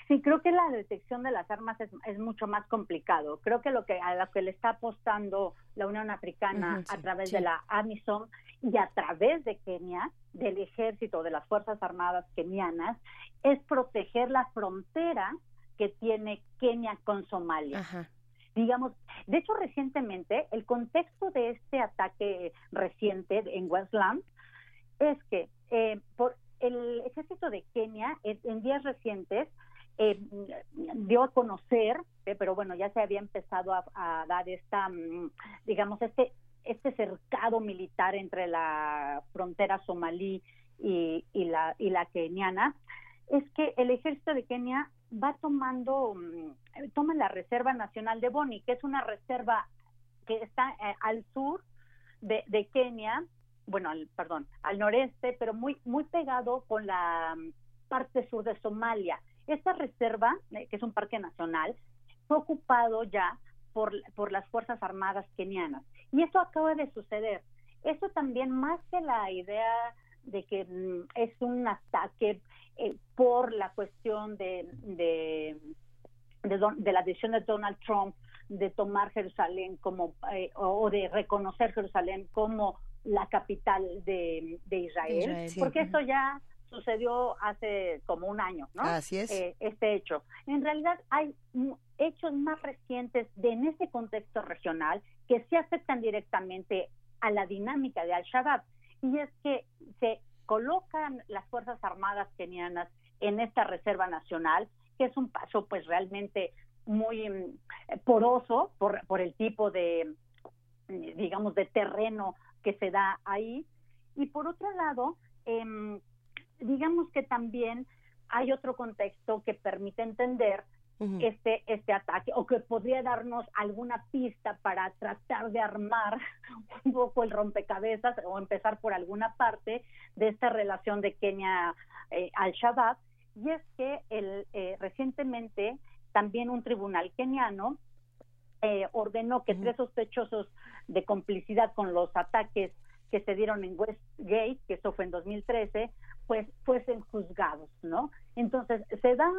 Sí, creo que la detección de las armas es, mucho más complicado. Creo que lo que a lo que le está apostando la Unión Africana a través de la AMISOM y a través de Kenia, del ejército, de las Fuerzas Armadas kenianas, es proteger la frontera que tiene Kenia con Somalia. Digamos, de hecho, recientemente, el contexto de este ataque reciente en Westland es que eh, por el ejército de Kenia en días recientes eh, dio a conocer, eh, pero bueno, ya se había empezado a, dar esta, mm, digamos, este, este cercado militar entre la frontera somalí y, la, y la keniana, es que el ejército de Kenia va tomando, mm, toma la Reserva Nacional de Boni, que es una reserva que está eh, al sur de, de Kenia, bueno, al, perdón, al noreste, pero muy, muy pegado con la mm, parte sur de Somalia. Esta reserva, eh, que es un parque nacional, fue ocupado ya por, por las Fuerzas Armadas kenianas. Y esto acaba de suceder. Eso también, más que la idea de que mm, es un ataque eh, por la cuestión de, de, de, la decisión de Donald Trump de tomar Jerusalén como eh, o de reconocer Jerusalén como la capital de, Israel, porque eso ya sucedió hace como un año, ¿no? Así es. Eh, este hecho. En realidad hay hechos más recientes de, en este contexto regional que se afectan directamente a la dinámica de Al-Shabaab. Y es que se colocan las Fuerzas Armadas kenianas en esta Reserva Nacional, que es un paso pues realmente muy mm, poroso por, por el tipo de, digamos, de terreno que se da ahí. Y por otro lado, eh, digamos que también hay otro contexto que permite entender este, este ataque o que podría darnos alguna pista para tratar de armar un poco el rompecabezas o empezar por alguna parte de esta relación de Kenia eh, al Shabaab. Y es que el, eh, recientemente también un tribunal keniano eh, ordenó que tres sospechosos de complicidad con los ataques que se dieron en Westgate, que eso fue en 2013, pues fuesen juzgados, ¿no? Entonces, se da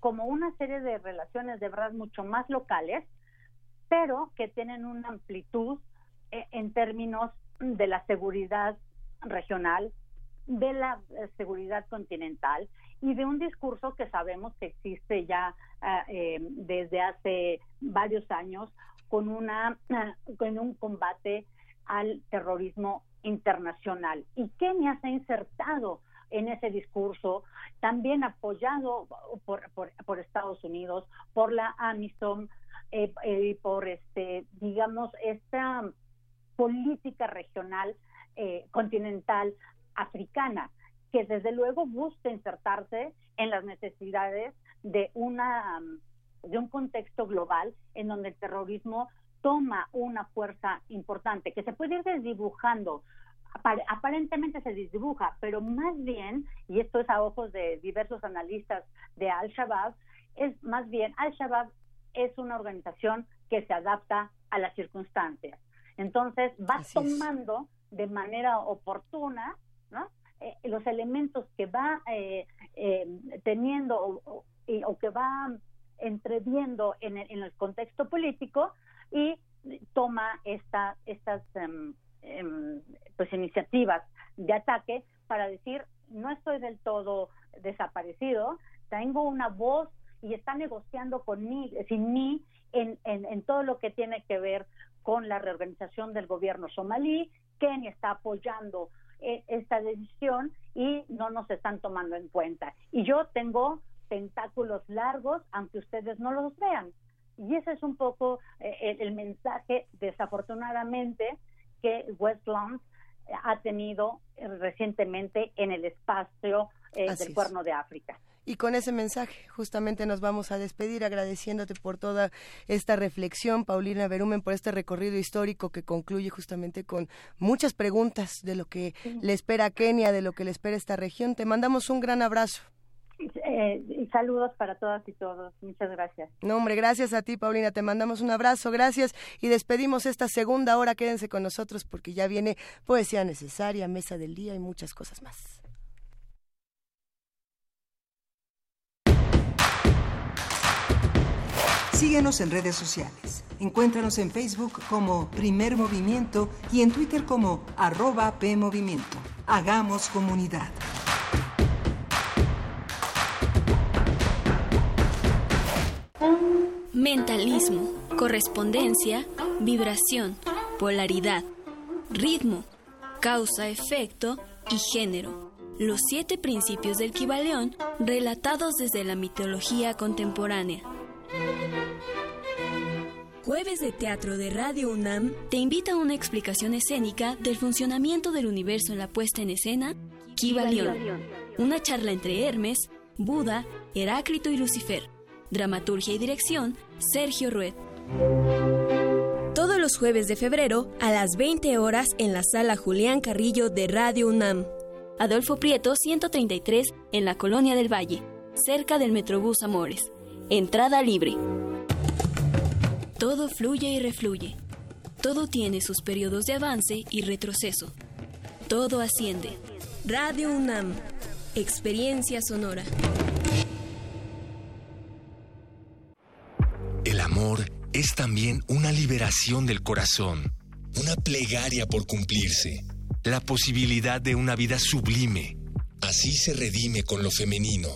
como una serie de relaciones de verdad mucho más locales, pero que tienen una amplitud eh, en términos de la seguridad regional, de la eh, seguridad continental y de un discurso que sabemos que existe ya eh, desde hace varios años con una con un combate al terrorismo internacional. Y Kenia se ha insertado en ese discurso, también apoyado por, Estados Unidos, por la AMISOM, eh, eh, por este, digamos, esta política regional eh, continental africana, que desde luego busca insertarse en las necesidades de una de un contexto global en donde el terrorismo toma una fuerza importante que se puede ir desdibujando aparentemente se desdibuja, pero más bien, y esto es a ojos de diversos analistas de Al-Shabaab, es más bien, Al-Shabaab es una organización que se adapta a las circunstancias. Entonces va tomando de manera oportuna eh, los elementos que va eh, eh, teniendo o, que va entreviendo en el, contexto político y toma esta, estas Em, pues iniciativas de ataque para decir no estoy del todo desaparecido, tengo una voz y está negociando conmigo, sin mí en, en, todo lo que tiene que ver con la reorganización del gobierno somalí. Kenia está apoyando eh, esta decisión y no nos están tomando en cuenta. Y yo tengo tentáculos largos, aunque ustedes no los vean. Y ese es un poco eh, el mensaje, desafortunadamente, que Westlands eh, ha tenido eh, recientemente en el espacio eh, del Cuerno de África. Y con ese mensaje justamente nos vamos a despedir agradeciéndote por toda esta reflexión, Paulina Berumen, por este recorrido histórico que concluye justamente con muchas preguntas de lo que le espera a Kenia, de lo que le espera esta región. Te mandamos un gran abrazo. Eh, saludos para todas y todos. Muchas gracias. No, hombre, gracias a ti, Paulina. Te mandamos un abrazo, gracias. Y despedimos esta segunda hora. Quédense con nosotros porque ya viene poesía necesaria, mesa del día y muchas cosas más. Síguenos en redes sociales. Encuéntranos en Facebook como Primer Movimiento y en Twitter como arroba PMovimiento. Hagamos comunidad. Mentalismo, correspondencia, vibración, polaridad, ritmo, causa-efecto y género. Los siete principios del Kibaleón relatados desde la mitología contemporánea. Jueves de Teatro de Radio UNAM te invita a una explicación escénica del funcionamiento del universo en la puesta en escena Kibaleón. Una charla entre Hermes, Buda, Heráclito y Lucifer Dramaturgia y dirección, Sergio Rued. Todos los jueves de febrero a las 20 horas en la sala Julián Carrillo de Radio UNAM. Adolfo Prieto 133 en la Colonia del Valle, cerca del Metrobús Amores. Entrada libre. Todo fluye y refluye. Todo tiene sus periodos de avance y retroceso. Todo asciende. Radio UNAM. Experiencia sonora. El amor es también una liberación del corazón, una plegaria por cumplirse, la posibilidad de una vida sublime. Así se redime con lo femenino.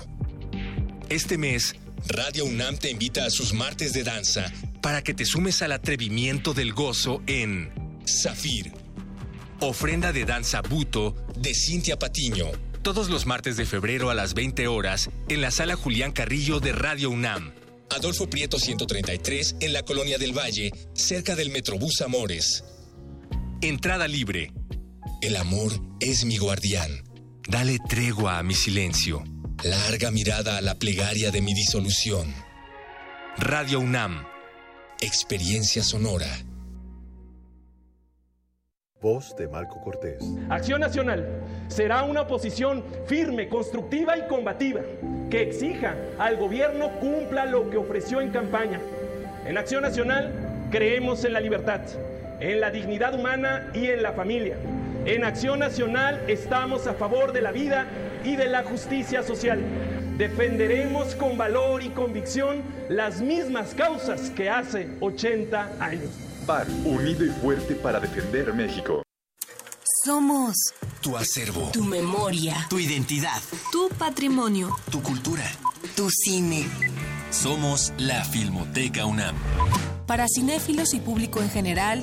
Este mes, Radio UNAM te invita a sus martes de danza para que te sumes al atrevimiento del gozo en Zafir. Ofrenda de danza buto de Cintia Patiño. Todos los martes de febrero a las 20 horas en la sala Julián Carrillo de Radio UNAM. Adolfo Prieto 133 en la Colonia del Valle, cerca del Metrobús Amores. Entrada libre. El amor es mi guardián. Dale tregua a mi silencio. Larga mirada a la plegaria de mi disolución. Radio UNAM. Experiencia sonora. Voz de Marco Cortés. Acción Nacional será una oposición firme, constructiva y combativa que exija al gobierno cumpla lo que ofreció en campaña. En Acción Nacional creemos en la libertad, en la dignidad humana y en la familia. En Acción Nacional estamos a favor de la vida y de la justicia social. Defenderemos con valor y convicción las mismas causas que hace 80 años. PAR, unido y fuerte para defender México. Somos tu acervo, tu memoria, tu identidad, tu patrimonio, tu cultura, tu cine. Somos la Filmoteca UNAM. Para cinéfilos y público en general,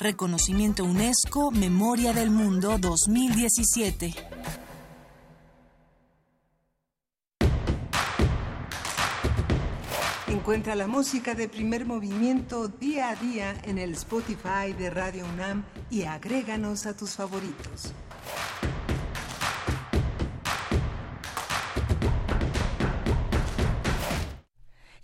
Reconocimiento UNESCO Memoria del Mundo 2017. Encuentra la música de primer movimiento día a día en el Spotify de Radio UNAM y agréganos a tus favoritos.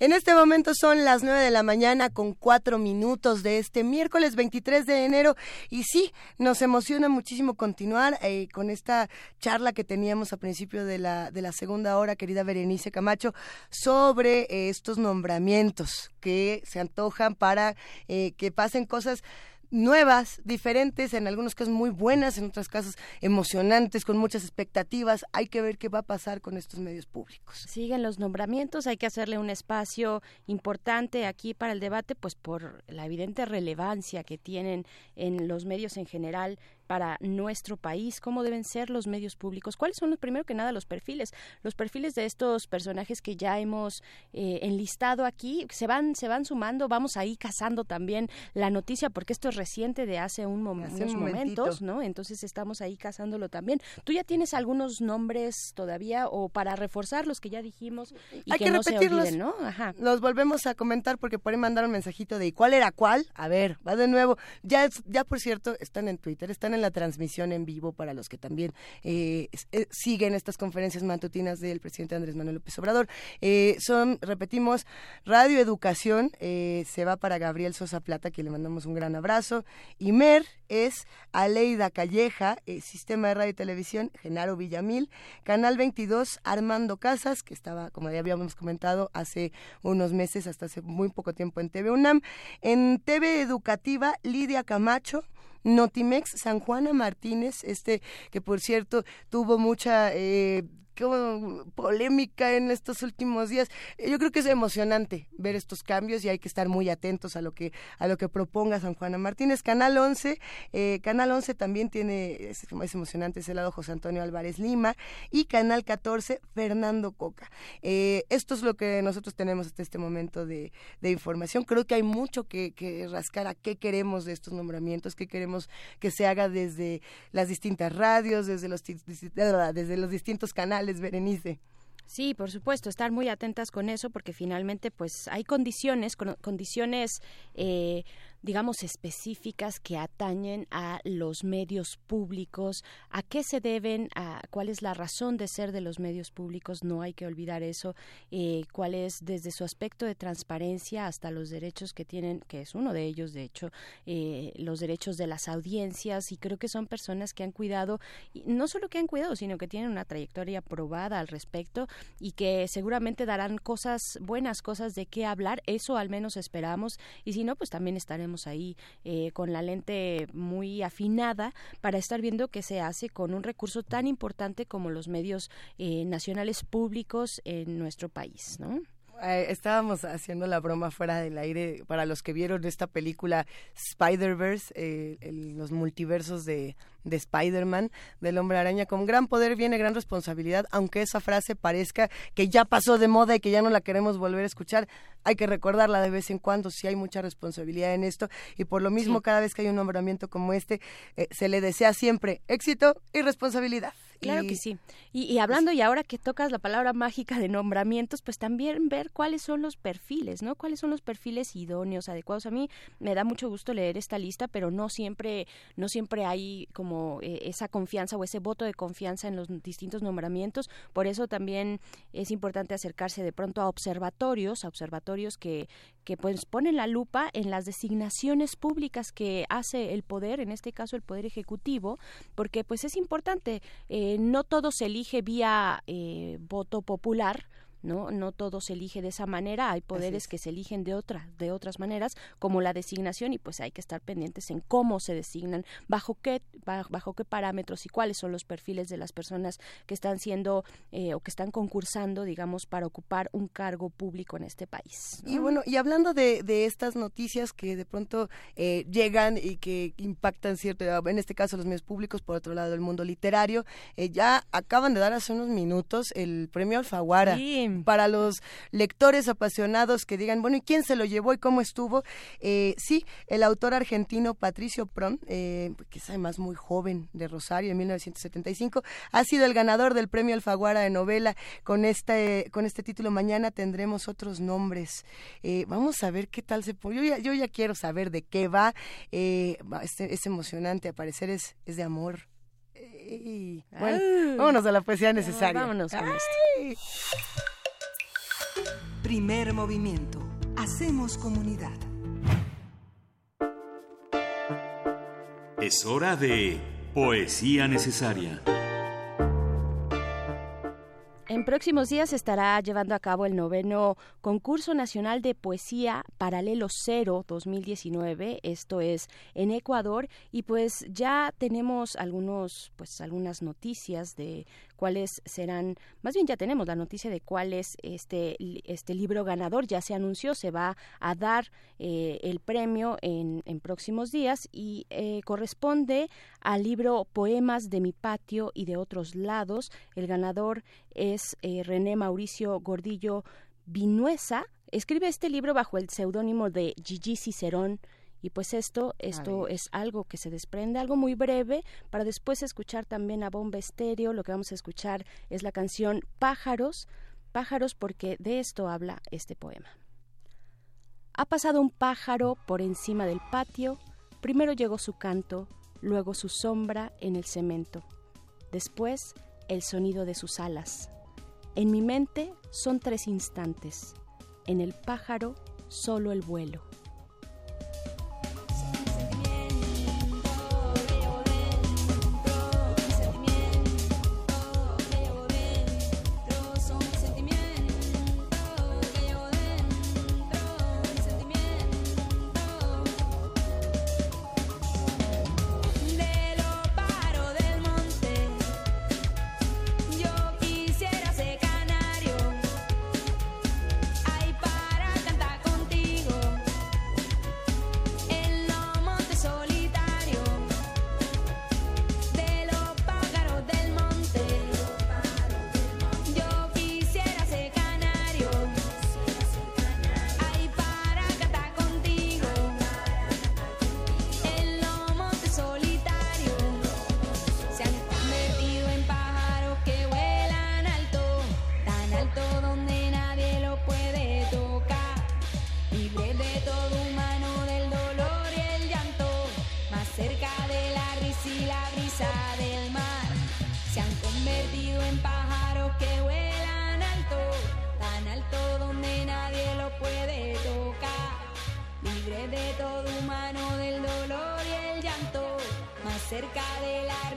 En este momento son las 9 de la mañana con cuatro minutos de este miércoles 23 de enero. Y sí, nos emociona muchísimo continuar eh, con esta charla que teníamos a principio de la, de la segunda hora, querida Berenice Camacho, sobre eh, estos nombramientos que se antojan para eh, que pasen cosas nuevas, diferentes, en algunos casos muy buenas, en otros casos emocionantes, con muchas expectativas. Hay que ver qué va a pasar con estos medios públicos. Siguen los nombramientos, hay que hacerle un espacio importante aquí para el debate, pues por la evidente relevancia que tienen en los medios en general para nuestro país, cómo deben ser los medios públicos, cuáles son, primero que nada, los perfiles, los perfiles de estos personajes que ya hemos eh, enlistado aquí, se van, se van sumando, vamos ahí cazando también la noticia, porque esto es reciente de hace un unos momentos, ¿no? Entonces estamos ahí cazándolo también. ¿Tú ya tienes algunos nombres todavía o para reforzar los que ya dijimos y Hay que, que, no repetirlos, se olviden, ¿no? Ajá. Los volvemos a comentar porque por ahí mandaron un mensajito de ¿y cuál era cuál? A ver, va de nuevo. Ya, ya por cierto, están en Twitter, están en la transmisión en vivo para los que también eh, eh, siguen estas conferencias matutinas del presidente Andrés Manuel López Obrador. Eh, son, repetimos, Radio Educación se va para Gabriel Sosa Plata, que le mandamos un gran abrazo. Imer es Aleida Calleja, Sistema de Radio y Televisión, Genaro Villamil, Canal 22, Armando Casas, que estaba, como ya habíamos comentado, hace unos meses, hasta hace muy poco tiempo en TV UNAM. En TV Educativa, Lidia Camacho, Notimex San Juana Martínez, este que por cierto tuvo mucha eh, como polémica en estos últimos días. Yo creo que es emocionante ver estos cambios y hay que estar muy atentos a lo que a lo que proponga San Juana Martínez. Canal 11, eh, Canal 11 también tiene, es, es, emocionante ese lado José Antonio Álvarez Lima y Canal 14 Fernando Coca. Eh, esto es lo que nosotros tenemos hasta este momento de, de información. Creo que hay mucho que, que rascar a qué queremos de estos nombramientos, qué queremos que se haga desde las distintas radios, desde los, desde los distintos canales, Berenice. Sí, por supuesto, estar muy atentas con eso porque finalmente pues hay condiciones, condiciones eh, digamos, específicas que atañen a los medios públicos, a qué se deben, a cuál es la razón de ser de los medios públicos, no hay que olvidar eso, eh, cuál es desde su aspecto de transparencia hasta los derechos que tienen, que es uno de ellos, de hecho, eh, los derechos de las audiencias, y creo que son personas que han cuidado, no solo que han cuidado, sino que tienen una trayectoria probada al respecto y que seguramente darán cosas, buenas cosas de qué hablar, eso al menos esperamos, y si no, pues también estaremos ahí eh, con la lente muy afinada para estar viendo qué se hace con un recurso tan importante como los medios eh, nacionales públicos en nuestro país, ¿no? Eh, estábamos haciendo la broma fuera del aire para los que vieron esta película Spider-Verse, eh, los multiversos de, de Spider-Man, del hombre araña. Con gran poder viene gran responsabilidad, aunque esa frase parezca que ya pasó de moda y que ya no la queremos volver a escuchar. Hay que recordarla de vez en cuando, si hay mucha responsabilidad en esto. Y por lo mismo, cada vez que hay un nombramiento como este, eh, se le desea siempre éxito y responsabilidad. Claro Y- que sí. Y, y hablando, y ahora que tocas la palabra mágica de nombramientos, pues también ver cuáles son los perfiles, ¿no? Cuáles son los perfiles idóneos, adecuados. A mí me da mucho gusto leer esta lista, pero no siempre, no siempre hay como eh, esa confianza o ese voto de confianza en los distintos nombramientos. Por eso también es importante acercarse de pronto a observatorios, a observatorios que, que pues ponen la lupa en las designaciones públicas que hace el poder, en este caso el poder ejecutivo, porque pues es importante, eh, no todo se elige vía eh, voto popular, ¿no? No todo se elige de esa manera, hay poderes es. que se eligen de otra, de otras maneras, como la designación, y pues hay que estar pendientes en cómo se designan, bajo qué, ba- bajo qué parámetros y cuáles son los perfiles de las personas que están siendo eh, o que están concursando, digamos, para ocupar un cargo público en este país. ¿no? Y bueno, y hablando de, de estas noticias que de pronto eh, llegan y que impactan cierto, en este caso los medios públicos, por otro lado el mundo literario, eh, ya acaban de dar hace unos minutos el premio Alfaguara para los lectores apasionados que digan, bueno, ¿y quién se lo llevó y cómo estuvo? Eh, sí, el autor argentino Patricio Prom, eh, que es además muy joven de Rosario, en 1975, ha sido el ganador del premio Alfaguara de novela. Con este, con este título mañana tendremos otros nombres. Eh, vamos a ver qué tal se pone. Yo ya, yo ya quiero saber de qué va. Eh, es, es emocionante, al parecer es, es de amor. Eh, y, bueno, Ah. vámonos a la poesía necesaria. Vámonos con Ay. Primer movimiento. Hacemos comunidad. Es hora de Poesía Necesaria. En próximos días se estará llevando a cabo el noveno Concurso Nacional de Poesía Paralelo Cero 2019, esto es en Ecuador, y pues ya tenemos algunos, pues algunas noticias de cuáles serán, más bien ya tenemos la noticia de cuál es este, este libro ganador, ya se anunció, se va a dar eh, el premio en, en próximos días y eh, corresponde al libro Poemas de mi patio y de otros lados. El ganador es eh, René Mauricio Gordillo Vinuesa. Escribe este libro bajo el seudónimo de Gigi Cicerón. Y pues esto, esto es algo que se desprende, algo muy breve, para después escuchar también a Bomba Estéreo. Lo que vamos a escuchar es la canción Pájaros, Pájaros porque de esto habla este poema. Ha pasado un pájaro por encima del patio, primero llegó su canto, luego su sombra en el cemento, después el sonido de sus alas. En mi mente son tres instantes, en el pájaro solo el vuelo.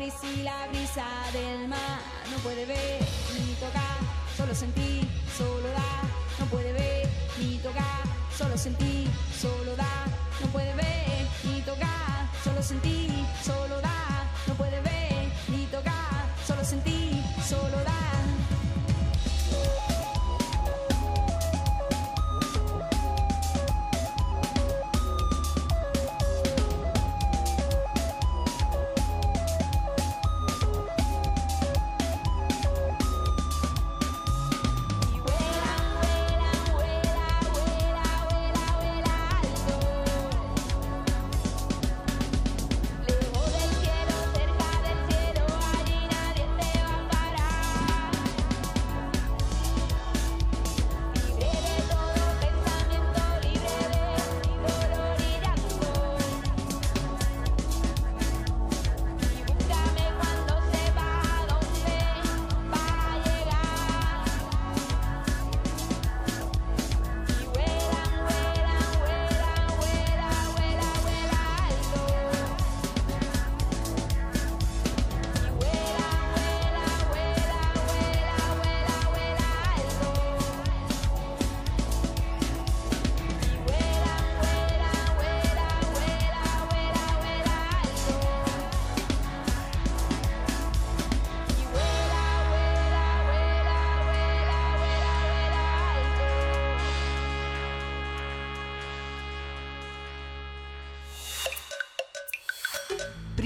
Risa y la brisa del mar. No puede ver ni tocar, solo sentir, solo da. No puede ver ni tocar, solo sentir, solo da. No puede ver ni tocar, solo sentir,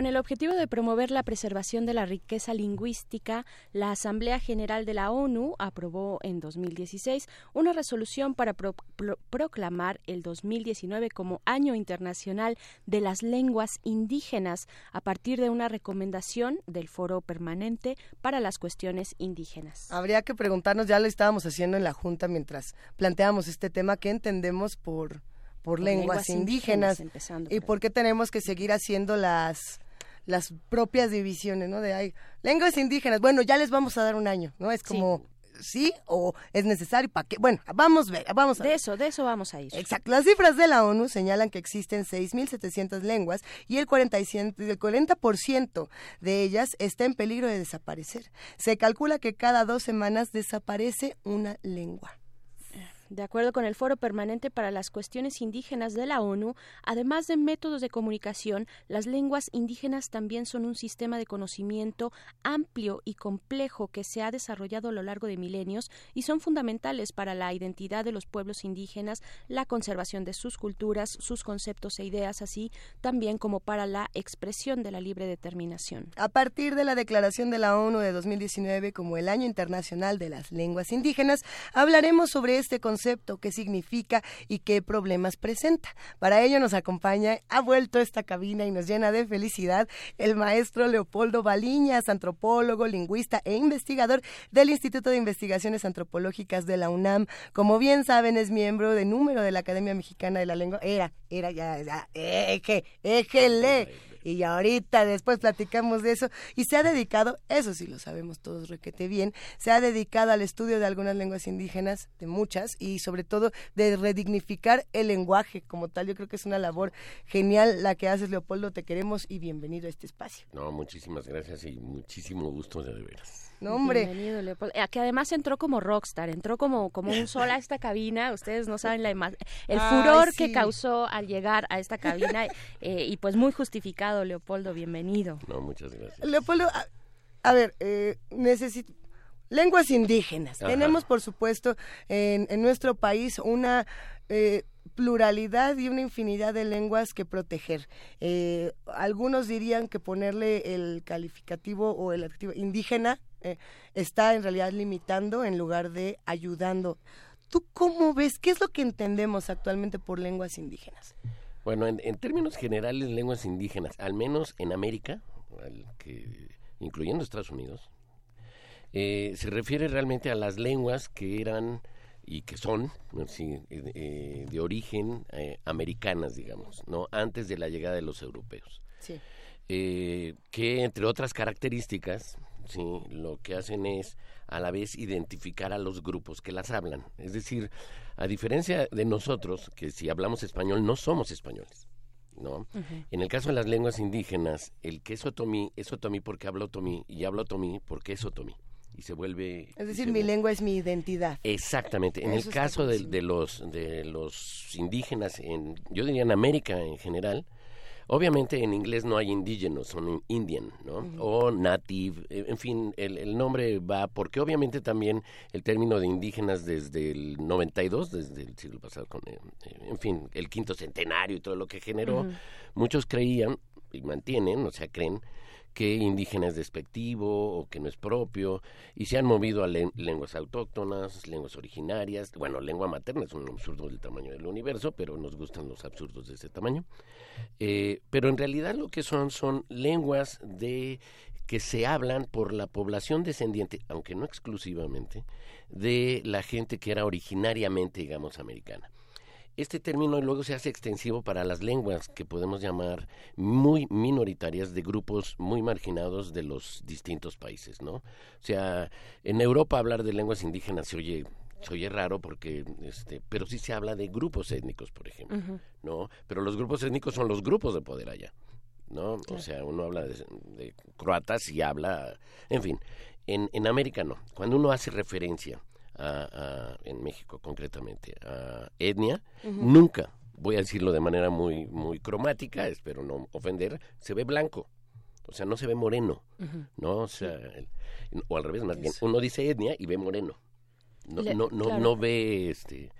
Con el objetivo de promover la preservación de la riqueza lingüística, la Asamblea General de la ONU aprobó en 2016 una resolución para pro- pro- proclamar el 2019 como Año Internacional de las Lenguas Indígenas a partir de una recomendación del Foro Permanente para las Cuestiones Indígenas. Habría que preguntarnos, ya lo estábamos haciendo en la Junta mientras planteamos este tema, ¿qué entendemos por, por, lenguas, lenguas indígenas? y por qué tenemos que seguir haciendo las las propias divisiones, ¿no? De hay lenguas indígenas, bueno, ya les vamos a dar un año, ¿no? Es como sí o es necesario para qué. Bueno, vamos a ver, vamos a De eso, de eso vamos a ir. Exacto. Las cifras de la ONU señalan que existen 6.700 lenguas y el 40%, el 40% de ellas está en peligro de desaparecer. Se calcula que cada dos semanas desaparece una lengua. De acuerdo con el Foro Permanente para las Cuestiones Indígenas de la ONU, además de métodos de comunicación, las lenguas indígenas también son un sistema de conocimiento amplio y complejo que se ha desarrollado a lo largo de milenios y son fundamentales para la identidad de los pueblos indígenas, la conservación de sus culturas, sus conceptos e ideas, así también como para la expresión de la libre determinación. A partir de la declaración de la ONU de 2019 como el Año Internacional de las Lenguas Indígenas, hablaremos sobre este concepto, qué significa y qué problemas presenta. Para ello nos acompaña, ha vuelto esta cabina y nos llena de felicidad el maestro Leopoldo Baliñas, antropólogo, lingüista e investigador del Instituto de Investigaciones Antropológicas de la UNAM. Como bien saben, es miembro de número de la Academia Mexicana de la Lengua. Era, era ya, ya, eje. Y ahorita después platicamos de eso. Y se ha dedicado, eso sí lo sabemos todos requete bien, se ha dedicado al estudio de algunas lenguas indígenas, de muchas, y sobre todo de redignificar el lenguaje como tal. Yo creo que es una labor genial la que haces, Leopoldo. Te queremos y bienvenido a este espacio. No, muchísimas gracias y muchísimo gusto de veras. No, hombre. Bienvenido, Leopoldo. Eh, Que además entró como rockstar, entró como, como un sol a esta cabina. Ustedes no saben la el Ay, furor sí. que causó al llegar a esta cabina eh, y pues muy justificado, Leopoldo. Bienvenido. No, muchas gracias. Leopoldo, a, a ver, eh, necesito... Lenguas indígenas. Ajá. Tenemos, por supuesto, en, en nuestro país una eh, pluralidad y una infinidad de lenguas que proteger. Eh, algunos dirían que ponerle el calificativo o el adjetivo indígena eh, está en realidad limitando en lugar de ayudando. ¿Tú cómo ves? ¿Qué es lo que entendemos actualmente por lenguas indígenas? Bueno, en, en términos generales, lenguas indígenas, al menos en América, que, incluyendo Estados Unidos, eh, se refiere realmente a las lenguas que eran y que son eh, eh, de origen eh, americanas, digamos, no antes de la llegada de los europeos. Sí. Eh, que entre otras características, sí, lo que hacen es a la vez identificar a los grupos que las hablan. Es decir, a diferencia de nosotros, que si hablamos español no somos españoles. ¿no? En el caso de las lenguas indígenas, el que es otomí es otomí porque habla otomí y habla otomí porque es otomí. Y se vuelve... Es decir, mi lengua es mi identidad. Exactamente. En Eso el caso de, de los de los indígenas, en, yo diría en América en general, obviamente en inglés no hay indígenas, son indian, ¿no? O native, eh, en fin, el, el nombre va porque obviamente también el término de indígenas desde el 92, desde el siglo pasado, con, eh, eh, en fin, el quinto centenario y todo lo que generó, muchos creían y mantienen, o sea, creen que indígena es despectivo o que no es propio, y se han movido a len- lenguas autóctonas, lenguas originarias, bueno, lengua materna es un absurdo del tamaño del universo, pero nos gustan los absurdos de ese tamaño. Eh, pero en realidad lo que son son lenguas de que se hablan por la población descendiente, aunque no exclusivamente, de la gente que era originariamente, digamos, americana. Este término luego se hace extensivo para las lenguas que podemos llamar muy minoritarias de grupos muy marginados de los distintos países, ¿no? O sea, en Europa hablar de lenguas indígenas se oye se oye raro porque este, pero sí se habla de grupos étnicos, por ejemplo. ¿no? Pero los grupos étnicos son los grupos de poder allá, ¿no? O sea, uno habla de, de croatas y habla, en fin, en, en América no. Cuando uno hace referencia a, a- en México concretamente a etnia, nunca, voy a decirlo de manera muy, muy cromática, espero no ofender, se ve blanco. O sea, no se ve moreno. ¿no? O sea, el- o al revés, más bien, uno dice etnia y ve moreno. No, Le- no, no, claro. no ve este.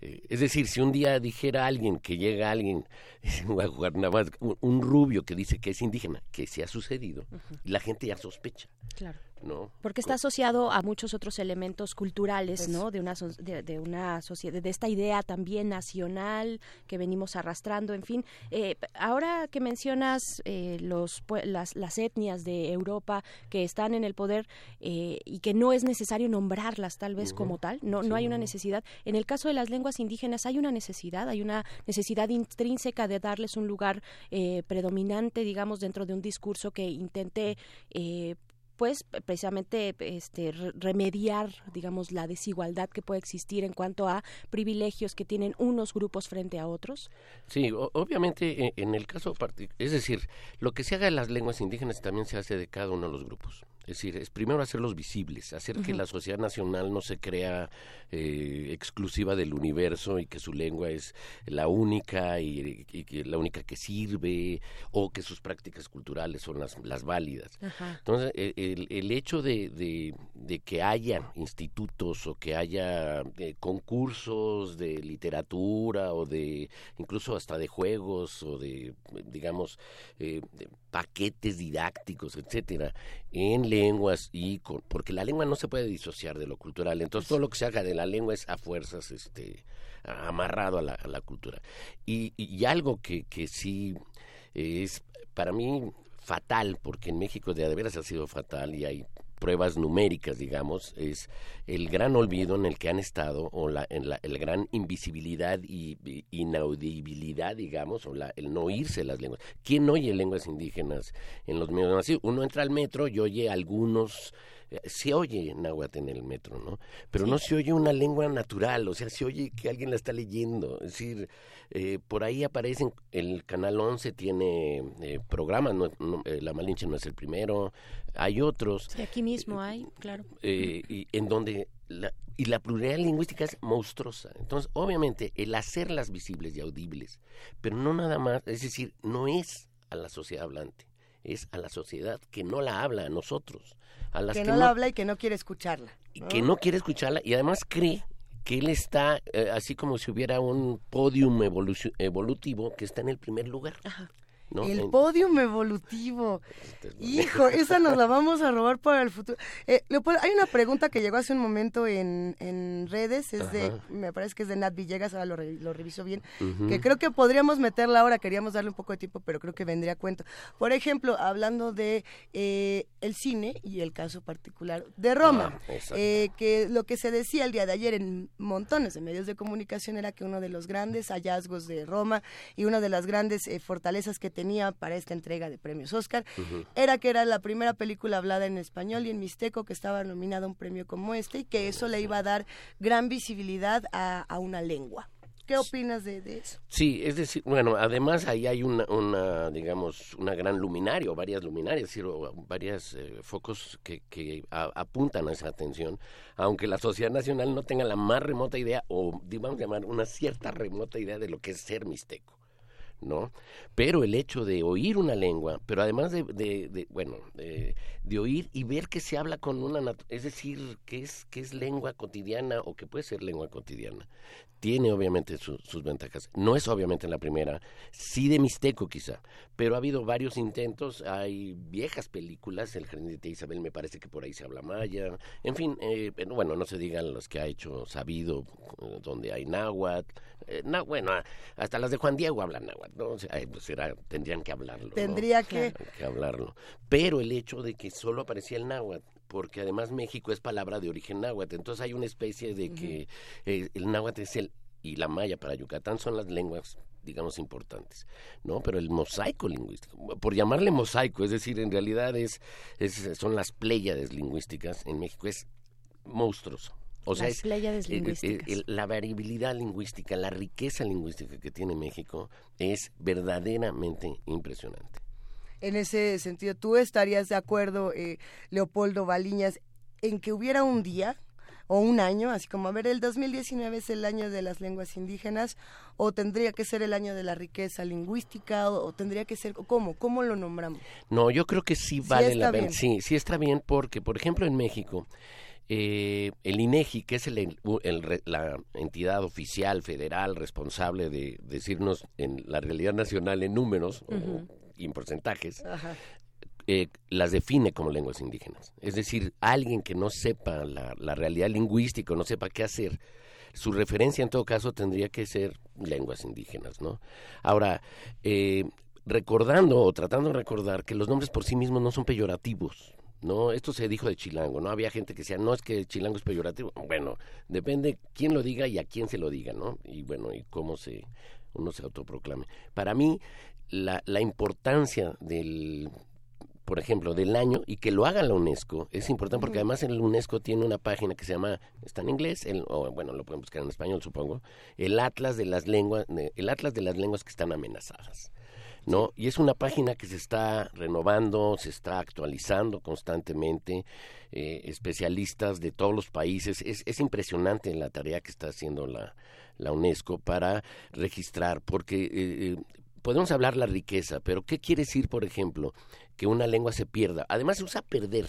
eh, es decir, si un día dijera alguien que llega alguien, a jugar nada más, un, un rubio que dice que es indígena, que se ha sucedido, la gente ya sospecha, Claro. ¿No? Porque está asociado a muchos otros elementos culturales. ¿no? De una, so- de, de una sociedad, de esta idea también nacional que venimos arrastrando, en fin. Eh, ahora que mencionas eh, los, las, las etnias de Europa que están en el poder eh, y que no es necesario nombrarlas tal vez como tal, no, no hay una necesidad. En el caso de las lenguas indígenas hay una necesidad, hay una necesidad intrínseca de darles un lugar eh, predominante, digamos, dentro de un discurso que intente eh, pues precisamente este re- remediar digamos la desigualdad que puede existir en cuanto a privilegios que tienen unos grupos frente a otros Sí, obviamente eh, en el caso es decir, lo que se haga de las lenguas indígenas también se hace de cada uno de los grupos. Es decir, es primero hacerlos visibles, hacer que la sociedad nacional no se crea eh, exclusiva del universo y que su lengua es la única y, y que la única que sirve o que sus prácticas culturales son las, las válidas. Entonces, eh, el, el hecho de, de- de que haya institutos o que haya eh, concursos de literatura o de incluso hasta de juegos o de, digamos, eh, de paquetes didácticos, etcétera, en lenguas y con, porque la lengua no se puede disociar de lo cultural. Entonces, todo lo que se haga de la lengua es a fuerzas, este, amarrado a la, cultura. Y, y- algo que, que sí es para mí fatal, porque en México de veras ha sido fatal y hay pruebas numéricas, digamos, es el gran olvido en el que han estado, o la, en la el gran invisibilidad y, inaudibilidad, digamos, o la, el no oírse las lenguas. ¿Quién oye lenguas indígenas en los medios masivos? Uno entra al metro y oye algunos, se oye náhuatl en el metro, ¿no? Pero no se oye una lengua natural, o sea, se oye que alguien la está leyendo. Es decir, eh, por ahí aparecen, el Canal 11 tiene eh, programas, no- no, eh, La Malinche no es el primero, hay otros. Sí, aquí mismo hay claro eh, y en donde la, y la pluralidad lingüística es monstruosa. Entonces, obviamente, el hacerlas visibles y audibles, pero no nada más, es decir, no es a la sociedad hablante, es a la sociedad que no la habla, a nosotros, a las que que, no no, la habla y que no quiere escucharla que no quiere escucharla y además cree que él está eh, así como si hubiera un podium evolu- evolutivo que está en el primer lugar. ¿No? El En- podium evolutivo. Hijo, esa nos la vamos a robar para el futuro. Eh, Leopoldo, hay una pregunta que llegó hace un momento en, en redes, es de, me parece que es de Nat Villegas, ahora lo, re- lo reviso bien, que creo que podríamos meterla ahora, queríamos darle un poco de tiempo, pero creo que vendría a cuento. Por ejemplo, hablando de eh, el cine y el caso particular de Roma, Ah, eh, que lo que se decía el día de ayer en montones de medios de comunicación era que uno de los grandes hallazgos de Roma y una de las grandes eh, fortalezas que tenía para esta entrega de premios Oscar era que era la primera película hablada en español y en mixteco que estaba nominada a un premio como este y que eso le iba a dar gran visibilidad a, a una lengua. ¿Qué opinas de, de eso? Sí, es decir, bueno, además ahí hay una, una digamos, una gran luminaria, o varias luminarias, es decir, o varios focos que, que a- apuntan a esa atención, aunque la sociedad nacional no tenga la más remota idea, o di- vamos a llamar una cierta remota idea de lo que es ser mixteco. ¿No? Pero el hecho de oír una lengua, pero además de, bueno, de, oír y ver que se habla con una, es decir, que es, que es lengua cotidiana o que puede ser lengua cotidiana, tiene obviamente su- sus ventajas. No es obviamente la primera, sí de Mixteco quizá, pero ha habido varios intentos, hay viejas películas, El Jardín de Isabel me parece que por ahí se habla maya, en fin, eh, bueno, no se digan los que ha hecho Sabido, eh, donde hay náhuatl, eh, bueno, hasta las de Juan Diego hablan náhuatl, ¿no? Pues era- tendrían que hablarlo. ¿no? Tendría que- hablarlo. Pero el hecho de que solo aparecía el náhuatl, porque además México es palabra de origen náhuatl, entonces hay una especie de que eh, el náhuatl es el y la maya para Yucatán son las lenguas digamos importantes, ¿no? Pero el mosaico lingüístico, por llamarle mosaico, es decir, en realidad es, es son las pléyades lingüísticas en México es monstruoso. O sea, Las es, eh, eh, el- la variabilidad lingüística, la riqueza lingüística que tiene México es verdaderamente impresionante. En ese sentido, ¿tú estarías de acuerdo, eh, Leopoldo Baliñas, en que hubiera un día o un año, así como, a ver, el 2019 es el año de las lenguas indígenas, o tendría que ser el año de la riqueza lingüística, o, o tendría que ser, ¿cómo? ¿Cómo lo nombramos? No, yo creo que sí vale la pena. sí está bien porque, por ejemplo, en México, eh, el INEGI, que es el- la entidad oficial federal responsable de decirnos en la realidad nacional en números o- y en porcentajes, Ajá. eh, las define como lenguas indígenas. Es decir, alguien que no sepa la, la realidad lingüística, no sepa qué hacer, su referencia en todo caso tendría que ser lenguas indígenas, ¿no? Ahora, eh, recordando o tratando de recordar que los nombres por sí mismos no son peyorativos. No, esto se dijo de Chilango, ¿no? Había gente que decía, no es que Chilango es peyorativo. Bueno, depende quién lo diga y a quién se lo diga, ¿no? Y bueno, y cómo se uno se autoproclame. Para mí, la, la importancia del, por ejemplo, del año y que lo haga la UNESCO es importante porque además el UNESCO tiene una página que se llama, está en inglés, el, o bueno, lo pueden buscar en español supongo, el Atlas de las lenguas, el Atlas de las lenguas que están amenazadas. ¿No? Y es una página que se está renovando, se está actualizando constantemente, eh, especialistas de todos los países. Es, es impresionante la tarea que está haciendo la, la UNESCO para registrar, porque eh, eh, podemos hablar la riqueza, pero ¿qué quiere decir, por ejemplo, que una lengua se pierda? Además se usa perder,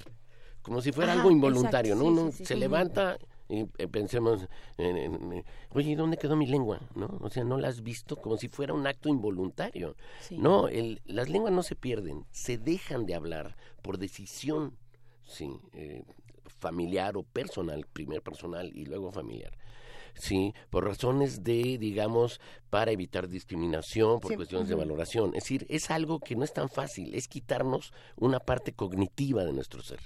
como si fuera Ajá, algo involuntario, exacto, ¿no? sí, Uno sí, se levanta y eh, pensemos, en- oye, ¿dónde quedó mi lengua? ¿No? O sea, ¿no la has visto? Como si fuera un acto involuntario. Sí. No, el, las lenguas no se pierden, se dejan de hablar por decisión, sí, eh, familiar o personal, primer personal y luego familiar. Sí, por razones de, digamos, para evitar discriminación, por Sí, cuestiones de valoración. Es decir, es algo que no es tan fácil, es quitarnos una parte cognitiva de nuestro ser.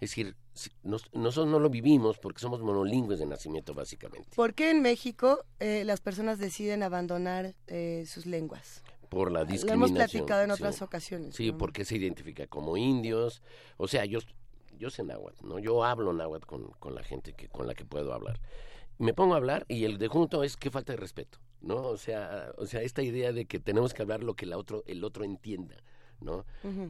Es decir, nos- nosotros no lo vivimos porque somos monolingües de nacimiento, básicamente. ¿Por qué en México eh, las personas deciden abandonar eh, sus lenguas? por la Lo discriminación. hemos platicado en sí. otras ocasiones. Sí, ¿no? porque se identifica como indios. O sea, yo, yo sé náhuatl, ¿no? Yo hablo náhuatl con, con la gente que, con la que puedo hablar. Me pongo a hablar y el de junto es que falta de respeto, ¿no? O sea, o sea, esta idea de que tenemos que hablar lo que la otro, el otro entienda, ¿no?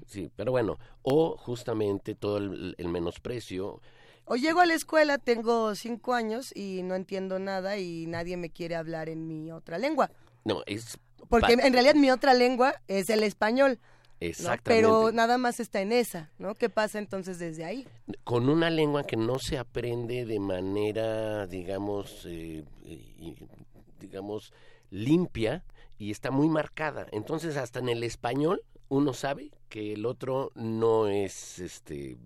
Sí, pero bueno, o justamente todo el, el menosprecio. O llego a la escuela, tengo cinco años y no entiendo nada y nadie me quiere hablar en mi otra lengua. No, es... Porque en realidad mi otra lengua es el español. ¿no? Exactamente. Pero nada más está en esa, ¿no? ¿Qué pasa entonces desde ahí? con una lengua que no se aprende de manera, digamos, eh, digamos, limpia y está muy marcada. Entonces, hasta en el español uno sabe que el otro no es, este,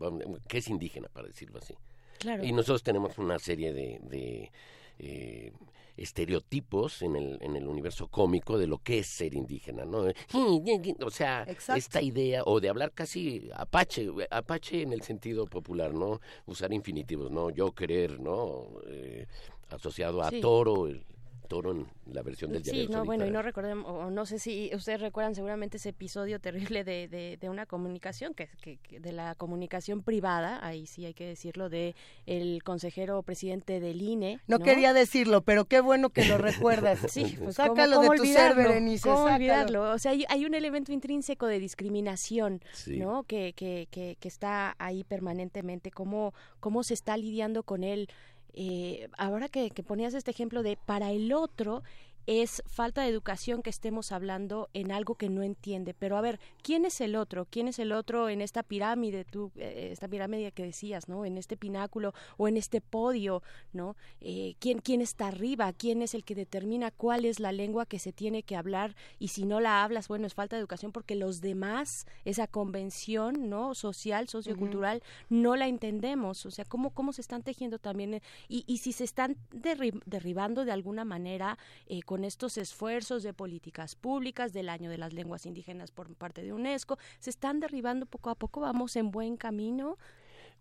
que es indígena, para decirlo así. Claro. Y nosotros tenemos una serie de, de, eh, estereotipos en el, en el universo cómico de lo que es ser indígena, ¿no? O sea, Exacto. esta idea, o de hablar casi apache, apache en el sentido popular, ¿no? Usar infinitivos, ¿no? Yo querer, ¿no? Eh, asociado a Sí. toro, el toro en la versión del Sí, llanero no, bueno, y no recordemos, o no sé si ustedes recuerdan seguramente ese episodio terrible de, de, de una comunicación, que, que, que de la comunicación privada, ahí sí hay que decirlo, de el consejero presidente del INE. No, quería decirlo, pero qué bueno que lo recuerdas. Sí, pues sácalo ¿cómo- de cómo tu ser, olvidarlo? Berenice. ¿Cómo sácalo. olvidarlo? O sea, hay, hay un elemento intrínseco de discriminación, Sí. ¿no? Que, que, que, que está ahí permanentemente. ¿Cómo, cómo se está lidiando con él? Eh, ahora que, que ponías este ejemplo de para el otro es falta de educación que estemos hablando en algo que no entiende. Pero a ver, ¿quién es el otro? ¿Quién es el otro en esta pirámide, tú, eh, esta pirámide que decías, ¿no? En este pináculo o en este podio, ¿no? Eh, ¿quién, ¿Quién está arriba? ¿Quién es el que determina cuál es la lengua que se tiene que hablar? Y si no la hablas, bueno, es falta de educación porque los demás, esa convención, ¿no? Social, sociocultural, no la entendemos. O sea, ¿cómo, cómo se están tejiendo también? Y, y si se están derri- derribando de alguna manera eh, con estos esfuerzos de políticas públicas del año de las lenguas indígenas por parte de UNESCO, se están derribando poco a poco, vamos en buen camino.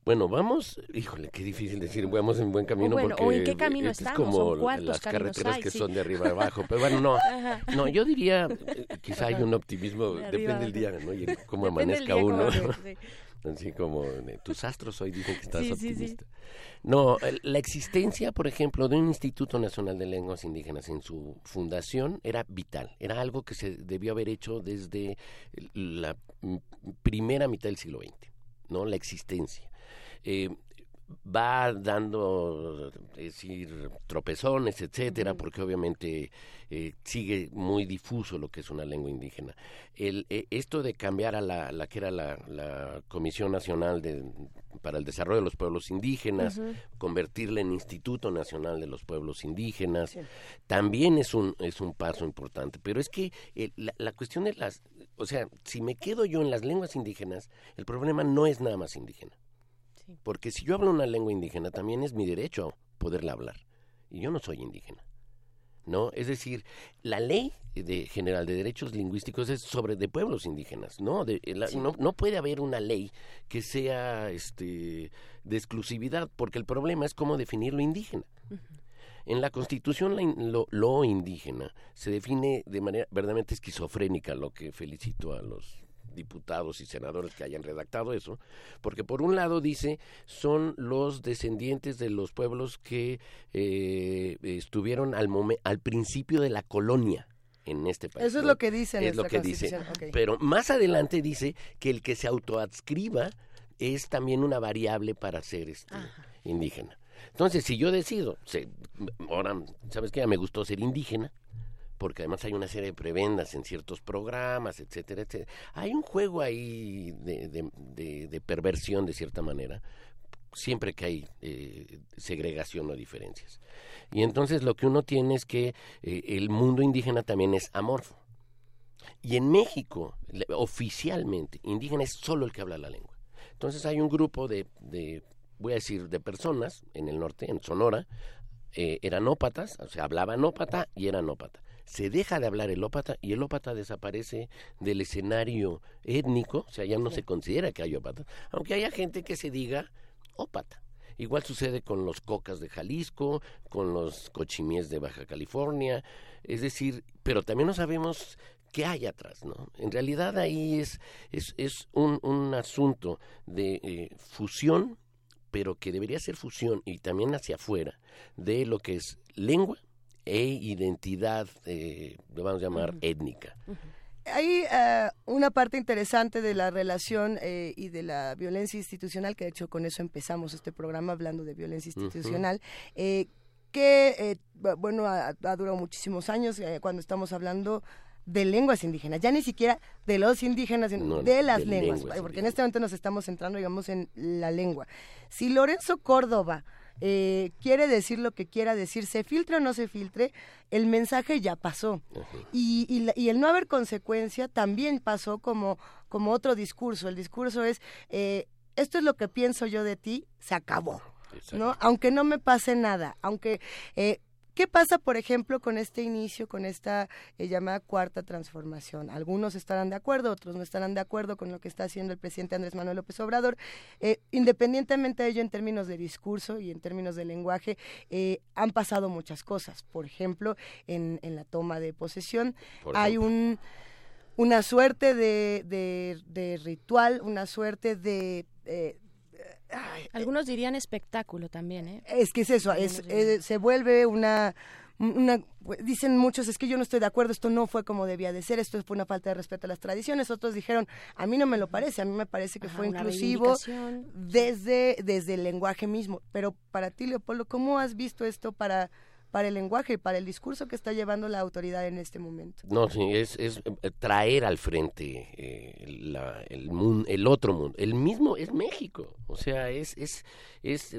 Bueno, vamos, híjole, qué difícil decir, vamos en buen camino bueno, porque o en qué camino este estamos, es como o las carreteras hay, que sí. son de arriba abajo, pero bueno, no, Ajá. no, yo diría, eh, quizá hay un optimismo, De depende del día. ¿no? Y cómo amanezca uno, Así como, tus astros hoy dicen que estás Sí, optimista. No, la existencia, por ejemplo, de un Instituto Nacional de Lenguas Indígenas en su fundación era vital, era algo que se debió haber hecho desde la primera mitad del siglo XX, ¿no? La existencia. Eh, va dando, es decir, tropezones, etcétera, porque obviamente eh, sigue muy difuso lo que es una lengua indígena. El, eh, esto de cambiar a la, la que era la, la Comisión Nacional de para el desarrollo de los pueblos indígenas, convertirla en Instituto Nacional de los Pueblos Indígenas, también es un, es un paso importante. Pero es que eh, la, la cuestión de las, o sea, si me quedo yo en las lenguas indígenas, el problema no es nada más indígena. Porque si yo hablo una lengua indígena, también es mi derecho poderla hablar. Y yo no soy indígena. ¿no? Es decir, la ley de general de derechos lingüísticos es sobre de pueblos indígenas, ¿no? De- la- no, no puede haber una ley que sea este de exclusividad, porque el problema es cómo definir lo indígena. En la Constitución la in- lo, lo indígena se define de manera verdaderamente esquizofrénica, lo que felicito a los diputados y senadores que hayan redactado eso, porque por un lado dice son los descendientes de los pueblos que eh, estuvieron al, al principio de la colonia en este país. Eso es lo que dice Es lo que dice. Pero más adelante dice que el que se autoadscriba es también una variable para ser este, indígena. Entonces, si yo decido, se- ahora, ¿sabes qué? Ya me gustó ser indígena, porque además hay una serie de prebendas en ciertos programas, etcétera, etcétera. Hay un juego ahí de, de- perversión, de cierta manera, siempre que hay eh, segregación o diferencias. Y entonces lo que uno tiene es que eh, el mundo indígena también es amorfo. Y en México, oficialmente, indígena es solo el que habla la lengua. Entonces hay un grupo de, de, voy a decir, de personas en el norte, en Sonora, eh, eran ópatas, o sea, hablaban ópata y eran ópata. Se deja de hablar el ópata y el ópata desaparece del escenario étnico, o sea, ya no se considera que hay ópatas, aunque haya gente que se diga ópata. Igual sucede con los cocas de Jalisco, con los cochimíes de Baja California, es decir, pero también no sabemos qué hay atrás, ¿no? En realidad ahí es, es, es un, un asunto de eh, fusión, pero que debería ser fusión y también hacia afuera de lo que es lengua e identidad, eh, lo vamos a llamar étnica. Hay eh, una parte interesante de la relación eh, y de la violencia institucional, que de hecho con eso empezamos este programa hablando de violencia institucional, eh, que, bu- bueno, ha, ha durado muchísimos años cuando estamos hablando de lenguas indígenas, ya ni siquiera de los indígenas, No, de las de lenguas, lenguas porque en este momento nos estamos centrando, digamos, en la lengua. Si Lorenzo Córdoba eh, quiere decir lo que quiera decir, se filtre o no se filtre, el mensaje ya pasó. Y, y, la- y el no haber consecuencia también pasó como, como otro discurso. El discurso es, eh, esto es lo que pienso yo de ti, se acabó. ¿no? Aunque no me pase nada, aunque... eh, ¿Qué pasa, por ejemplo, con este inicio, con esta eh, llamada cuarta transformación? Algunos estarán de acuerdo, otros no estarán de acuerdo con lo que está haciendo el presidente Andrés Manuel López Obrador. Eh, independientemente de ello, en términos de discurso y en términos de lenguaje, eh, han pasado muchas cosas. Por ejemplo, en, en la toma de posesión hay un una suerte de, de, de ritual, una suerte de... eh, Algunos dirían espectáculo también, ¿eh? es que es eso, es, eh, se vuelve una, una... Dicen muchos, es que yo no estoy de acuerdo, esto no fue como debía de ser, esto fue una falta de respeto a las tradiciones. Otros dijeron, a mí no me lo parece, a mí me parece que Ajá, fue inclusivo desde, desde el lenguaje mismo. Pero para ti, Leopoldo, ¿cómo has visto esto para, para el lenguaje y para el discurso que está llevando la autoridad en este momento? No, sí, es, es eh, traer al frente eh, la- el, mun- el otro mundo. El mismo es México. O sea, es, es, es,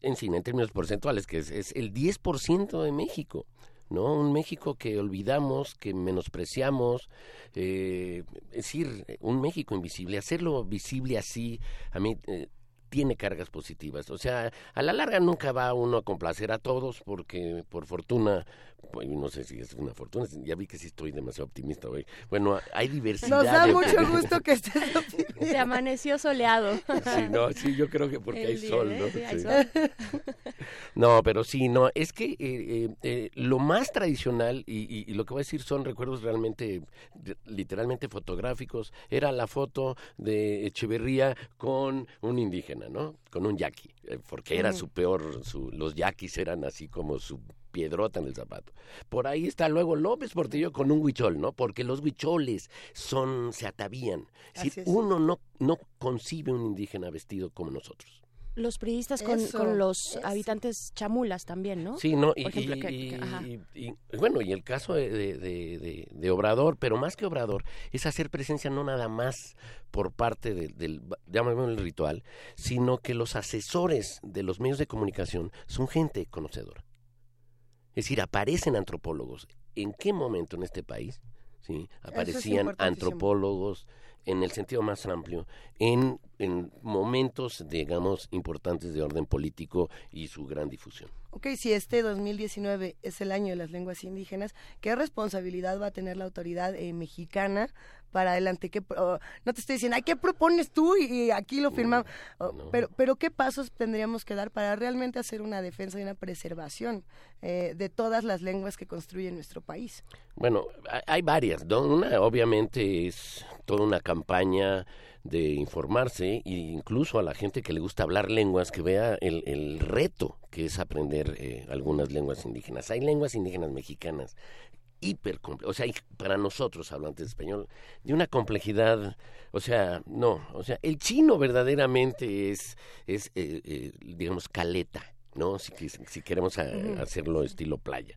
en fin, en términos porcentuales, que es, es el 10% de México. ¿no? Un México que olvidamos, que menospreciamos, eh, es decir, un México invisible, hacerlo visible así, a mí eh, tiene cargas positivas. O sea, a la larga nunca va uno a complacer a todos porque por fortuna, pues, no sé si es una fortuna, ya vi que sí estoy demasiado optimista hoy. Bueno, hay diversidad. Nos da de- mucho gusto que estés Se amaneció soleado. Sí, no, sí, yo creo que porque hay día, sol, ¿eh? ¿no? Sí, hay Sí. sol. No, pero sí, no, es que eh, eh, lo más tradicional, y, y- y lo que voy a decir son recuerdos realmente, literalmente fotográficos, era la foto de Echeverría con un indígena, ¿no? Con un yaqui, porque era su peor, su, los yaquis eran así como su piedrota en el zapato. Por ahí está luego López Portillo con un huichol, ¿no? Porque los huicholes son, se atavían. Es. uno no, no concibe un indígena vestido como nosotros. Los priistas con, Eso, con los habitantes chamulas también, ¿no? Sí, no, y, Por ejemplo, y- que- que- ajá. y- y- y bueno, y el caso de, de- de- de- de Obrador, pero más que Obrador, es hacer presencia no nada más por parte de- del, llamémoslo el ritual, sino que los asesores de los medios de comunicación son gente conocedora. Es decir, aparecen antropólogos. ¿En qué momento en este país sí, aparecían antropólogos en el sentido más amplio, en, en momentos, digamos, importantes de orden político y su gran difusión? Ok, si este 2019 es el año de las lenguas indígenas, ¿qué responsabilidad va a tener la autoridad eh, mexicana para adelante? ¿Qué pro- no te estoy diciendo, ay, ¿qué propones tú? Y, y aquí lo firmamos. Oh, pero, pero, ¿qué pasos tendríamos que dar para realmente hacer una defensa y una preservación eh, de todas las lenguas que construyen nuestro país? Bueno, hay- hay varias, ¿no? Una obviamente es toda una campaña de informarse e incluso a la gente que le gusta hablar lenguas que vea el, el reto que es aprender eh, algunas lenguas indígenas. Hay lenguas indígenas mexicanas hiper o sea, para nosotros hablantes de español, de una complejidad, o sea, no, o sea, el chino verdaderamente es, es eh, eh, digamos, caleta, ¿no? Si, si queremos a- hacerlo estilo playa.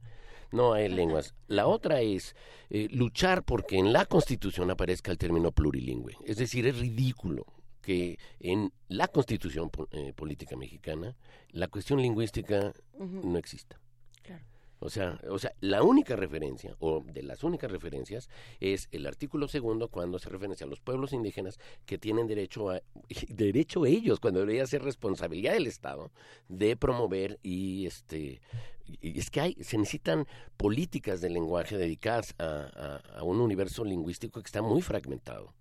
No hay lenguas. La otra es eh, luchar porque en la Constitución aparezca el término plurilingüe. Es decir, es ridículo que en la Constitución eh, política mexicana la cuestión lingüística no exista. O sea, o sea, la única referencia, o de las únicas referencias, es el artículo segundo cuando se referencia a los pueblos indígenas que tienen derecho a, derecho ellos, cuando debería ser responsabilidad del Estado, de promover y este y es que hay, se necesitan políticas de lenguaje dedicadas a, a- a un universo lingüístico que está muy fragmentado.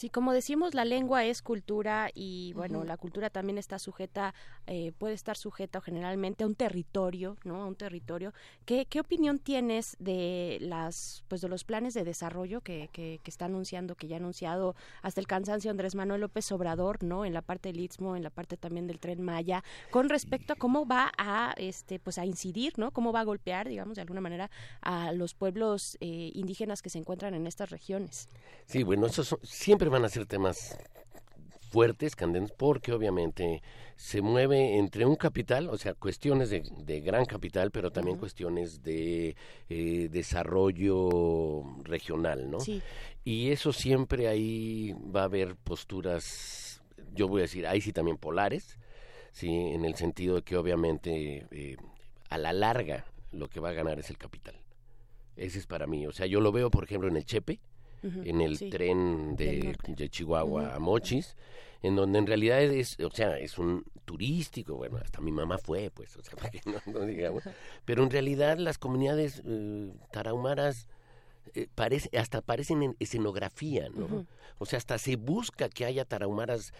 Sí, como decimos, la lengua es cultura y bueno, la cultura también está sujeta, eh, puede estar sujeta generalmente a un territorio, ¿no? A un territorio. ¿Qué, qué opinión tienes de las, pues de los planes de desarrollo que, que, que está anunciando, que ya ha anunciado hasta el cansancio Andrés Manuel López Obrador, ¿no? En la parte del Istmo, en la parte también del Tren Maya, con respecto a cómo va a, este, pues a incidir, ¿no? Cómo va a golpear, digamos, de alguna manera a los pueblos eh, indígenas que se encuentran en estas regiones. Sí, bueno, esos son- siempre van a ser temas fuertes, candentes, porque obviamente se mueve entre un capital, o sea, cuestiones de, de gran capital, pero también cuestiones de eh, desarrollo regional, ¿no? Sí. Y eso siempre ahí va a haber posturas, yo voy a decir, ahí sí también polares, sí, en el sentido de que obviamente eh, a la larga lo que va a ganar es el capital. Ese es para mí, o sea, yo lo veo, por ejemplo, en el Chepe, En el sí. tren de, Chihuahua a Mochis, en donde en realidad es, o sea, es un turístico, bueno, hasta mi mamá fue, pues, o sea, para que no, no digamos, pero en realidad las comunidades eh, tarahumaras eh, parece, hasta parecen en escenografía, ¿no? O sea, hasta se busca que haya tarahumaras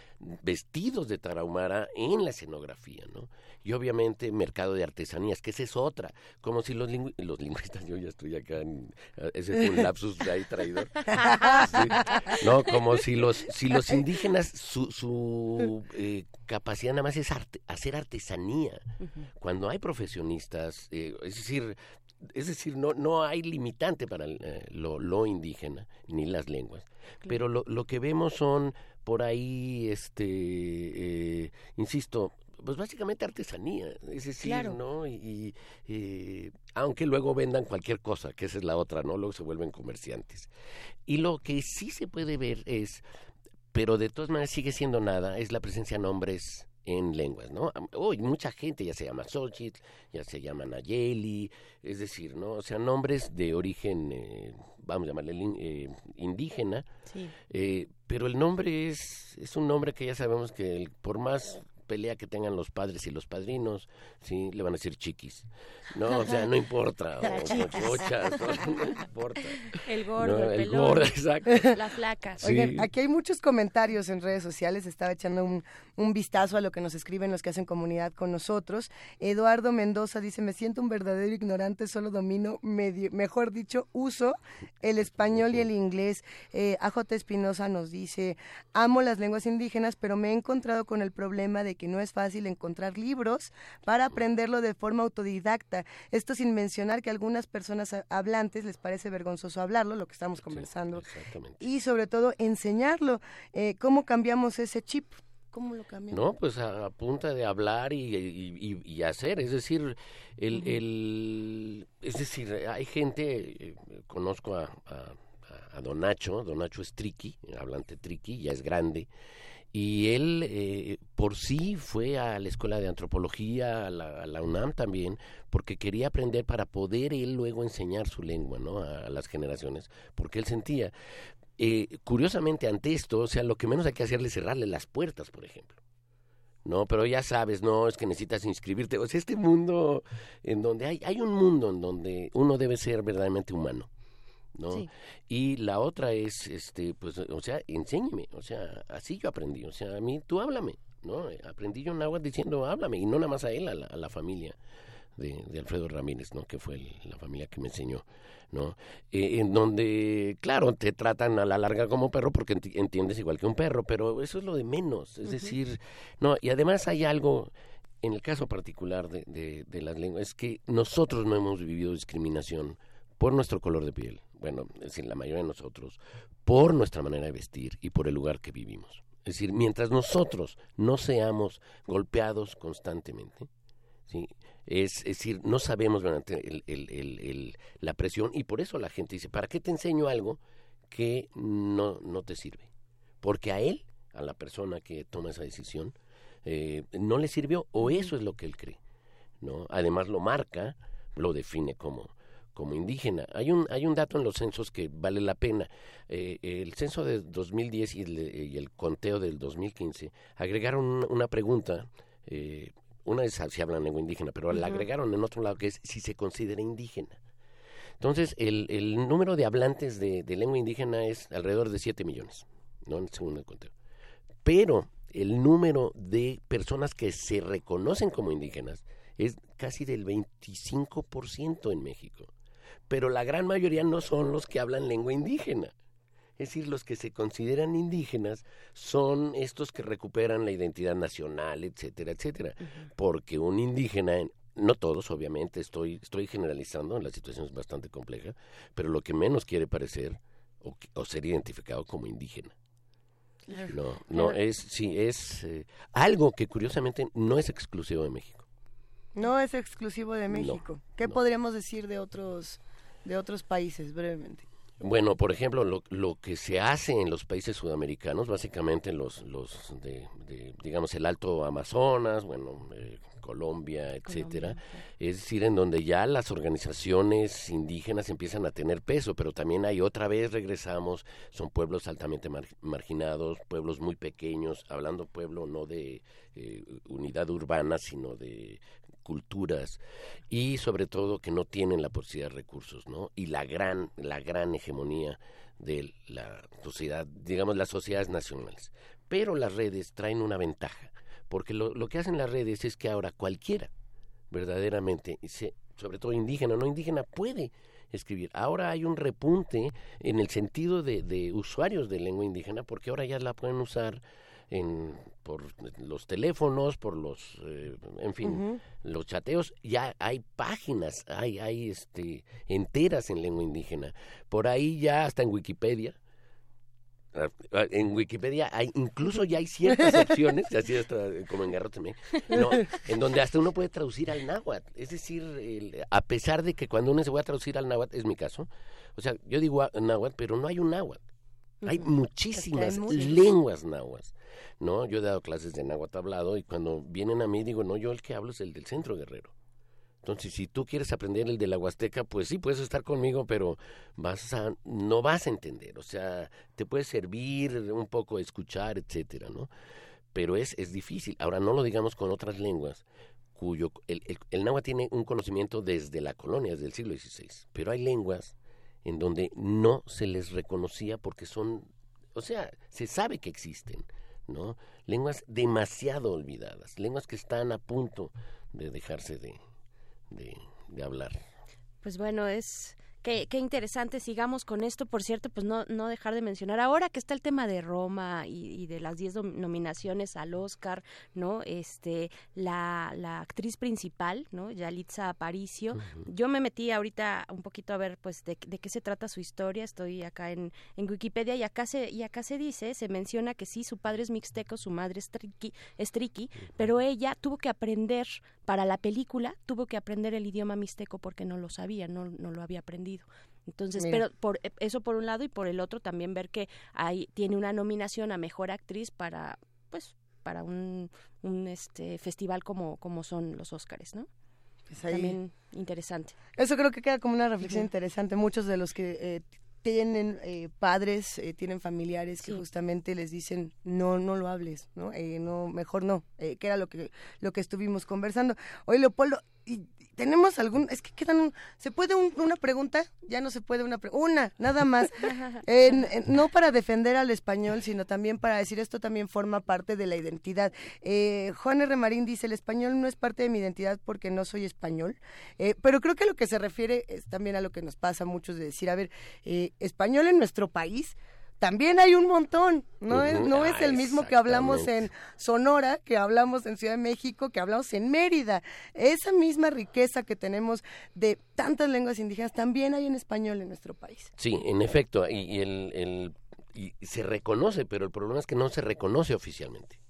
vestidos de tarahumara en la escenografía, ¿no? Y obviamente mercado de artesanías, que esa es otra, como si los, lingü- los lingüistas, yo ya estoy acá, en, ese fue un lapsus de ahí traidor, Sí. no, como si los, si los indígenas, su, su eh, capacidad nada más es arte- hacer artesanía, cuando hay profesionistas, eh, es decir, es decir, no, no hay limitante para eh, lo, lo indígena ni las lenguas, pero lo, lo que vemos son por ahí, este, eh, insisto, pues básicamente artesanía, es decir, Claro. ¿no? Y, y, eh, aunque luego vendan cualquier cosa, que esa es la otra, ¿no? Luego se vuelven comerciantes. Y lo que sí se puede ver es, pero de todas maneras sigue siendo nada, es la presencia de nombres en lenguas, ¿no? Hoy mucha gente ya se llama Xochitl, ya se llama Nayeli, es decir, ¿no? O sea, nombres de origen, eh, vamos a llamarle eh, indígena, Sí. eh, pero el nombre es, es un nombre que ya sabemos que el- por más pelea que tengan los padres y los padrinos, sí, le van a decir chiquis. No, o sea, no importa, o o- no importa. El gordo, No, el el pelón, gordo, exacto. la flaca. Sí. Oigan, aquí hay muchos comentarios en redes sociales. Estaba echando un, un vistazo a lo que nos escriben los que hacen comunidad con nosotros. Eduardo Mendoza dice: Me siento un verdadero ignorante, solo domino, medio, mejor dicho, uso el español y el inglés. Eh, AJ Espinosa nos dice: Amo las lenguas indígenas, pero me he encontrado con el problema de que no es fácil encontrar libros para aprenderlo de forma autodidacta. Esto sin mencionar que a algunas personas ha- hablantes les parece vergonzoso hablarlo, lo que estamos conversando Exactamente. y sobre todo enseñarlo. Eh, ¿Cómo cambiamos ese chip? ¿Cómo lo cambió? No, pues a, a punta de hablar y, y- y- hacer, es decir, el, Ujú. el- es decir, hay gente, eh, conozco a, a, a Don Nacho, Don Nacho es triqui, hablante triqui, ya es grande, y él eh, por sí fue a la escuela de antropología, a la, UNAM también, porque quería aprender para poder él luego enseñar su lengua, ¿no? A, a las generaciones, porque él sentía, eh, curiosamente ante esto, o sea, lo que menos hay que hacerle es cerrarle las puertas, por ejemplo. No, pero ya sabes, no, es que necesitas inscribirte. O sea, este mundo en donde hay, hay un mundo en donde uno debe ser verdaderamente humano. ¿No? Sí. Y la otra es, este, pues, o sea, enséñeme, o sea, así yo aprendí, o sea, a mí, tú háblame, ¿no? Aprendí yo en agua diciendo, háblame, y no nada más a él, a la, a la familia de, de Alfredo Ramírez, ¿no? Que fue el- la familia que me enseñó, ¿no? Eh, en donde, claro, te tratan a la larga como perro porque enti- entiendes igual que un perro, pero eso es lo de menos, es decir, no, y además hay algo, en el caso particular de, de, de las lenguas, es que nosotros no hemos vivido discriminación por nuestro color de piel, bueno, es decir, la mayoría de nosotros, por nuestra manera de vestir y por el lugar que vivimos. Es decir, mientras nosotros no seamos golpeados constantemente, ¿sí? Es, es decir, no sabemos durante el, el- el- el- la presión y por eso la gente dice, ¿para qué te enseño algo que no, no te sirve? Porque a él, a la persona que toma esa decisión, eh, no le sirvió o eso es lo que él cree. ¿no? Además lo marca, lo define como, como indígena. Hay un, hay un dato en los censos que vale la pena. Eh, el censo de 2010 y el, y el conteo del 2015 agregaron un- una pregunta, eh, una es si hablan lengua indígena, pero la agregaron en otro lado que es si se considera indígena. Entonces, el, el número de hablantes de, de lengua indígena es alrededor de 7 millones, ¿no? según el conteo. Pero el número de personas que se reconocen como indígenas es casi del 25% en México. Pero la gran mayoría no son los que hablan lengua indígena. Es decir, los que se consideran indígenas son estos que recuperan la identidad nacional, etcétera, etcétera. Porque un indígena, en- no todos obviamente, estoy, estoy generalizando, la situación es bastante compleja, pero lo que menos quiere parecer o, ser identificado como indígena. No, no, Claro. es, sí, es eh, algo que curiosamente no es exclusivo de México. No es exclusivo de No, México. ¿Qué podríamos decir de otros de otros países brevemente? Bueno, por ejemplo, lo, lo que se hace en los países sudamericanos, básicamente los, los de, de, digamos, el Alto Amazonas, bueno, eh, Colombia, etcétera, es decir, en donde ya las organizaciones indígenas empiezan a tener peso, pero también hay otra vez regresamos, son pueblos altamente mar- marginados, pueblos muy pequeños, hablando pueblo no de eh, unidad urbana, sino de culturas y sobre todo que no tienen la posibilidad de recursos, ¿no? Y la gran la gran hegemonía de la sociedad, digamos las sociedades nacionales. Pero las redes traen una ventaja, porque lo, lo que hacen las redes es que ahora cualquiera verdaderamente, se- sobre todo indígena o no indígena, puede escribir. Ahora hay un repunte en el sentido de, de usuarios de lengua indígena, porque ahora ya la pueden usar en, por los teléfonos, por los, eh, en fin, los chateos, ya hay páginas, hay, hay este, enteras en lengua indígena. Por ahí ya hasta en Wikipedia, ah, en Wikipedia hay, incluso ya hay ciertas opciones, así hasta eh, como en Garrote, me- no, en donde hasta uno puede traducir al náhuatl. Es decir, el- a pesar de que cuando uno se va a traducir al náhuatl, es mi caso, o sea, yo digo náhuatl, pero no hay un náhuatl. Hay muchísimas lenguas nahuas, ¿no? Yo he dado clases de náhuatl hablado y cuando vienen a mí digo, no, yo el que hablo es el del centro guerrero. Entonces, si tú quieres aprender el de la Huasteca, pues sí, puedes estar conmigo, pero vas a, no vas a entender. O sea, te puede servir un poco escuchar, etcétera, ¿no? Pero es, es difícil. Ahora, no lo digamos con otras lenguas, cuyo el, el, náhuatl tiene un conocimiento desde la colonia, desde el siglo XVI. Pero hay lenguas en donde no se les reconocía porque son, o sea, se sabe que existen, ¿no? Lenguas demasiado olvidadas, lenguas que están a punto de dejarse de, de, de hablar. Pues bueno, es qué, qué interesante. Sigamos con esto. Por cierto, pues no, no dejar de mencionar ahora que está el tema de Roma y, y de las 10 nom- nominaciones al Oscar, ¿no? Este, la, la actriz principal, ¿no? Yalitza Aparicio. Yo me metí ahorita un poquito a ver, pues, de, de qué se trata su historia. Estoy acá en, en Wikipedia y acá se, y acá se dice, se menciona que sí, su padre es mixteco, su madre es triqui, es triqui, pero ella tuvo que aprender para la película, tuvo que aprender el idioma mixteco porque no lo sabía, no, no lo había aprendido. Entonces, Mira. pero por eh, eso por un lado y por el otro también ver que hay tiene una nominación a mejor actriz para pues para un, un este festival como como son los Óscares, ¿no? Pues ahí- También interesante. Eso creo que queda como una reflexión interesante. Muchos de los que eh, tienen eh, padres, eh, tienen familiares que justamente les dicen no, no lo hables, no, Eh, no, mejor no, eh, que era lo que lo que estuvimos conversando. Oye, Leopoldo, y tenemos algún, es que quedan, un- ¿se puede un- una pregunta? Ya no se puede una pregunta, una, nada más. En- en- no para defender al español, sino también para decir esto también forma parte de la identidad. Eh, Juan R. Marín dice, el español no es parte de mi identidad porque no soy español, Eh, pero creo que lo que se refiere es también a lo que nos pasa a muchos de decir, a ver, eh, español en nuestro país. También hay un montón, no, es, no es Ah, el mismo que hablamos en. Sonora, que hablamos en Ciudad de México, que hablamos en Mérida. Esa misma riqueza que tenemos de tantas lenguas indígenas también hay en español en nuestro país. Sí, en efecto, y, y el, el- y se reconoce, pero el problema es que no se reconoce oficialmente.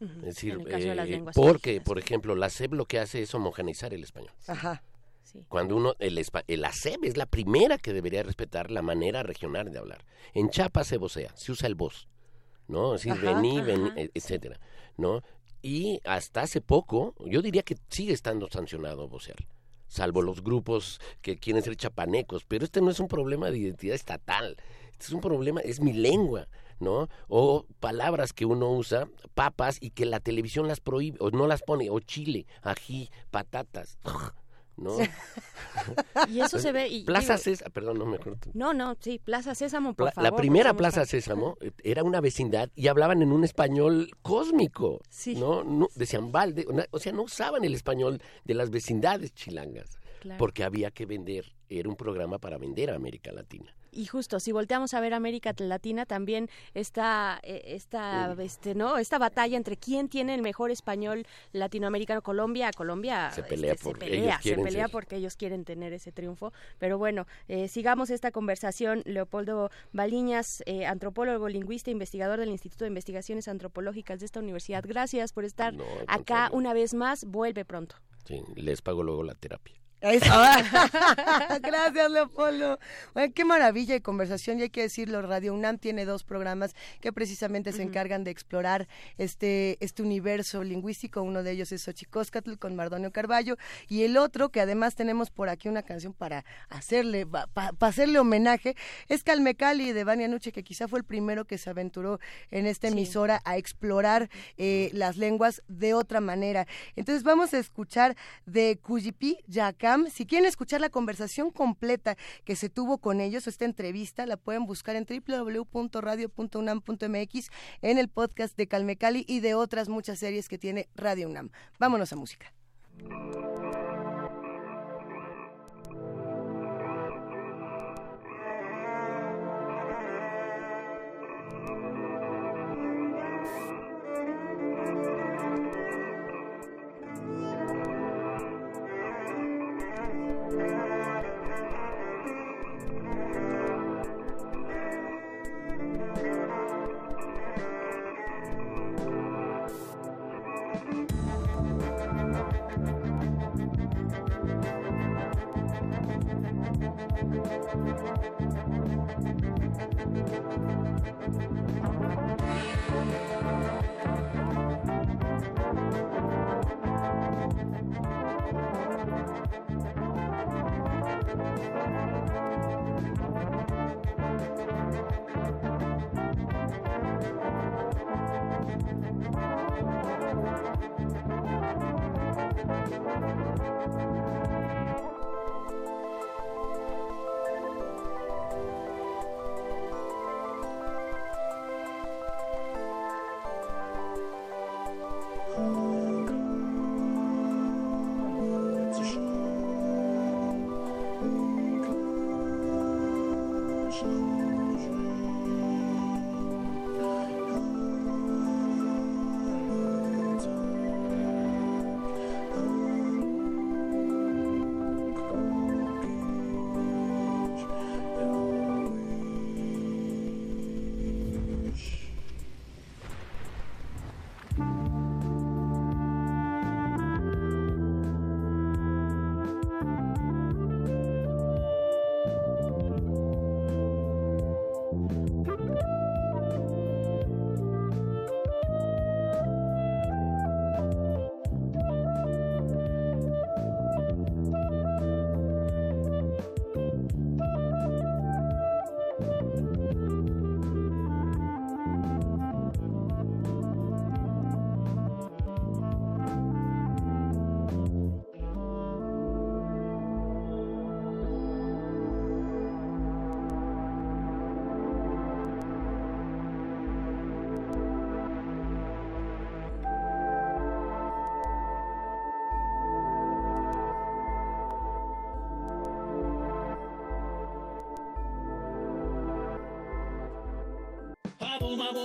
Es decir, En el caso de las eh, porque, por ejemplo, la SEP lo que hace es homogeneizar el español. Ajá. Cuando uno, el, el ASEB es la primera que debería respetar la manera regional de hablar. En Chiapas se vocea, se usa el voz, ¿no? Es decir, Ajá, vení, ajá, e- etcétera, ¿no? Y hasta hace poco, yo diría que sigue estando sancionado vocear, salvo los grupos que quieren ser chapanecos, pero este no es un problema de identidad estatal, este es un problema, es mi lengua, ¿no? O palabras que uno usa, papas, y que la televisión las prohíbe, o no las pone, o chile, ají, patatas, ¿no? Y eso se ve y Plaza digo- Sésamo, perdón, no me acuerdo. No, no, sí, Plaza Sésamo, por Pla- favor. la primera Plaza. Sésamo eh, era una vecindad y hablaban en un español cósmico. ¿no? No, decían balde, o sea, no usaban el español de las vecindades chilangas. Claro. Porque había que vender, era un programa para vender a América Latina. Y justo, si volteamos a ver América Latina, también está eh, esta, este, ¿no? esta batalla entre quién tiene el mejor español latinoamericano. Colombia, Colombia Se pelea este, por- se pelea, ellos se quieren pelea ser. porque ellos quieren tener ese triunfo. Pero bueno, eh, sigamos esta conversación. Leopoldo Baliñas, eh, antropólogo, lingüista, investigador del Instituto de Investigaciones Antropológicas de esta universidad. Gracias por estar No, acá una vez más. Vuelve pronto. Sí, les pago luego la terapia. Eso. Gracias, Leopoldo. Bueno, qué maravilla de conversación. Y hay que decirlo, Radio UNAM tiene dos programas que precisamente se encargan de explorar este, este universo lingüístico. Uno de ellos es Xochicóscatl con Mardonio Carballo. Y el otro, que además tenemos por aquí una canción para hacerle, para hacerle homenaje, es Calmecali de Vania Nuche, que quizá fue el primero que se aventuró en esta emisora a explorar eh, las lenguas de otra manera. Entonces vamos a escuchar de Cuyipí Si quieren escuchar la conversación completa que se tuvo con ellos, esta entrevista, la pueden buscar en www.radio.unam.mx en el podcast de Calmecali y de otras muchas series que tiene Radio UNAM. Vámonos a música.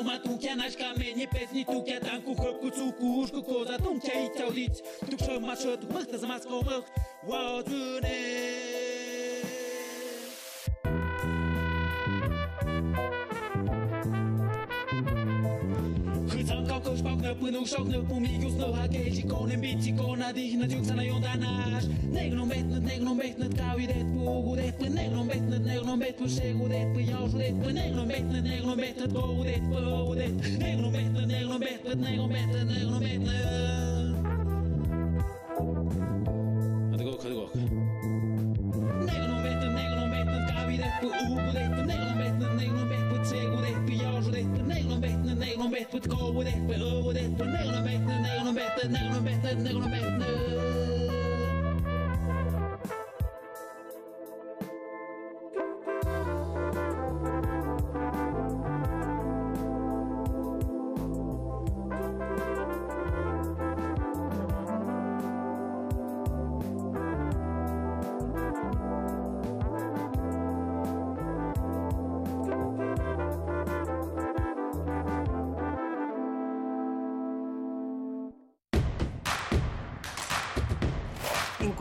матукя нашка мени песни тукя танку хопку цуку ушку коза тумча и цаулиц тукшо машот мыхта за маскомых вау дюне Płynął szok pomigu znów agedzi Konem bitci kona dihna tjuksa na jonda nash Negnom betnet, negnom betnet Kao i det po ugu det po Negnom betnet, negnom bet po Shegu det po Jaushu det po Negnom betnet, negnom betnet Go u det po u det Negnom betnet, negnom betnet Negnom betnet, negnom betnet Ja, det går också, det går också. Negnom betnet, negnom betnet Kao i det po ugu det po Negnom betnet, negnom bet po Shegu det po Jaushu det po Negnom betnet, negnom bet po Go u det po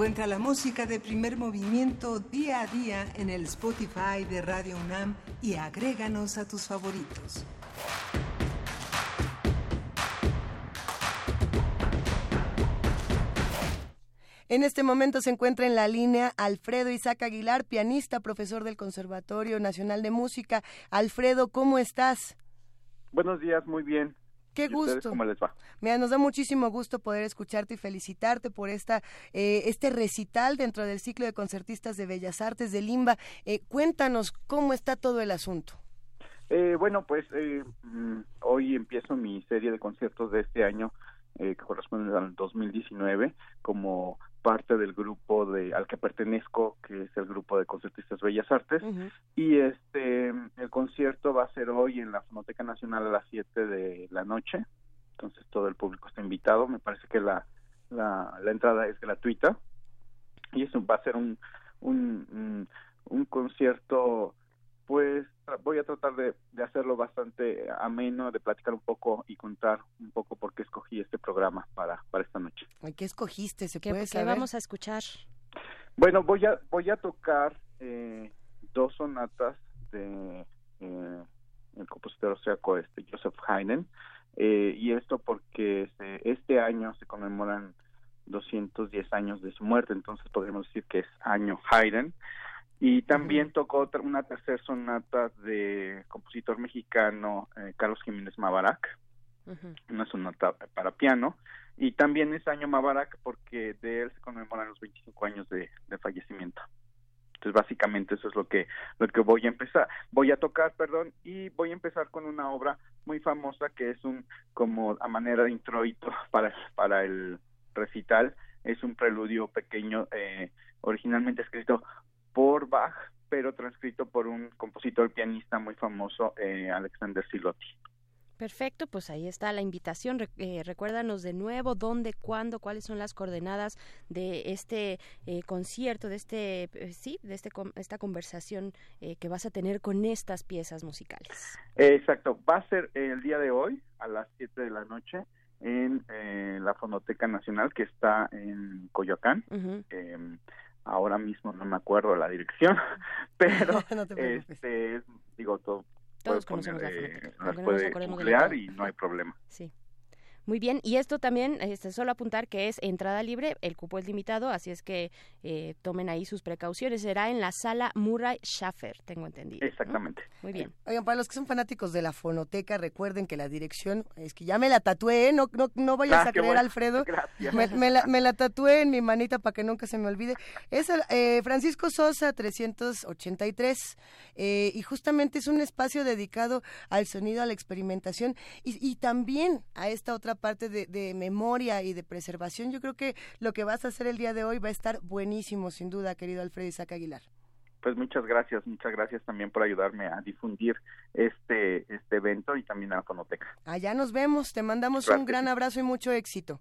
Encuentra la música de primer movimiento día a día en el Spotify de Radio UNAM y agréganos a tus favoritos. En este momento se encuentra en la línea Alfredo Isaac Aguilar, pianista, profesor del Conservatorio Nacional de Música. Alfredo, ¿cómo estás? Buenos días, muy bien. Qué ¿Y ustedes gusto. ¿Cómo les va? Mira, nos da muchísimo gusto poder escucharte y felicitarte por esta eh, este recital dentro del ciclo de concertistas de Bellas Artes de Limba. Eh, cuéntanos cómo está todo el asunto. Eh, bueno, pues eh, mm, hoy empiezo mi serie de conciertos de este año eh, que corresponde al 2019 como parte del grupo de al que pertenezco, que es el grupo de concertistas Bellas Artes. Y este el concierto va a ser hoy en la Fonoteca Nacional a las 7 de la noche. Entonces todo el público está invitado. Me parece que la, la, la entrada es gratuita. Y eso va a ser un, un, un, un concierto, pues voy a tratar de, de hacerlo bastante ameno, de platicar un poco y contar un poco por qué escogí este programa para, para esta noche. ¿Qué escogiste? ¿Se ¿Qué, puede qué saber? vamos a escuchar? Bueno, voy a voy a tocar eh, dos sonatas de eh, el compositor austriaco este Joseph Haydn eh, y esto porque se- este año se conmemoran 210 años de su muerte, entonces podríamos decir que es año Haydn y también tocó una tercera sonata de compositor mexicano eh, Carlos Jiménez Mabarak una sonata para piano. Y también es año Mabarak porque de él se conmemoran los 25 años de, de fallecimiento. Entonces básicamente eso es lo que lo que voy a empezar, voy a tocar, perdón, y voy a empezar con una obra muy famosa que es un como a manera de introito para para el recital, es un preludio pequeño eh, originalmente escrito por Bach, pero transcrito por un compositor pianista muy famoso eh, Alexander Silotti. Perfecto, pues ahí está la invitación. Eh, recuérdanos de nuevo dónde, cuándo, cuáles son las coordenadas de este eh, concierto, de este, eh, sí, de este, esta conversación eh, que vas a tener con estas piezas musicales. Exacto, va a ser el día de hoy a las 7 de la noche en eh, la Fonoteca Nacional que está en Coyoacán. Ahora mismo no me acuerdo la dirección, pero No este es- digo todo Todos conocemos poner, la eh, aunque no nos puede googlear todo. y no hay problema. Sí. Muy bien, y esto también, este, solo apuntar que es entrada libre, el cupo es limitado, así es que eh, tomen ahí sus precauciones. Será en la sala Murray Schaffer, tengo entendido. ¿no? Exactamente. Muy bien. Oigan, para los que son fanáticos de la fonoteca, recuerden que la dirección, es que ya me la tatué, ¿eh? no, no, no vayas Ah, a creer, bueno. Alfredo. Gracias. Me, me la, me la tatué en mi manita para que nunca se me olvide. Es el, eh, Francisco Sosa 383 eh, y justamente es un espacio dedicado al sonido, a la experimentación y, y también a esta otra parte de, de memoria y de preservación. Yo creo que lo que vas a hacer el día de hoy va a estar buenísimo, sin duda, querido Alfredo Isaac Aguilar. Pues muchas gracias, muchas gracias también por ayudarme a difundir este este evento y también a la Fonoteca. Allá nos vemos, te mandamos un gran abrazo y mucho éxito.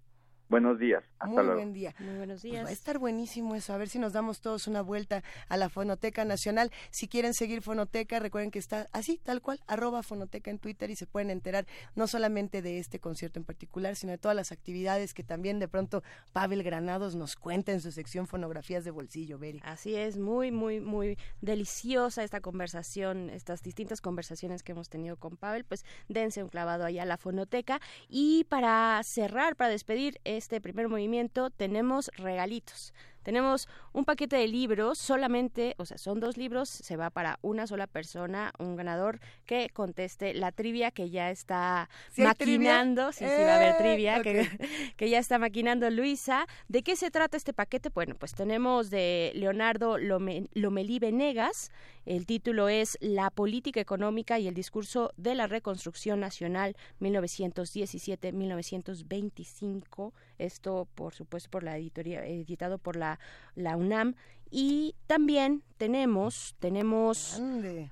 Buenos días. Hasta Muy luego. buen día. Muy buenos Pues días. va a estar buenísimo eso. A ver si nos damos todos una vuelta a la Fonoteca Nacional. Si quieren seguir Fonoteca, recuerden que está así, tal cual, arroba Fonoteca en Twitter y se pueden enterar no solamente de este concierto en particular, sino de todas las actividades que también de pronto Pavel Granados nos cuenta en su sección Fonografías de Bolsillo, Beri. Así es, muy, muy, muy deliciosa esta conversación, estas distintas conversaciones que hemos tenido con Pavel, pues dense un clavado ahí a la fonoteca. Y para cerrar, para despedir este primer movimiento, tenemos regalitos. Tenemos un paquete de libros, solamente, o sea, son dos libros, se va para una sola persona, un ganador que conteste la trivia que ya está maquinando, sí, sí va a haber Eh, trivia, que, ok. que ya está maquinando Luisa. ¿De qué se trata este paquete? Bueno, pues tenemos de Leonardo Lome- Lomelí Venegas. El título es La política económica y el discurso de la reconstrucción nacional 1917-1925. Esto, por supuesto, por la editoría, editado por la, la UNAM. Y también tenemos, tenemos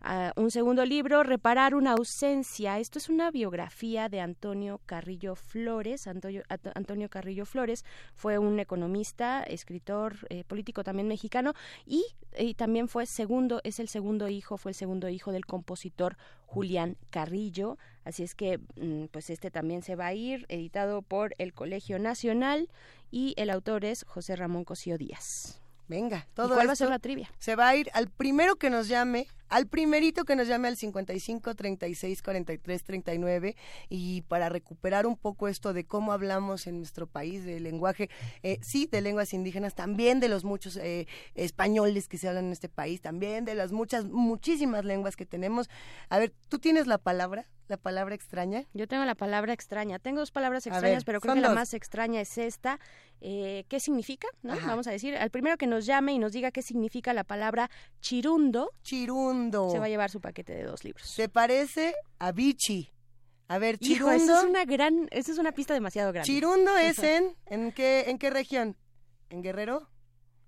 ah, un segundo libro, Reparar una ausencia. Esto es una biografía de Antonio Carrillo Flores. Antonio, Antonio Carrillo Flores fue un economista, escritor, eh, político también mexicano y, y también fue segundo, es el segundo hijo, fue el segundo hijo del compositor Julián Carrillo. Así es que, mm, pues este también se va a ir, editado por el Colegio Nacional y el autor es José Ramón Cosío Díaz. Venga, ¿Y todo va a ser la trivia? Se va a ir al primero que nos llame, al primerito que nos llame al 55 36 43 39 y para recuperar un poco esto de cómo hablamos en nuestro país del lenguaje, eh, sí, de lenguas indígenas, también de los muchos eh, españoles que se hablan en este país, también de las muchas, muchísimas lenguas que tenemos. A ver, ¿tú tienes la palabra? ¿La palabra extraña? Yo tengo la palabra extraña. Tengo dos palabras extrañas, ver, pero creo que la más extraña es esta. Eh, ¿Qué significa? ¿no? Vamos a decir, al primero que nos llame y nos diga qué significa la palabra chirundo, Chirundo. Se va a llevar su paquete de dos libros. Se parece a bichi. A ver, chirundo. es una gran, esa es una pista demasiado grande. Chirundo es en ¿en qué en qué región? ¿En Guerrero?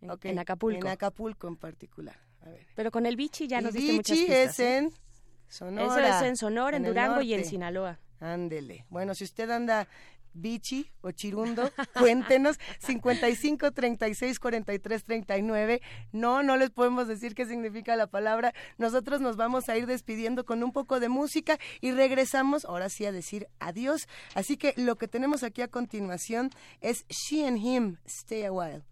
En- en Acapulco. En Acapulco en particular. A ver. Pero con el bichi ya nos diste muchas pistas. es ¿eh? en Sonora. Eso es en Sonora, en Durango y en. Sinaloa. Ándele. Bueno, si usted anda bichi o chirundo, cuéntenos 55 36 43 39. No, no les podemos decir qué significa la palabra. Nosotros nos vamos a ir despidiendo con un poco de música y regresamos ahora sí a decir adiós. Así que lo que tenemos aquí a continuación es She and Him, Stay a While.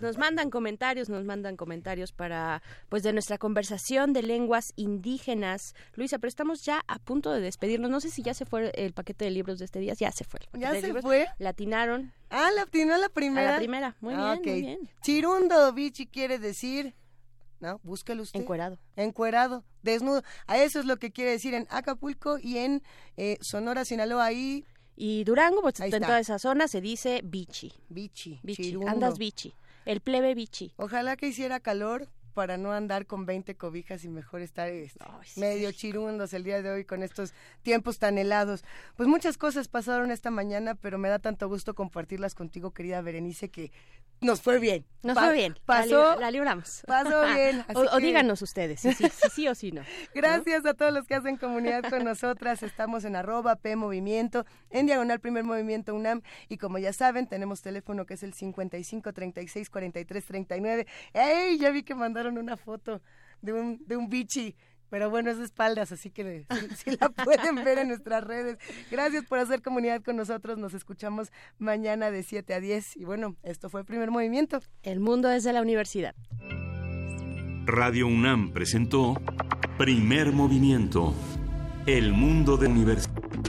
Pues nos mandan comentarios, nos mandan comentarios para, pues de nuestra conversación de lenguas indígenas. Luisa, pero estamos ya a punto de despedirnos. No sé si ya se fue el paquete de libros de este día. Ya se fue. ¿Ya se libros. fue? Latinaron. Ah, la atinó a la primera. A la primera. Muy Ah, bien, muy bien. Chirundo, bichi, quiere decir... No, búscalo usted. Encuerado. Encuerado, desnudo. A eso es lo que quiere decir en Acapulco y en eh, Sonora, Sinaloa, ahí... Y Durango, pues Ahí en está. toda esa zona se dice bichi. Bichi, Bichi. Andas bichi. El plebe bichi. Ojalá que hiciera calor para no andar con 20 cobijas y mejor estar este, medio chirundos el día de hoy con estos tiempos tan helados. Pues muchas cosas pasaron esta mañana, pero me da tanto gusto compartirlas contigo, querida Berenice, que nos fue bien. Nos Pa- fue bien. Pasó, La, li- la libramos. pasó bien. así o, díganos ustedes si sí, si sí o si no. Gracias a todos los que hacen comunidad con nosotras. Estamos en arroba P Movimiento, en diagonal Primer Movimiento UNAM. Y como ya saben, tenemos teléfono que es el 55 36 43 39. ¡Ey! Ya vi que mandaron una foto de un, de un bichi. Pero bueno, es de espaldas, así que si, si la pueden ver en nuestras redes. Gracias por hacer comunidad con nosotros. Nos escuchamos mañana de 7 a 10. Y bueno, esto fue Primer Movimiento. El mundo desde la universidad. Radio UNAM presentó Primer Movimiento. El mundo de universidad.